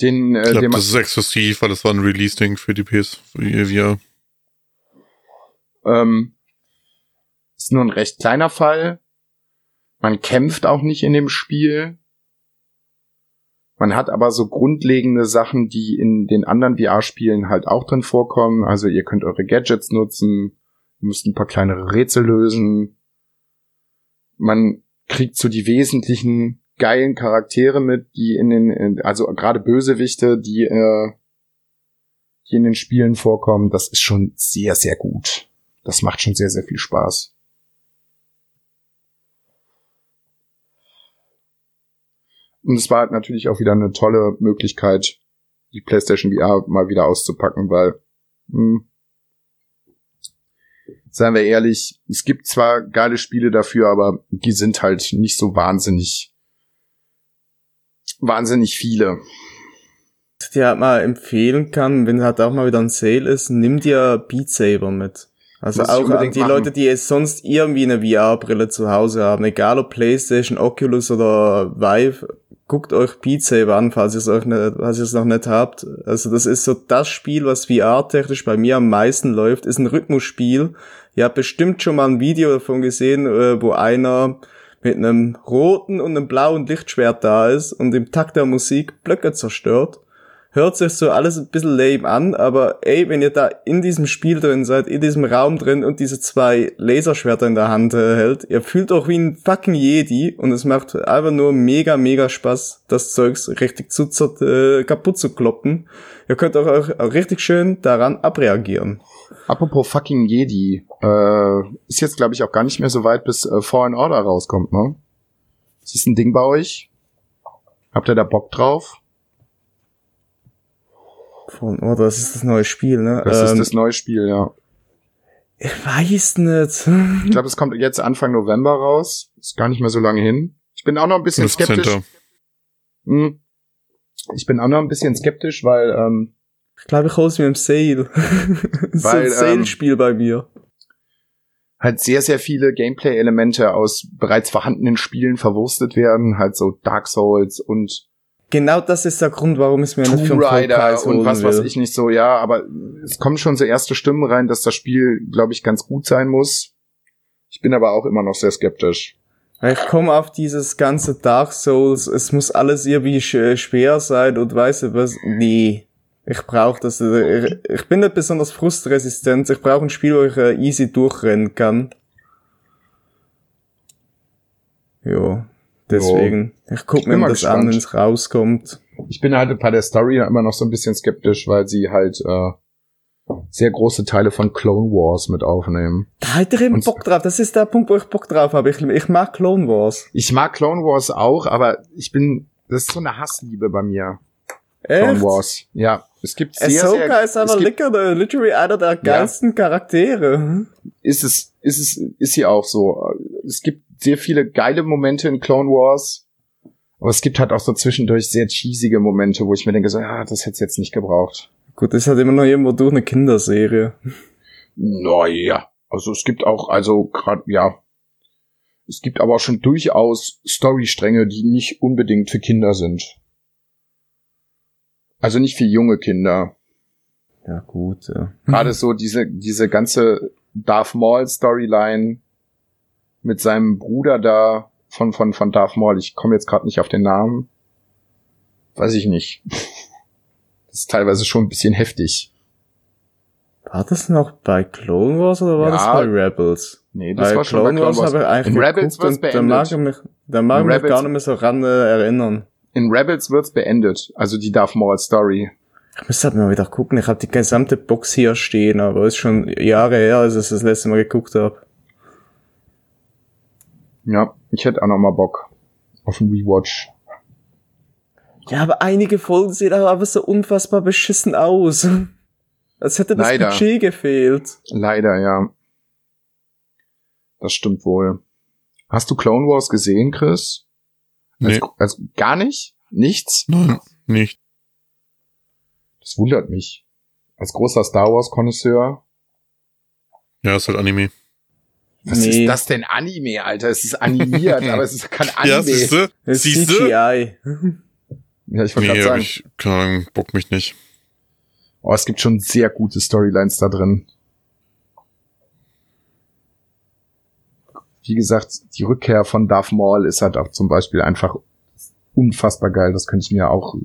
S2: den,
S1: Ich
S2: äh,
S1: glaube,
S2: den man,
S1: das ist exklusiv, weil das war ein Release-Ding für die PS, VR.
S2: ähm, ist nur ein recht kleiner Fall. Man kämpft auch nicht in dem Spiel. Man hat aber so grundlegende Sachen, die in den anderen VR-Spielen halt auch drin vorkommen. Also ihr könnt eure Gadgets nutzen, müsst ein paar kleinere Rätsel lösen. Man kriegt so die wesentlichen geilen Charaktere mit, die in den, also gerade Bösewichte, die, äh, die in den Spielen vorkommen. Das ist schon sehr, sehr gut. Das macht schon sehr, sehr viel Spaß. Und es war halt natürlich auch wieder eine tolle Möglichkeit, die PlayStation VR mal wieder auszupacken, weil, hm, seien wir ehrlich, es gibt zwar geile Spiele dafür, aber die sind halt nicht so wahnsinnig, wahnsinnig viele.
S3: Was ich dir halt mal empfehlen kann, wenn halt auch mal wieder ein Sale ist, nimm dir Beat Saber mit. Also
S2: Muss
S3: auch an die
S2: machen.
S3: Leute, die jetzt sonst irgendwie eine VR-Brille zu Hause haben, egal ob Playstation, Oculus oder Vive, guckt euch Beat Saber an, falls ihr es euch nicht, falls ihr es noch nicht habt. Also das ist so das Spiel, was VR-technisch bei mir am meisten läuft, ist ein Rhythmusspiel. Ihr habt bestimmt schon mal ein Video davon gesehen, äh, wo einer mit einem roten und einem blauen Lichtschwert da ist und im Takt der Musik Blöcke zerstört. Hört sich so alles ein bisschen lame an, aber ey, wenn ihr da in diesem Spiel drin seid, in diesem Raum drin und diese zwei Laserschwerter in der Hand äh, hält, ihr fühlt auch wie ein fucking Jedi und es macht einfach nur mega, mega Spaß, das Zeugs richtig zu, zer- äh, kaputt zu kloppen. Ihr könnt auch, auch, auch richtig schön daran abreagieren.
S2: Apropos fucking Jedi, äh, ist jetzt glaube ich auch gar nicht mehr so weit, bis äh, Fallen Order rauskommt, ne? Ist das ein Ding bei euch? Habt ihr da Bock drauf?
S3: Von, oh, das ist das neue Spiel, ne?
S2: Das
S3: Ähm,
S2: ist das neue Spiel, ja.
S3: Ich weiß nicht.
S2: Ich glaube, es kommt jetzt Anfang November raus. Ist gar nicht mehr so lange hin. Ich bin auch noch ein bisschen
S1: Das
S2: skeptisch.
S1: Center.
S2: Hm. Ich bin auch noch ein bisschen skeptisch, weil ähm,
S3: Ich glaube, ich hol's mir im Sale. so ein
S2: ähm,
S3: Sale-Spiel bei mir.
S2: halt sehr, sehr viele Gameplay-Elemente aus bereits vorhandenen Spielen verwurstet werden. Halt so Dark Souls und
S3: Genau das ist der Grund, warum es mir nicht für Vollpreis
S2: und was
S3: will.
S2: weiß ich nicht so, ja, aber es kommen schon so erste Stimmen rein, dass das Spiel, glaube ich, ganz gut sein muss. Ich bin aber auch immer noch sehr skeptisch.
S3: Ich komme auf dieses ganze Dark Souls, es muss alles irgendwie sch- schwer sein und weißt du was? Nee. Ich brauche das. äh, Ich, bin nicht besonders frustresistent. Ich brauche ein Spiel, wo ich äh, easy durchrennen kann. Jo. Deswegen. Ich guck
S2: Ich bin
S3: mir
S2: mal
S3: das
S2: gespannt.
S3: an, wenn es rauskommt.
S2: Ich bin halt bei der Story immer noch so ein bisschen skeptisch, weil sie halt äh, sehr große Teile von Clone Wars mit aufnehmen.
S3: Da hätte ich eben
S2: Und-
S3: Bock drauf. Das ist der Punkt, wo ich Bock drauf habe. Ich, ich mag Clone Wars.
S2: Ich mag Clone Wars auch, aber ich bin, das ist so eine Hassliebe bei mir. Clone
S3: Echt?
S2: Wars. Ja, es gibt sehr,
S3: Ahsoka
S2: sehr,
S3: ist aber
S2: gibt,
S3: literally einer der geilsten Charaktere.
S2: ist es, ist es, ist sie auch so. Es gibt sehr viele geile Momente in Clone Wars, aber es gibt halt auch so zwischendurch sehr cheesige Momente, wo ich mir denke so, ja, das hätte jetzt nicht gebraucht.
S3: Gut, das ist halt immer noch irgendwo durch eine Kinderserie.
S2: Naja, also es gibt auch, also gerade, ja, es gibt aber auch schon durchaus Storystränge, die nicht unbedingt für Kinder sind. Also nicht für junge Kinder.
S3: Ja, gut, ja.
S2: Gerade so diese, diese ganze Darth Maul Storyline mit seinem Bruder da von, von, von Darth Maul. Ich komme jetzt gerade nicht auf den Namen. Weiß ich nicht. Das ist teilweise schon ein bisschen heftig.
S3: War das noch bei Clone Wars oder war
S2: Ja.
S3: das bei Rebels?
S2: Nee, das
S3: bei
S2: war schon bei Clone Wars.
S3: habe ich eigentlich
S2: In Rebels wird's
S3: und da mag
S2: beendet.
S3: ich mich, da mag ich mich gar nicht mehr so ran äh, erinnern.
S2: In Rebels wird's beendet. Also die Darth Maul Story.
S3: Ich müsste halt mal wieder gucken. Ich habe die gesamte Box hier stehen, aber ist schon Jahre her, als ich das letzte Mal geguckt habe.
S2: Ja, ich hätte auch noch mal Bock auf einen Rewatch.
S3: Ja, aber einige Folgen sehen aber so unfassbar beschissen aus. Als hätte das
S2: Leider.
S3: Budget gefehlt.
S2: Leider, ja. Das stimmt wohl. Hast du Clone Wars gesehen, Chris?
S1: Nee,
S2: Also, also gar nicht? Nichts?
S1: nein, nicht.
S2: Das wundert mich. Als großer Star Wars-Konnoisseur.
S1: Ja, ist halt Anime.
S2: Was
S3: Nee.
S2: ist das denn Anime, Alter? Es ist animiert, aber es ist kein Anime.
S1: Ja, siehste?
S3: Das ist
S1: Siehste?
S3: CGI.
S2: Ja, ich wollte
S1: Nee,
S2: sagen.
S1: ich, keine Ahnung, bock mich nicht.
S2: Oh, es gibt schon sehr gute Storylines da drin. Wie gesagt, die Rückkehr von Darth Maul ist halt auch zum Beispiel einfach unfassbar geil. Das könnte ich mir auch,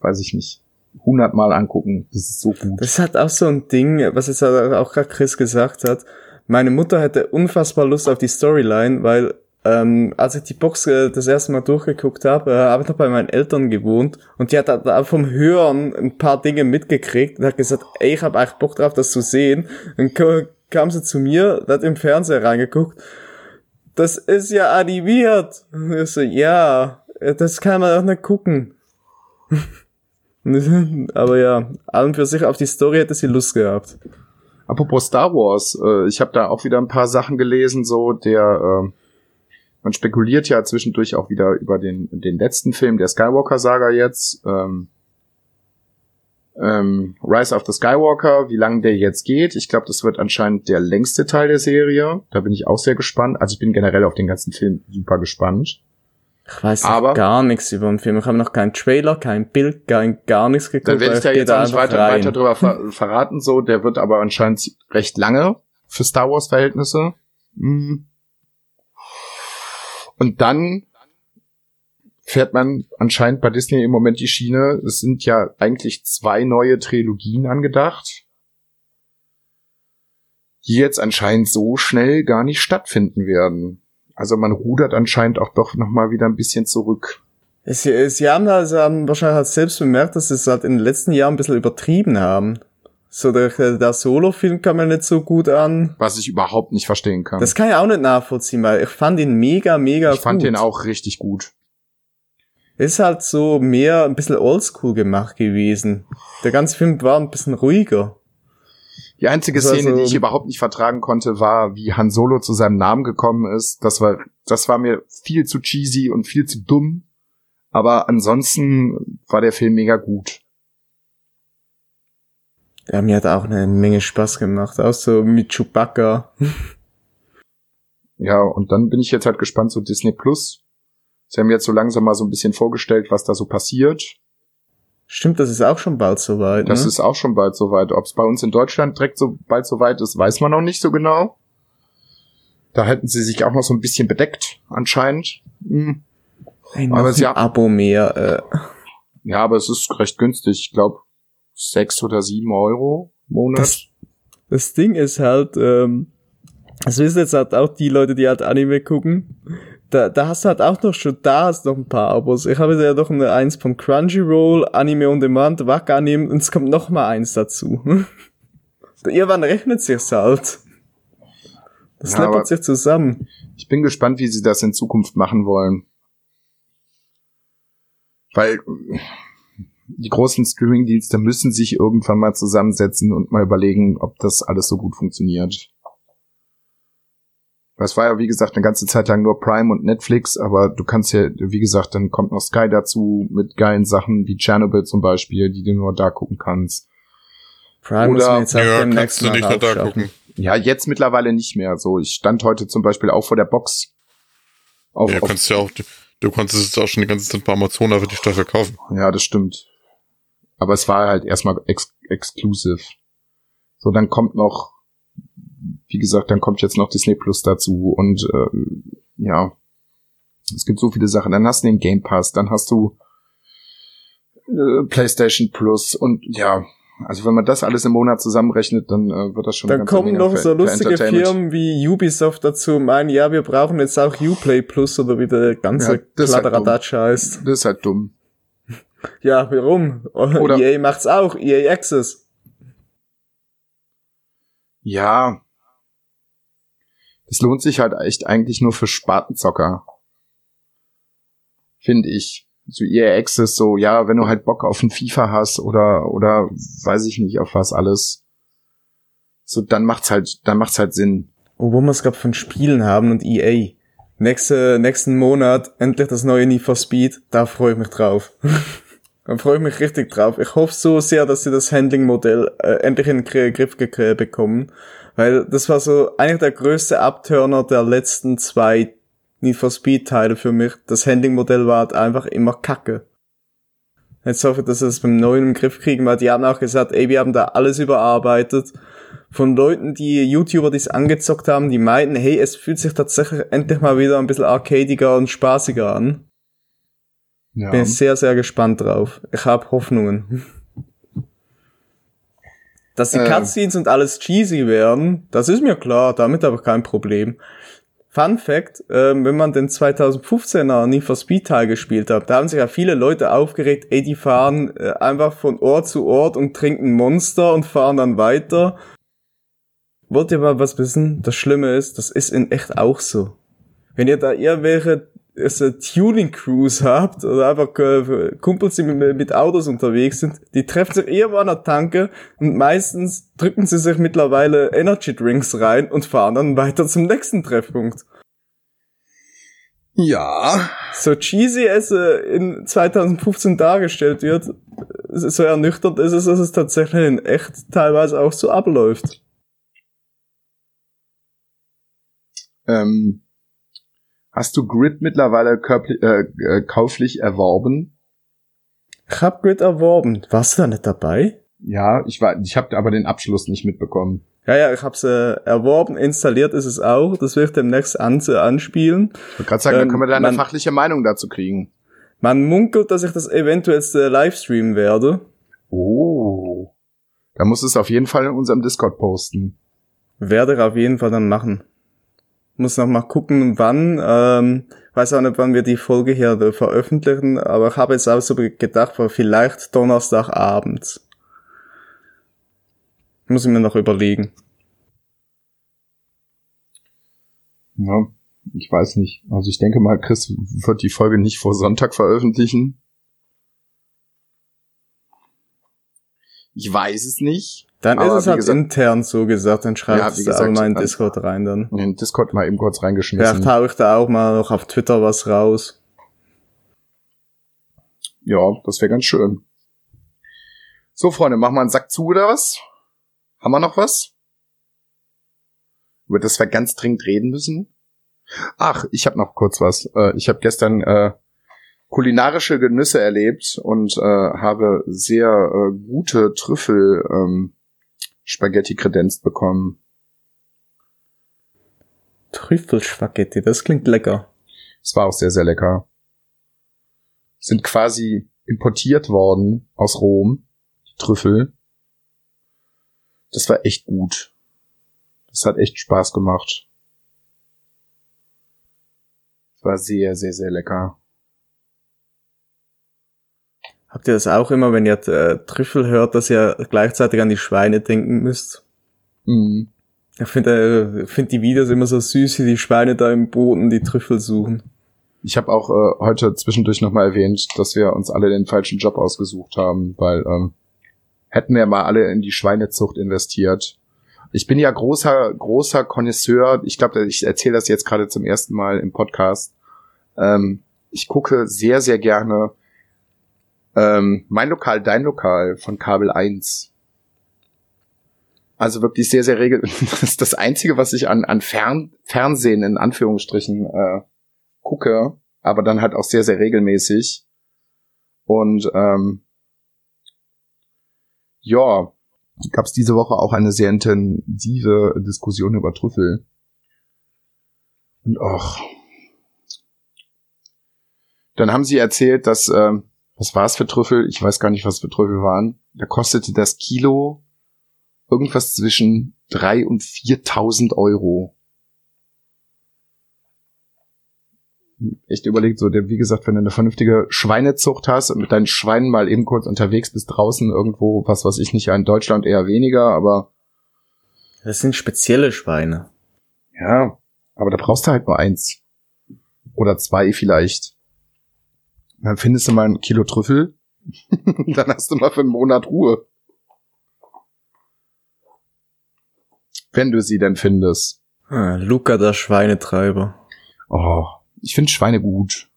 S2: weiß ich nicht, hundertmal angucken. Das ist so gut.
S3: Das halt auch so ein Ding, was jetzt auch gerade Chris gesagt hat. Meine Mutter hatte unfassbar Lust auf die Storyline, weil ähm, als ich die Box äh, das erste Mal durchgeguckt habe, äh, habe ich noch bei meinen Eltern gewohnt und die hat da- vom Hören ein paar Dinge mitgekriegt und hat gesagt, ey, ich habe eigentlich Bock drauf, das zu sehen. Dann kam, sie zu mir, hat im Fernseher reingeguckt. Das ist ja animiert. Und ich so, ja, äh, das kann man auch nicht gucken. Aber ja, allem für sich auf die Story hätte sie Lust gehabt.
S2: Apropos Star Wars, äh, ich habe da auch wieder ein paar Sachen gelesen, so der äh, man spekuliert ja zwischendurch auch wieder über den den letzten Film der Skywalker Saga jetzt ähm, ähm, Rise of the Skywalker, wie lange der jetzt geht. Ich glaube, das wird anscheinend der längste Teil der Serie. Da bin ich auch sehr gespannt. Also ich bin generell auf den ganzen Film super gespannt.
S3: Ich weiß gar nichts über den Film. Ich habe noch keinen Trailer, kein Bild, kein gar nichts geguckt.
S2: Dann werde ich da jetzt auch nicht weiter,
S3: rein.
S2: weiter drüber ver verraten. So, der wird aber anscheinend recht lange für Star Wars Verhältnisse. Mhm. Und dann fährt man anscheinend bei Disney im Moment die Schiene. Es sind ja eigentlich zwei neue Trilogien angedacht, die jetzt anscheinend so schnell gar nicht stattfinden werden. Also man rudert anscheinend auch doch noch mal wieder ein bisschen zurück.
S3: Sie, sie haben da, sie haben wahrscheinlich halt selbst bemerkt, dass sie es halt in den letzten Jahren ein bisschen übertrieben haben. So, der, der Solo-Film kam mir nicht so gut an.
S2: Was ich überhaupt nicht verstehen kann.
S3: Das kann ich auch nicht nachvollziehen, weil ich fand ihn mega, mega
S2: ich fand
S3: gut.
S2: den auch richtig gut.
S3: Ist halt so mehr ein bisschen oldschool gemacht gewesen. Der ganze Film war ein bisschen ruhiger.
S2: Die einzige Szene,
S3: so-
S2: die ich überhaupt nicht vertragen konnte, war, wie Han Solo zu seinem Namen gekommen ist. Das war, das war mir viel zu cheesy und viel zu dumm. Aber ansonsten war der Film mega gut.
S3: Ja, mir hat auch eine Menge Spaß gemacht. Auch so mit Chewbacca.
S2: Ja, und dann bin ich jetzt halt gespannt zu Disney Plus. Sie haben jetzt so langsam mal so ein bisschen vorgestellt, was da so passiert.
S3: Stimmt, das ist auch schon bald soweit.
S2: Das
S3: ne?
S2: ist auch schon bald soweit. Ob es bei uns in Deutschland direkt so bald soweit ist, weiß man noch nicht so genau. Da hätten sie sich auch noch so ein bisschen bedeckt, anscheinend. Hm.
S3: Hey,
S2: aber
S3: ein
S2: sie haben-
S3: Abo mehr. Äh,
S2: Ja, aber es ist recht günstig. Ich glaube, sechs oder sieben Euro im Monat.
S3: Das, das Ding ist halt, ähm, das wissen jetzt halt auch die Leute, die halt Anime gucken. Da, da hast du halt auch noch schon, da hast noch ein paar Abos. Ich habe ja noch eine eins von Crunchyroll, Anime on Demand, Wakanim und es kommt noch mal eins dazu. Irgendwann rechnet sich's halt. Das
S2: Ja,
S3: läppert sich zusammen.
S2: Ich bin gespannt, wie sie das in Zukunft machen wollen. Weil die großen Streaming-Dienste müssen sich irgendwann mal zusammensetzen und mal überlegen, ob das alles so gut funktioniert. Das war ja, wie gesagt, eine ganze Zeit lang nur Prime und Netflix, aber du kannst ja, wie gesagt, dann kommt noch Sky dazu mit geilen Sachen wie Chernobyl zum Beispiel, die du nur da gucken kannst.
S3: Prime muss
S2: Oder-
S3: jetzt auch
S1: Ja, kannst du nicht nur da gucken.
S2: Ja, jetzt mittlerweile nicht mehr. So, ich stand heute zum Beispiel auch vor der Box. Auf,
S1: Ja,
S2: auf,
S1: kannst ja auch, du kannst es jetzt auch schon die ganze Zeit bei Amazon einfach die Staffel kaufen.
S2: Ja, das stimmt. Aber es war halt erstmal ex exclusive. So, dann kommt noch, wie gesagt, dann kommt jetzt noch Disney Plus dazu und äh, ja, es gibt so viele Sachen. Dann hast du den Game Pass, dann hast du äh, PlayStation Plus und ja, also wenn man das alles im Monat zusammenrechnet, dann äh, wird das schon
S3: Dann kommen noch so lustige. Firmen wie Ubisoft dazu und meinen, ja, wir brauchen jetzt auch Uplay Plus oder wie der ganze
S2: Ja, halt
S3: Kladderadatsch heißt.
S2: Das ist halt dumm.
S3: Ja, warum?
S2: Oder-
S3: EA macht's auch, EA Access.
S2: Ja. Das lohnt sich halt echt eigentlich nur für Spatenzocker. Finde ich. So EA Access, so, ja, wenn du halt Bock auf ein FIFA hast oder, oder weiß ich nicht, auf was alles. So, dann macht's halt, dann macht's halt Sinn.
S3: Obwohl wir es gerade von Spielen haben und EA. Nächste, nächsten Monat endlich das neue Need for Speed. Da freue ich mich drauf. da freue ich mich richtig drauf. Ich hoffe so sehr, dass sie das Handling-Modell äh, endlich in den Griff bekommen. Weil das war so eigentlich der größte Abturner der letzten zwei Need for Speed Teile für mich. Das Handling-Modell war halt einfach immer kacke. Jetzt hoffe ich, dass sie das beim neuen im Griff kriegen, weil die haben auch gesagt, ey, wir haben da alles überarbeitet. Von Leuten, die YouTuber, die es angezockt haben, die meinten, hey, es fühlt sich tatsächlich endlich mal wieder ein bisschen arcadiger und spaßiger an. Ja. Bin sehr, sehr gespannt drauf. Ich habe Hoffnungen. Dass die ähm. Cutscenes und alles cheesy werden, das ist mir klar, damit ich kein Problem. Fun Fact, ähm, wenn man den 2015er Need for Speed Teil gespielt hat, da haben sich ja viele Leute aufgeregt, ey, die fahren äh, einfach von Ort zu Ort und trinken Monster und fahren dann weiter. Wollt ihr mal was wissen? Das Schlimme ist, das ist in echt auch so. Wenn ihr da irgendwelche also Tuning Crews habt oder einfach äh, Kumpels, die mit, mit, Autos unterwegs sind, die treffen sich irgendwo an Tanke und meistens drücken sie sich mittlerweile Energy Drinks rein und fahren dann weiter zum nächsten Treffpunkt.
S2: Ja.
S3: So cheesy es äh, in 2015 dargestellt wird, so ernüchternd ist es, dass es tatsächlich in echt teilweise auch so abläuft.
S2: Ähm, Hast du Grid mittlerweile äh, äh, kauflich erworben?
S3: Ich hab Grid erworben. Warst du da nicht dabei?
S2: Ja, ich war, ich habe aber den Abschluss nicht mitbekommen.
S3: Ja, ja, ich hab's äh, erworben, installiert ist es auch. Das ich demnächst an, anspielen.
S2: Ich wollte gerade sagen, ähm, dann können wir deine man, fachliche Meinung dazu kriegen.
S3: Man munkelt, dass ich das eventuell äh, livestreamen werde.
S2: Oh. Da muss es auf jeden Fall in unserem Discord posten.
S3: Werde ich auf jeden Fall dann machen. Muss noch mal gucken, wann. Ähm, weiß auch nicht, wann wir die Folge hier veröffentlichen, aber ich habe jetzt auch so gedacht, vielleicht Donnerstagabend. Muss ich mir noch überlegen.
S2: Ja, ich weiß nicht. Also ich denke mal, Chris wird die Folge nicht vor Sonntag veröffentlichen. Ich weiß es nicht.
S3: Dann Aber ist es halt gesagt, intern so gesagt, dann schreibt ja, es da mal in Discord rein dann.
S2: In den Discord mal eben kurz reingeschmissen.
S3: Vielleicht haue ich da auch mal noch auf Twitter was raus.
S2: Ja, das wäre ganz schön. So, Freunde, machen wir einen Sack zu oder was? Haben wir noch was? Über das wir ganz dringend reden müssen? Ach, ich habe noch kurz was. Äh, ich habe gestern äh, kulinarische Genüsse erlebt und äh, habe sehr äh, gute Trüffel ähm, Spaghetti kredenzt bekommen.
S3: Trüffelspaghetti, das klingt lecker.
S2: Es war auch sehr, sehr lecker. Sind quasi importiert worden aus Rom, die Trüffel. Das war echt gut. Das hat echt Spaß gemacht. Es war sehr, sehr, sehr lecker.
S3: Habt ihr das auch immer, wenn ihr äh, Trüffel hört, dass ihr gleichzeitig an die Schweine denken müsst? Mhm. Ich finde äh, find die Videos immer so süß, wie die Schweine da im Boden die Trüffel suchen.
S2: Ich habe auch äh, heute zwischendurch nochmal erwähnt, dass wir uns alle den falschen Job ausgesucht haben, weil ähm, hätten wir mal alle in die Schweinezucht investiert. Ich bin ja großer, großer Connoisseur. Ich glaube, ich erzähle das jetzt gerade zum ersten Mal im Podcast. Ähm, ich gucke sehr, sehr gerne ähm, mein Lokal, dein Lokal von Kabel 1. Also wirklich sehr, sehr regel. Das ist das Einzige, was ich an, an Fern Fernsehen in Anführungsstrichen äh, gucke, aber dann halt auch sehr, sehr regelmäßig. Und ähm, ja, gab es diese Woche auch eine sehr intensive Diskussion über Trüffel. Und ach. Dann haben sie erzählt, dass ähm, was war es für Trüffel? Ich weiß gar nicht, was für Trüffel waren. Da kostete das Kilo irgendwas zwischen drei und viertausend Euro. Echt überlegt, so, der, wie gesagt, wenn du eine vernünftige Schweinezucht hast und mit deinen Schweinen mal eben kurz unterwegs bist draußen irgendwo, was weiß ich nicht, in Deutschland eher weniger, aber.
S3: Das sind spezielle Schweine.
S2: Ja, Aber da brauchst du halt nur eins. Oder zwei vielleicht. Dann findest du mal ein Kilo Trüffel. dann hast du mal für einen Monat Ruhe. Wenn du sie denn findest.
S3: Ah, Luca, der Schweinetreiber.
S2: Oh, ich finde Schweine gut.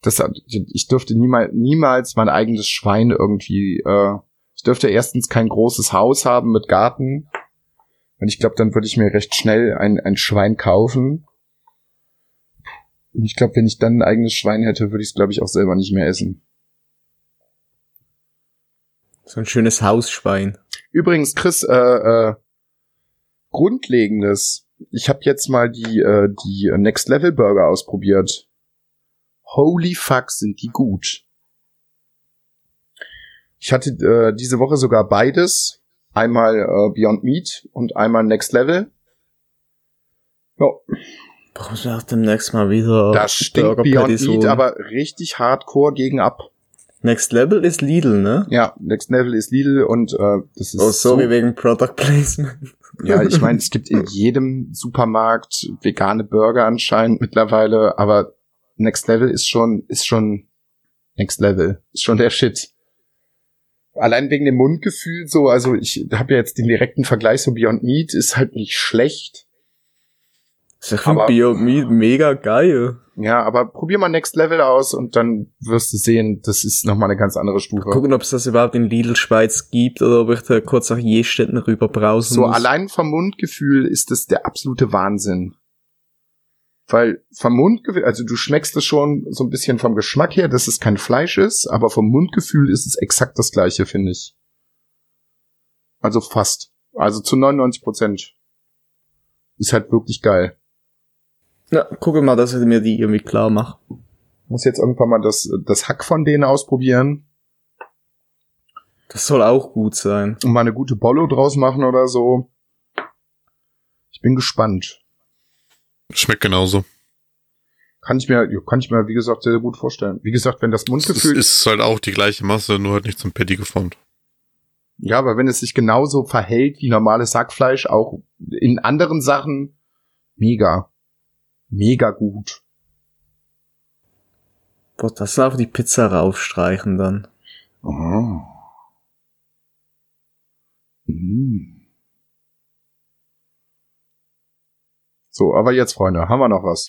S2: Das, ich dürfte niemals, niemals mein eigenes Schwein irgendwie, äh, ich dürfte erstens kein großes Haus haben mit Garten. Und ich glaube, dann würde ich mir recht schnell ein, ein Schwein kaufen. Und ich glaube, wenn ich dann ein eigenes Schwein hätte, würde ich es, glaube ich, auch selber nicht mehr essen.
S3: So ein schönes Hausschwein.
S2: Übrigens, Chris, äh, äh, Grundlegendes. Ich habe jetzt mal die, äh, die Next Level Burger ausprobiert. Holy fuck, sind die gut. Ich hatte äh, diese Woche sogar beides. Einmal äh, Beyond Meat und einmal Next Level. Ja,
S3: Wir auch demnächst mal wieder
S2: das stinkt
S3: Burger
S2: Beyond Meat aber richtig hardcore gegen ab.
S3: Next Level ist Lidl, ne?
S2: Ja, Next Level ist Lidl und äh, das ist
S3: Oh, sorry
S2: so,
S3: wegen Product Placement.
S2: Ja, ich meine, es gibt in jedem Supermarkt vegane Burger anscheinend mittlerweile, aber Next Level ist schon, ist schon Next Level, ist schon der Shit. Allein wegen dem Mundgefühl so, also ich habe ja jetzt den direkten Vergleich so Beyond Meat ist halt nicht schlecht.
S3: Ich finde
S2: Aber-
S3: Meat mega geil.
S2: Ja, aber probier mal Next Level aus und dann wirst du sehen, das ist nochmal eine ganz andere Stufe.
S3: Gucken, ob es das überhaupt in Lidl Schweiz gibt oder ob ich da kurz nach Jestetten rüber brausen
S2: So
S3: muss.
S2: allein vom Mundgefühl ist das der absolute Wahnsinn. Weil vom Mundgefühl, also du schmeckst es schon so ein bisschen vom Geschmack her, dass es kein Fleisch ist, aber vom Mundgefühl ist es exakt das gleiche, finde ich. Also fast. Also zu 99 Prozent. Ist halt wirklich geil.
S3: Ja, gucke mal, dass ich mir die irgendwie klar mache.
S2: Muss jetzt irgendwann mal das, das Hack von denen ausprobieren
S3: Das soll auch gut sein.
S2: und mal eine gute Bollo draus machen oder so. Ich bin gespannt.
S1: Schmeckt genauso.
S2: Kann ich mir, kann ich mir, wie gesagt, sehr, sehr gut vorstellen. Wie gesagt, wenn das
S1: Es
S2: Mundgefühl
S1: ist halt auch die gleiche Masse, nur halt nicht zum Patty geformt.
S2: Ja, aber wenn es sich genauso verhält wie normales Sackfleisch, auch in anderen Sachen, mega. Mega gut.
S3: Boah, das soll auf die Pizza raufstreichen dann.
S2: Oh. Mm. So, aber jetzt, Freunde, haben wir noch was?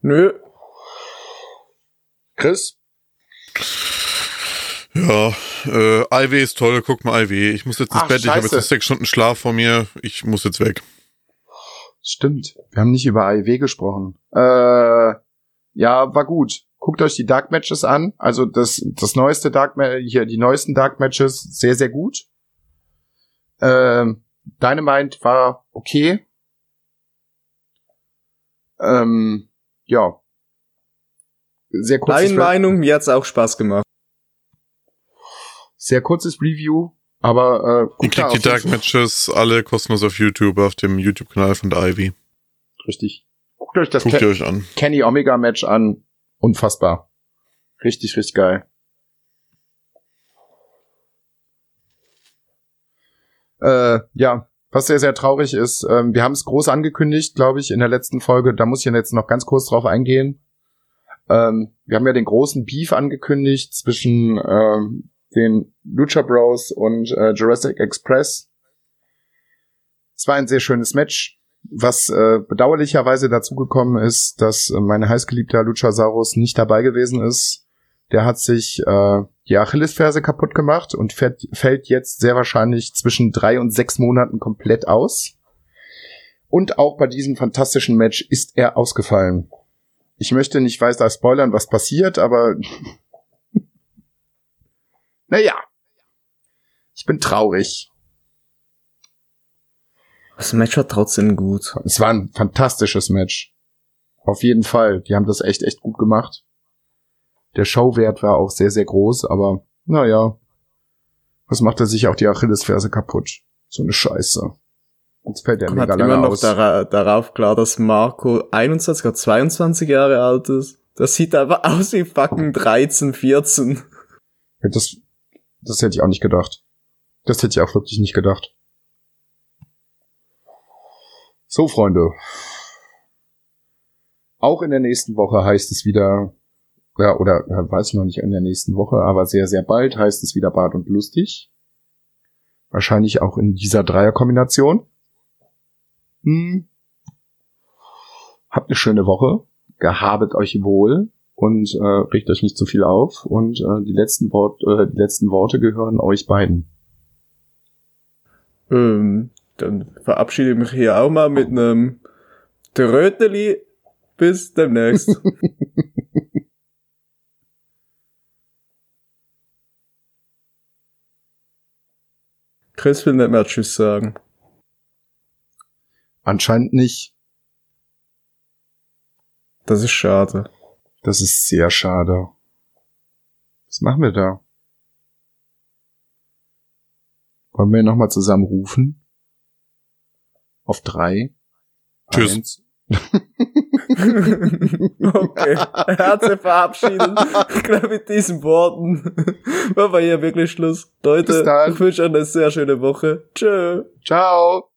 S3: Nö.
S2: Chris?
S1: Ja, äh, IW ist toll, guck mal IW. Ich muss jetzt ins
S2: Ach,
S1: Bett, ich habe jetzt
S2: scheiße.
S1: noch sechs Stunden Schlaf vor mir. Ich muss jetzt weg.
S2: Stimmt. Wir haben nicht über AEW gesprochen. Äh, ja, war gut. Guckt euch die Dark Matches an. Also das, das neueste Dark Ma hier, die neuesten Dark Matches, sehr, sehr gut. Ähm, Dynamite war okay. Ähm, ja. Sehr kurzes,
S3: Deine Meinung, mir hat's auch Spaß gemacht.
S2: sehr kurzes Review, aber äh,
S1: Ihr
S2: guckt da
S1: kriegt die Dark Matches alle kostenlos auf YouTube, auf dem YouTube-Kanal von der Ivy.
S2: Richtig. Guckt euch das
S1: Guckt
S2: Ke
S1: ihr euch an.
S2: Kenny Omega Match an. Unfassbar. Richtig, richtig geil. Äh, ja, was sehr, sehr traurig ist, ähm, wir haben es groß angekündigt, glaube ich, in der letzten Folge. Da muss ich jetzt noch ganz kurz drauf eingehen. Ähm, wir haben ja den großen Beef angekündigt zwischen ähm, den Lucha Bros und äh, Jurassic Express. Es war ein sehr schönes Match. Was äh, bedauerlicherweise dazu gekommen ist, dass äh, mein heißgeliebter Luchasaurus nicht dabei gewesen ist. Der hat sich äh, die Achillesferse kaputt gemacht und fährt, fällt jetzt sehr wahrscheinlich zwischen drei und sechs Monaten komplett aus. Und auch bei diesem fantastischen Match ist er ausgefallen. Ich möchte nicht weiter spoilern, was passiert, aber naja, ich bin traurig.
S3: Das Match war trotzdem gut.
S2: Es war ein fantastisches Match. Auf jeden Fall. Die haben das echt, echt gut gemacht. Der Showwert war auch sehr, sehr groß, aber naja. Was macht er sich auch die Achillesferse kaputt? So eine Scheiße. Jetzt fällt er mega
S3: hat immer
S2: lange
S3: noch
S2: aus.
S3: dara darauf klar, dass Marco 21 oder 22 Jahre alt ist. Das sieht einfach aus wie fucking 13, 14.
S2: Das, das hätte ich auch nicht gedacht. Das hätte ich auch wirklich nicht gedacht. So, Freunde. Auch in der nächsten Woche heißt es wieder, ja, oder weiß ich noch nicht in der nächsten Woche, aber sehr, sehr bald heißt es wieder Bart und Lustig. Wahrscheinlich auch in dieser Dreierkombination. Hm. Habt eine schöne Woche. Gehabet euch wohl und äh, regt euch nicht zu viel auf. Und äh, die, letzten Wort, äh, die letzten Worte gehören euch beiden.
S3: Ähm, dann verabschiede ich mich hier auch mal mit einem Tröteli. Bis demnächst. Chris will nicht mehr Tschüss sagen.
S2: Anscheinend nicht.
S3: Das ist schade.
S2: Das ist sehr schade. Was machen wir da? Wollen wir nochmal zusammen rufen? Auf drei.
S1: Tschüss.
S2: Eins.
S3: okay. Er hat sich verabschiedet. Ich glaube, mit diesen Worten machen wir hier wirklich Schluss. Leute, ich wünsche euch eine sehr schöne Woche. Tschö.
S2: Ciao.